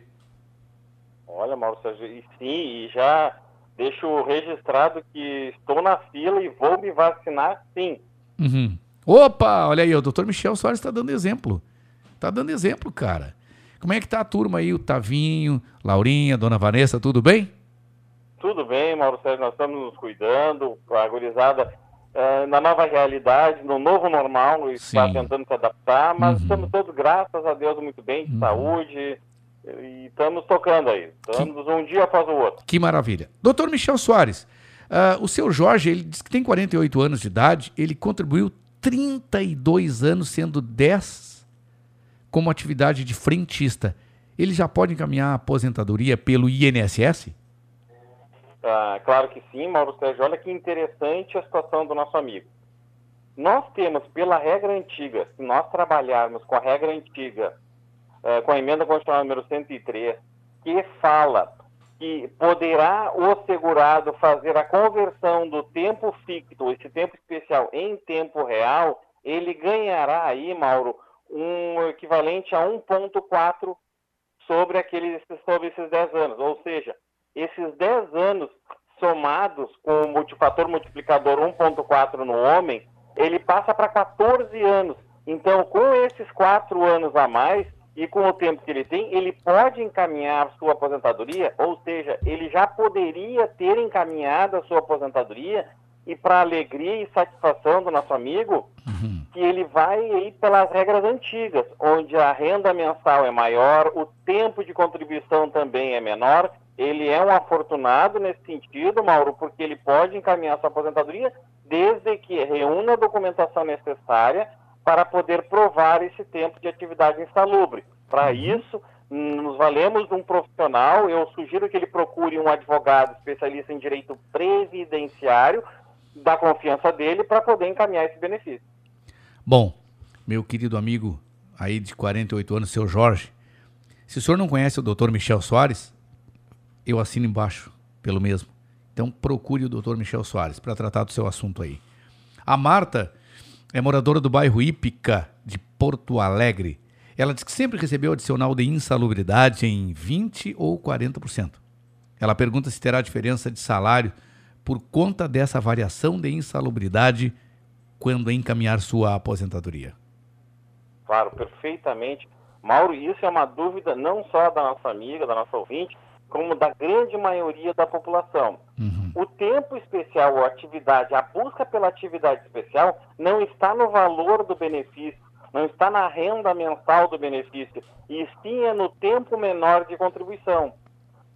Speaker 32: Olha, Maurício, e sim, e já deixo registrado que estou na fila e vou me vacinar sim.
Speaker 4: Uhum. Opa, olha aí, o doutor Michel Soares está dando exemplo. Está dando exemplo, cara. Como é que tá a turma aí, o Tavinho, Laurinha, Dona Vanessa, tudo bem?
Speaker 32: Tudo bem, Mauro Sérgio, nós estamos nos cuidando, a gurizada uh, na nova realidade, no novo normal, está tentando se adaptar, mas uhum. estamos todos, graças a Deus, muito bem, de uhum. saúde, e estamos tocando aí. Estamos que... um dia após o outro.
Speaker 4: Que maravilha. Doutor Michel Soares, uh, o seu Jorge, ele diz que tem 48 anos de idade, ele contribuiu 32 anos, sendo 10 como atividade de frentista. Ele já pode encaminhar a aposentadoria pelo INSS?
Speaker 32: Ah, claro que sim, Mauro Sérgio. Olha que interessante a situação do nosso amigo. Nós temos, pela regra antiga, se nós trabalharmos com a regra antiga eh, com a emenda constitucional número 103, que fala que poderá o segurado fazer a conversão do tempo fixo, esse tempo especial, em tempo real, ele ganhará aí, Mauro, um equivalente a 1,4 sobre, aqueles, sobre esses 10 anos. Ou seja, esses 10 anos somados com o multifator multiplicador 1,4 no homem, ele passa para 14 anos. Então, com esses 4 anos a mais, e com o tempo que ele tem, ele pode encaminhar sua aposentadoria, ou seja, ele já poderia ter encaminhado a sua aposentadoria e para alegria e satisfação do nosso amigo, uhum. que ele vai ir pelas regras antigas, onde a renda mensal é maior, o tempo de contribuição também é menor. Ele é um afortunado nesse sentido, Mauro, porque ele pode encaminhar sua aposentadoria desde que reúna a documentação necessária para poder provar esse tempo de atividade insalubre. Para uhum. isso, nos valemos de um profissional, eu sugiro que ele procure um advogado especialista em direito previdenciário, da confiança dele, para poder encaminhar esse benefício.
Speaker 4: Bom, meu querido amigo aí de 48 anos, seu Jorge, se o senhor não conhece o doutor Michel Soares, eu assino embaixo pelo mesmo. Então procure o doutor Michel Soares para tratar do seu assunto aí. A Marta é moradora do bairro Ípica, de Porto Alegre. Ela diz que sempre recebeu adicional de insalubridade em 20% ou 40%. Ela pergunta se terá diferença de salário por conta dessa variação de insalubridade quando encaminhar sua aposentadoria.
Speaker 32: Claro, perfeitamente. Mauro, isso é uma dúvida não só da nossa amiga, da nossa ouvinte, como da grande maioria da população. O tempo especial ou atividade, a busca pela atividade especial, não está no valor do benefício, não está na renda mensal do benefício, e sim é no tempo menor de contribuição.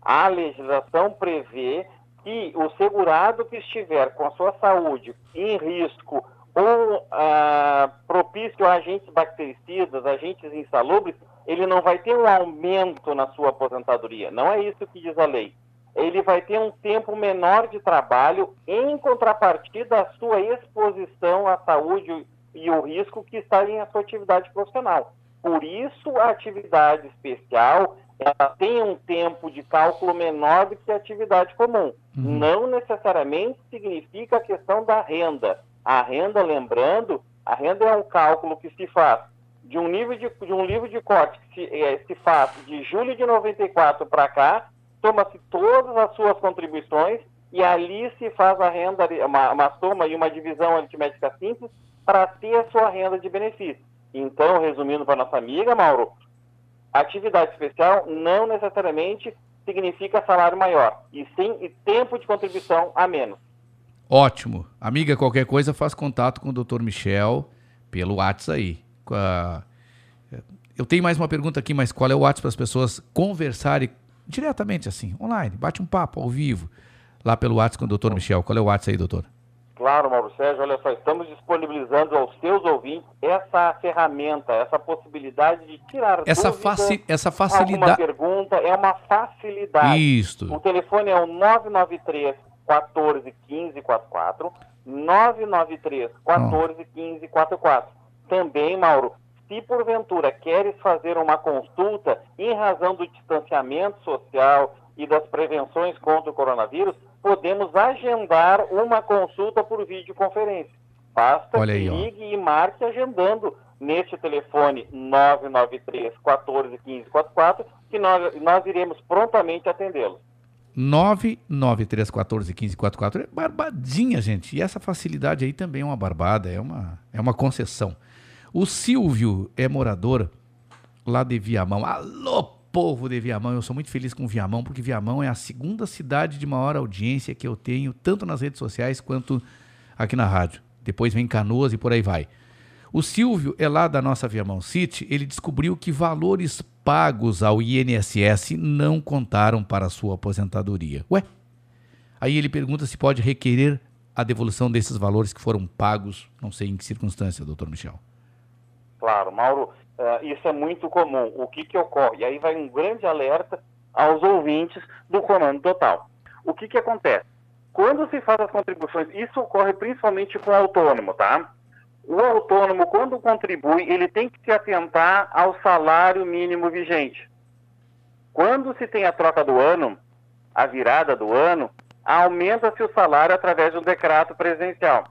Speaker 32: A legislação prevê que o segurado que estiver com a sua saúde em risco ou ah, propício a agentes bactericidas, agentes insalubres, ele não vai ter um aumento na sua aposentadoria. Não é isso que diz a lei. Ele vai ter um tempo menor de trabalho em contrapartida à sua exposição à saúde e o risco que está em a sua atividade profissional. Por isso, a atividade especial ela tem um tempo de cálculo menor do que a atividade comum. Não necessariamente significa a questão da renda. A renda, lembrando, a renda é um cálculo que se faz de um nível de, de um livro de corte que se, eh, se faz de julho de 94 para cá, toma-se todas as suas contribuições e ali se faz a renda, uma, uma soma e uma divisão aritmética simples para ter a sua renda de benefício. Então, resumindo para nossa amiga, Mauro, atividade especial não necessariamente significa salário maior, e sim e tempo de contribuição a menos.
Speaker 4: Ótimo. Amiga, qualquer coisa, faz contato com o Dr. Michel pelo WhatsApp aí. Eu tenho mais uma pergunta aqui, mas qual é o WhatsApp para as pessoas conversarem diretamente assim, online, bate um papo ao vivo, lá pelo WhatsApp com o Dr. Michel. Qual é o WhatsApp aí, doutor?
Speaker 32: Claro, Mauro Sérgio, olha só, estamos disponibilizando aos seus ouvintes essa ferramenta, essa possibilidade de tirar
Speaker 4: Essa
Speaker 32: dúvidas,
Speaker 4: faci- essa
Speaker 32: alguma
Speaker 4: facilidade-
Speaker 32: pergunta, é uma facilidade. O telefone é o 993 14 15 44, 993 14 15 44. Também, Mauro, se porventura queres fazer uma consulta em razão do distanciamento social e das prevenções contra o coronavírus, podemos agendar uma consulta por videoconferência. Basta
Speaker 4: Olha
Speaker 32: que
Speaker 4: aí, ó.
Speaker 32: ligue e marque agendando neste telefone 993 14 15 44, que nós, nós iremos prontamente atendê-lo.
Speaker 4: 993141544. É barbadinha, gente. E essa facilidade aí também é uma barbada, é uma, é uma concessão. O Silvio é morador lá de Viamão. Alô, povo de Viamão. Eu sou muito feliz com Viamão, porque Viamão é a segunda cidade de maior audiência que eu tenho, tanto nas redes sociais quanto aqui na rádio. Depois vem Canoas e por aí vai. O Silvio é lá da nossa Viamão City, ele descobriu que valores pagos ao INSS não contaram para sua aposentadoria. Ué? Aí ele pergunta se pode requerer a devolução desses valores que foram pagos, não sei em que circunstância, doutor Michel.
Speaker 32: Claro, Mauro, eh, isso é muito comum. O que, que ocorre? E aí vai um grande alerta aos ouvintes do Comando Total. O que, que acontece? Quando se faz as contribuições, isso ocorre principalmente com o autônomo, tá? O autônomo, quando contribui, ele tem que se atentar ao salário mínimo vigente. Quando se tem a troca do ano, a virada do ano, aumenta-se o salário através de um decreto presidencial.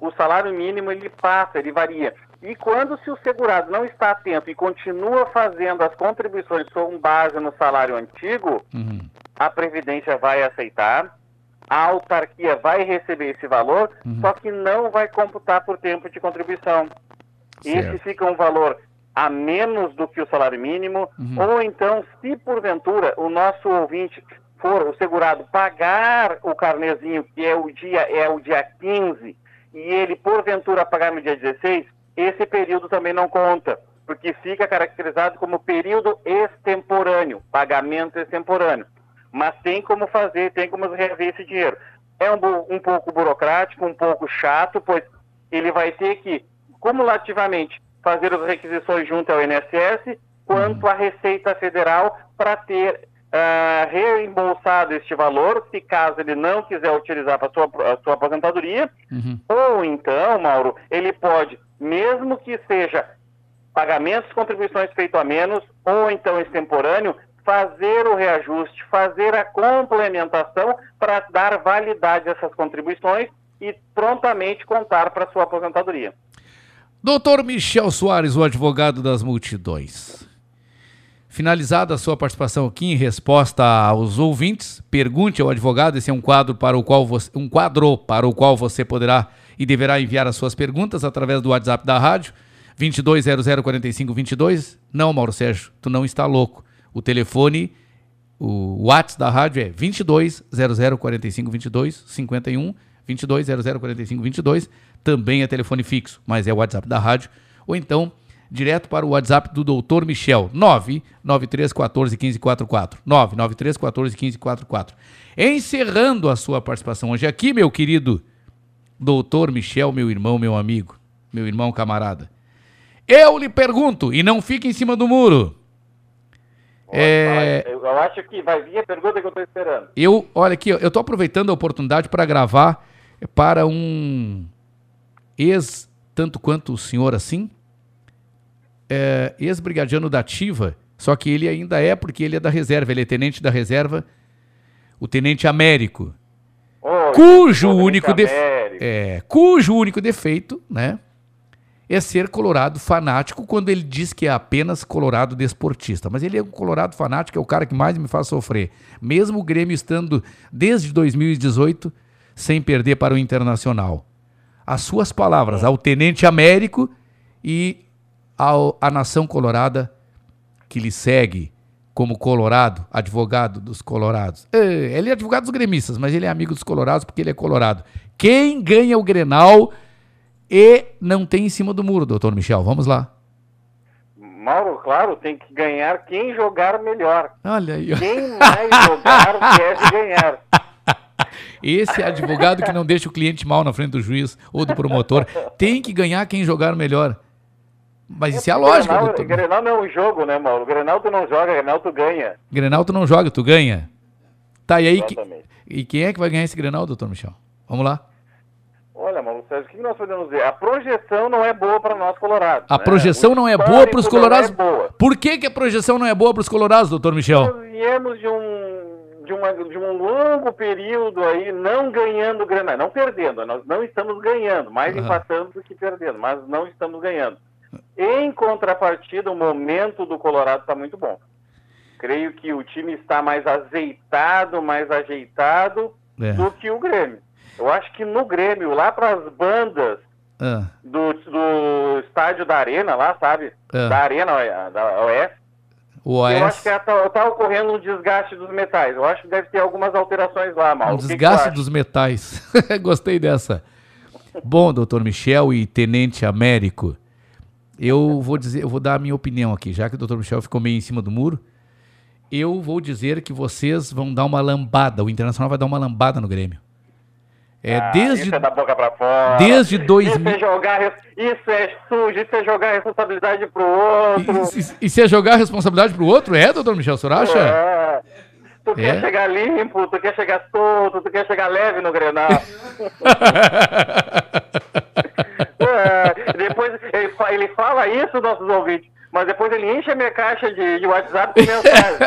Speaker 32: O salário mínimo ele passa, ele varia. E quando se o segurado não está atento e continua fazendo as contribuições com base no salário antigo, a Previdência vai aceitar, a autarquia vai receber esse valor, só que não vai computar por tempo de contribuição. Esse fica um valor a menos do que o salário mínimo, ou então, se porventura o nosso ouvinte for o segurado pagar o carnezinho, que é o dia é o dia 15, e ele porventura pagar no dia 16, esse período também não conta, porque fica caracterizado como período extemporâneo, pagamento extemporâneo. Mas tem como fazer, tem como rever esse dinheiro. É um, um pouco burocrático, um pouco chato, pois ele vai ter que, cumulativamente, fazer as requisições junto ao INSS, quanto à Receita Federal, para ter ah, reembolsado este valor, se caso ele não quiser utilizar para a sua, a sua aposentadoria, ou então, Mauro, ele pode, mesmo que seja pagamentos, contribuições feito a menos, ou então extemporâneo, fazer o reajuste, fazer a complementação para dar validade a essas contribuições e prontamente contar para sua aposentadoria.
Speaker 4: Doutor Michel Soares, o advogado das multidões. Finalizada a sua participação aqui em resposta aos ouvintes, pergunte ao advogado. Esse é um quadro para o qual você, um quadro para o qual você poderá e deverá enviar as suas perguntas através do WhatsApp da rádio 22004522. Não, Mauro Sérgio, tu não está louco. O telefone, o WhatsApp da rádio é 22004522 51 22004522. Também é telefone fixo, mas é o WhatsApp da rádio. Ou então, direto para o WhatsApp do Doutor Michel, 993141544. 993141544. Encerrando a sua participação hoje aqui, meu querido Doutor Michel, meu irmão, meu amigo, meu irmão camarada. Eu lhe pergunto, e não fique em cima do muro. É,
Speaker 32: Eu acho que vai vir a pergunta que eu estou esperando.
Speaker 4: eu, olha aqui, eu tô aproveitando a oportunidade para gravar para um ex, tanto quanto o senhor assim, é, ex-brigadiano da ativa, só que ele ainda é, porque ele é da reserva, ele é tenente da reserva, o tenente Américo, cujo único, def- é, cujo único defeito, né, é ser colorado fanático quando ele diz que é apenas colorado desportista. Mas ele é um colorado fanático, é o cara que mais me faz sofrer. Mesmo o Grêmio estando desde 2018 sem perder para o Internacional. As suas palavras ao Tenente Américo e ao, à nação colorada que lhe segue como colorado, advogado dos colorados. É, Ele é advogado dos gremistas, mas ele é amigo dos colorados porque ele é colorado. Quem ganha o Grenal e não tem em cima do muro, doutor Michel? Vamos lá.
Speaker 32: Mauro, claro, tem que ganhar quem jogar melhor.
Speaker 4: Olha aí.
Speaker 32: Quem mais jogar deve ganhar.
Speaker 4: Esse é advogado que não deixa o cliente mal na frente do juiz ou do promotor. Tem que ganhar quem jogar melhor. Mas isso é a lógica,
Speaker 32: Grenal,
Speaker 4: doutor.
Speaker 32: Grenal não é um jogo, né, Mauro? Grenal tu não joga, Grenal tu ganha.
Speaker 4: Grenal tu não joga, tu ganha. Tá, e aí, que- e quem é que vai ganhar esse Grenal, doutor Michel? Vamos lá.
Speaker 32: Mauro Sérgio, o que nós podemos dizer? A projeção não é boa para nós colorados.
Speaker 4: A
Speaker 32: né?
Speaker 4: projeção
Speaker 32: O
Speaker 4: não é boa para os
Speaker 32: não
Speaker 4: colorados.
Speaker 32: É boa.
Speaker 4: Por que, que a projeção não é boa para os colorados, doutor Michel?
Speaker 32: Nós viemos de um, de, uma, de um longo período aí não ganhando Grenal, não perdendo, nós não estamos ganhando, mais
Speaker 4: Aham.
Speaker 32: empatando do que perdendo, mas não estamos ganhando. Em contrapartida, o momento do Colorado está muito bom. Creio que o time está mais azeitado, mais ajeitado
Speaker 4: É.
Speaker 32: do que o Grêmio. Eu acho que no Grêmio, lá para as bandas
Speaker 4: Ah,
Speaker 32: do, do estádio da Arena, lá, sabe?
Speaker 4: É.
Speaker 32: Da Arena da Oeste.
Speaker 4: o
Speaker 32: Eu acho que está ocorrendo um desgaste dos metais. Eu acho que deve ter algumas alterações lá, Mauro.
Speaker 4: um desgaste dos metais. Gostei dessa. Bom, doutor Michel e Tenente Américo, eu vou dizer, eu vou dar a minha opinião aqui, já que o doutor Michel ficou meio em cima do muro. Eu vou dizer que vocês vão dar uma lambada, o Internacional vai dar uma lambada no Grêmio. É,
Speaker 32: Ah,
Speaker 4: desde,
Speaker 32: Isso é da boca pra fora.
Speaker 4: desde
Speaker 32: Isso
Speaker 4: 2000
Speaker 32: é jogar. res- Isso é sujo, isso é jogar a responsabilidade pro outro.
Speaker 4: E, e se é jogar a responsabilidade pro outro, é, doutor Michel Soracha?
Speaker 32: É. Tu
Speaker 4: É?
Speaker 32: quer chegar limpo, tu quer chegar solto, tu quer chegar leve no Grenal. É, depois ele, ele fala isso, nossos ouvintes, mas depois ele enche a minha caixa de, de WhatsApp com mensagem.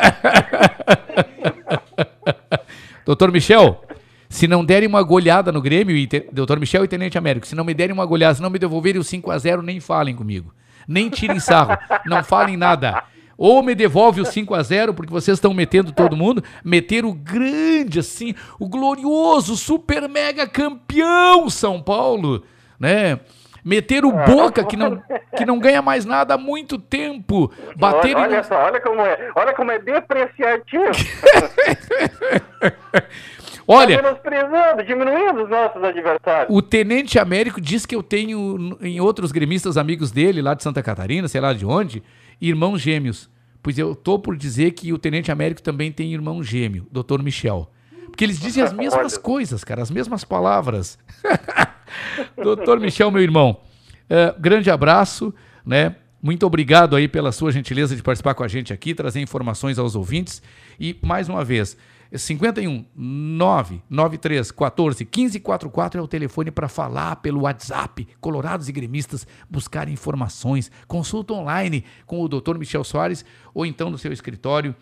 Speaker 4: Doutor Michel, se não derem uma goleada no Grêmio, e te- doutor Michel e Tenente Américo, se não me derem uma goleada, se não me devolverem o 5x0, nem falem comigo. Nem tirem sarro, não falem nada. Ou me devolve o 5x0, porque vocês estão metendo todo mundo, meter o grande, assim, o glorioso, super mega campeão São Paulo, né? Meter o Boca, que não, que não ganha mais nada há muito tempo. Bater
Speaker 32: olha,
Speaker 4: em
Speaker 32: olha só, olha como é, olha como é depreciativo.
Speaker 4: Olha,
Speaker 32: Tá menosprezando, diminuindo os nossos adversários.
Speaker 4: O Tenente Américo diz que eu tenho em outros gremistas amigos dele, lá de Santa Catarina, sei lá de onde, irmãos gêmeos. Pois eu tô por dizer que o Tenente Américo também tem irmão gêmeo, Dr. Michel. Porque eles dizem as mesmas
Speaker 32: Olha.
Speaker 4: coisas, cara, as mesmas palavras. Doutor Michel, meu irmão, é, grande abraço, né? Muito obrigado aí pela sua gentileza de participar com a gente aqui, trazer informações aos ouvintes. E, mais uma vez, 51 993 14 15 44 é o telefone para falar pelo WhatsApp. Colorados e gremistas buscar informações. Consulta online com o Dr. Michel Soares ou então no seu escritório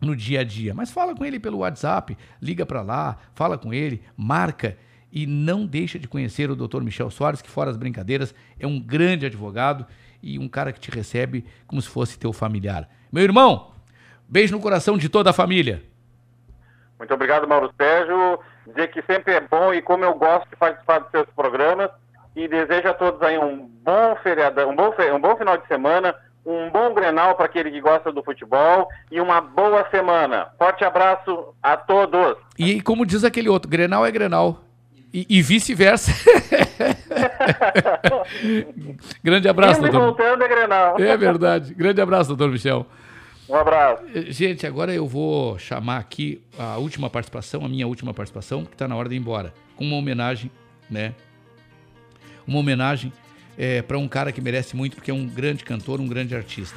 Speaker 4: no dia a dia. Mas fala com ele pelo WhatsApp, liga para lá, fala com ele, marca E não deixa de conhecer o Dr. Michel Soares, que fora as brincadeiras é um grande advogado e um cara que te recebe como se fosse teu familiar. Meu irmão, beijo no coração de toda a família.
Speaker 32: Muito obrigado, Mauro Sérgio. Dizer que sempre é bom e como eu gosto de participar dos seus programas. E desejo a todos aí um bom feriado, um bom, fe- um bom final de semana, um bom Grenal para aquele que gosta do futebol e uma boa semana. Forte abraço a todos.
Speaker 4: E como diz aquele outro, Grenal é Grenal. E, e vice-versa. Grande abraço,
Speaker 32: Indo
Speaker 4: doutor.
Speaker 32: voltando é Grenal.
Speaker 4: É verdade. Grande abraço, doutor Michel.
Speaker 32: Um abraço.
Speaker 4: Eh, Gente, agora eu vou chamar aqui a última participação, a minha última participação, que está na hora de ir embora, com uma homenagem, né? Uma homenagem para um cara que merece muito, porque é um grande cantor, um grande artista,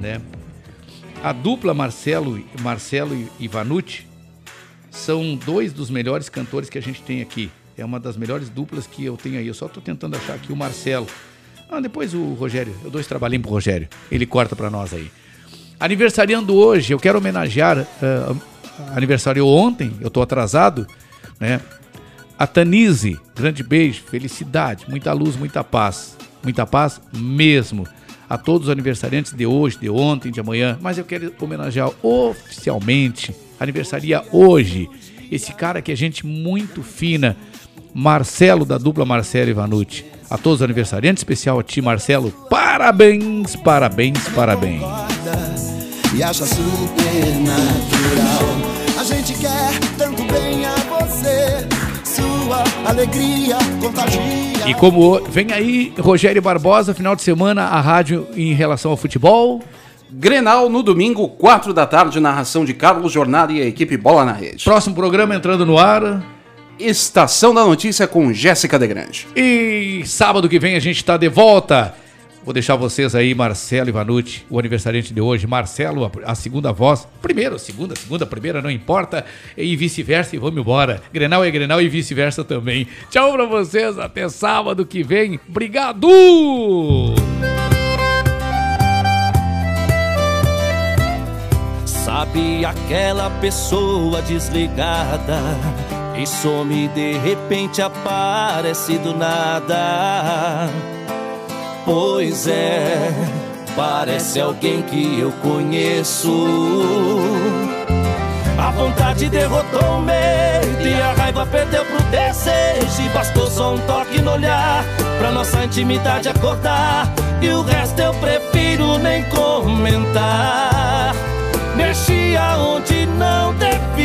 Speaker 4: né? A dupla Marcelo, Marcelo e Ivanucci são dois dos melhores cantores que a gente tem aqui. É uma das melhores duplas que eu tenho aí. Eu só estou tentando achar aqui o Marcelo. Ah, depois o Rogério. Eu dou esse trabalhinho pro Rogério. Ele corta para nós aí. Aniversariando hoje, eu quero homenagear. ah, aniversário ontem, eu tô atrasado, né? A Tanise, grande beijo, felicidade, muita luz, muita paz. Muita paz mesmo. A todos os aniversariantes de hoje, de ontem, de amanhã. Mas eu quero homenagear oficialmente, aniversaria hoje, esse cara que é gente muito fina, Marcelo, da dupla Marcelo e Vanucci. A todos os aniversariantes, especial a ti, Marcelo. Parabéns, parabéns, parabéns.
Speaker 16: E acha super natural. A gente quer tanto bem a você, sua alegria contagia.
Speaker 4: E como vem aí, Rogério Barbosa, final de semana, a rádio em relação ao futebol.
Speaker 5: Grenal no domingo, 4 da tarde, narração de Carlos Jornada e a equipe Bola na Rede.
Speaker 4: Próximo programa entrando no ar.
Speaker 5: Estação da Notícia com Jéssica De Grande.
Speaker 4: E sábado que vem a gente está de volta. Vou deixar vocês aí, Marcelo Ivanucci, o aniversariante de hoje. Marcelo, a, segunda voz. Primeiro, segunda, segunda, primeira, não importa. E vice-versa, e vamos embora. Grenal é Grenal e vice-versa também. Tchau pra vocês, até sábado que vem. Obrigado!
Speaker 12: Sabe aquela pessoa desligada e some de repente aparece do nada? Pois é, parece alguém que eu conheço. A vontade derrotou o medo e a raiva perdeu pro desejo. E bastou só um toque no olhar pra nossa intimidade acordar. E o resto eu prefiro nem comentar. Mexia onde não devia.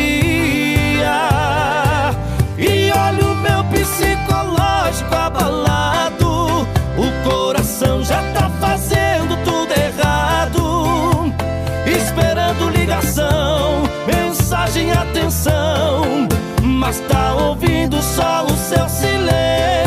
Speaker 12: Fazendo tudo errado. Esperando ligação, mensagem, atenção. Mas tá ouvindo só o seu silêncio.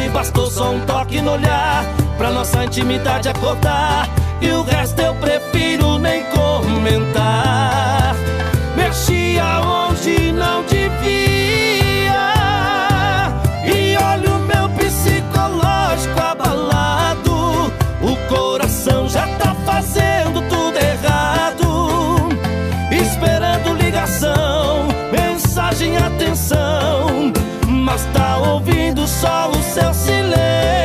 Speaker 12: Desejo. E bastou só um toque no olhar pra nossa intimidade acordar. E o resto eu prefiro nem comentar. Mexia onde não devia. E olha o meu psicológico abalado. O coração já tá fazendo tudo errado. Esperando ligação, mensagem, atenção. Mas tá ouvindo só o seu silêncio.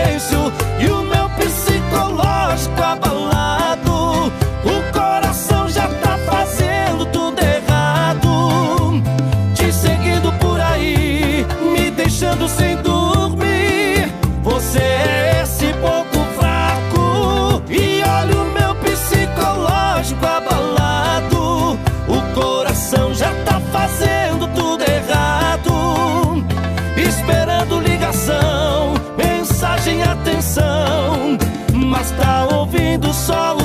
Speaker 12: solo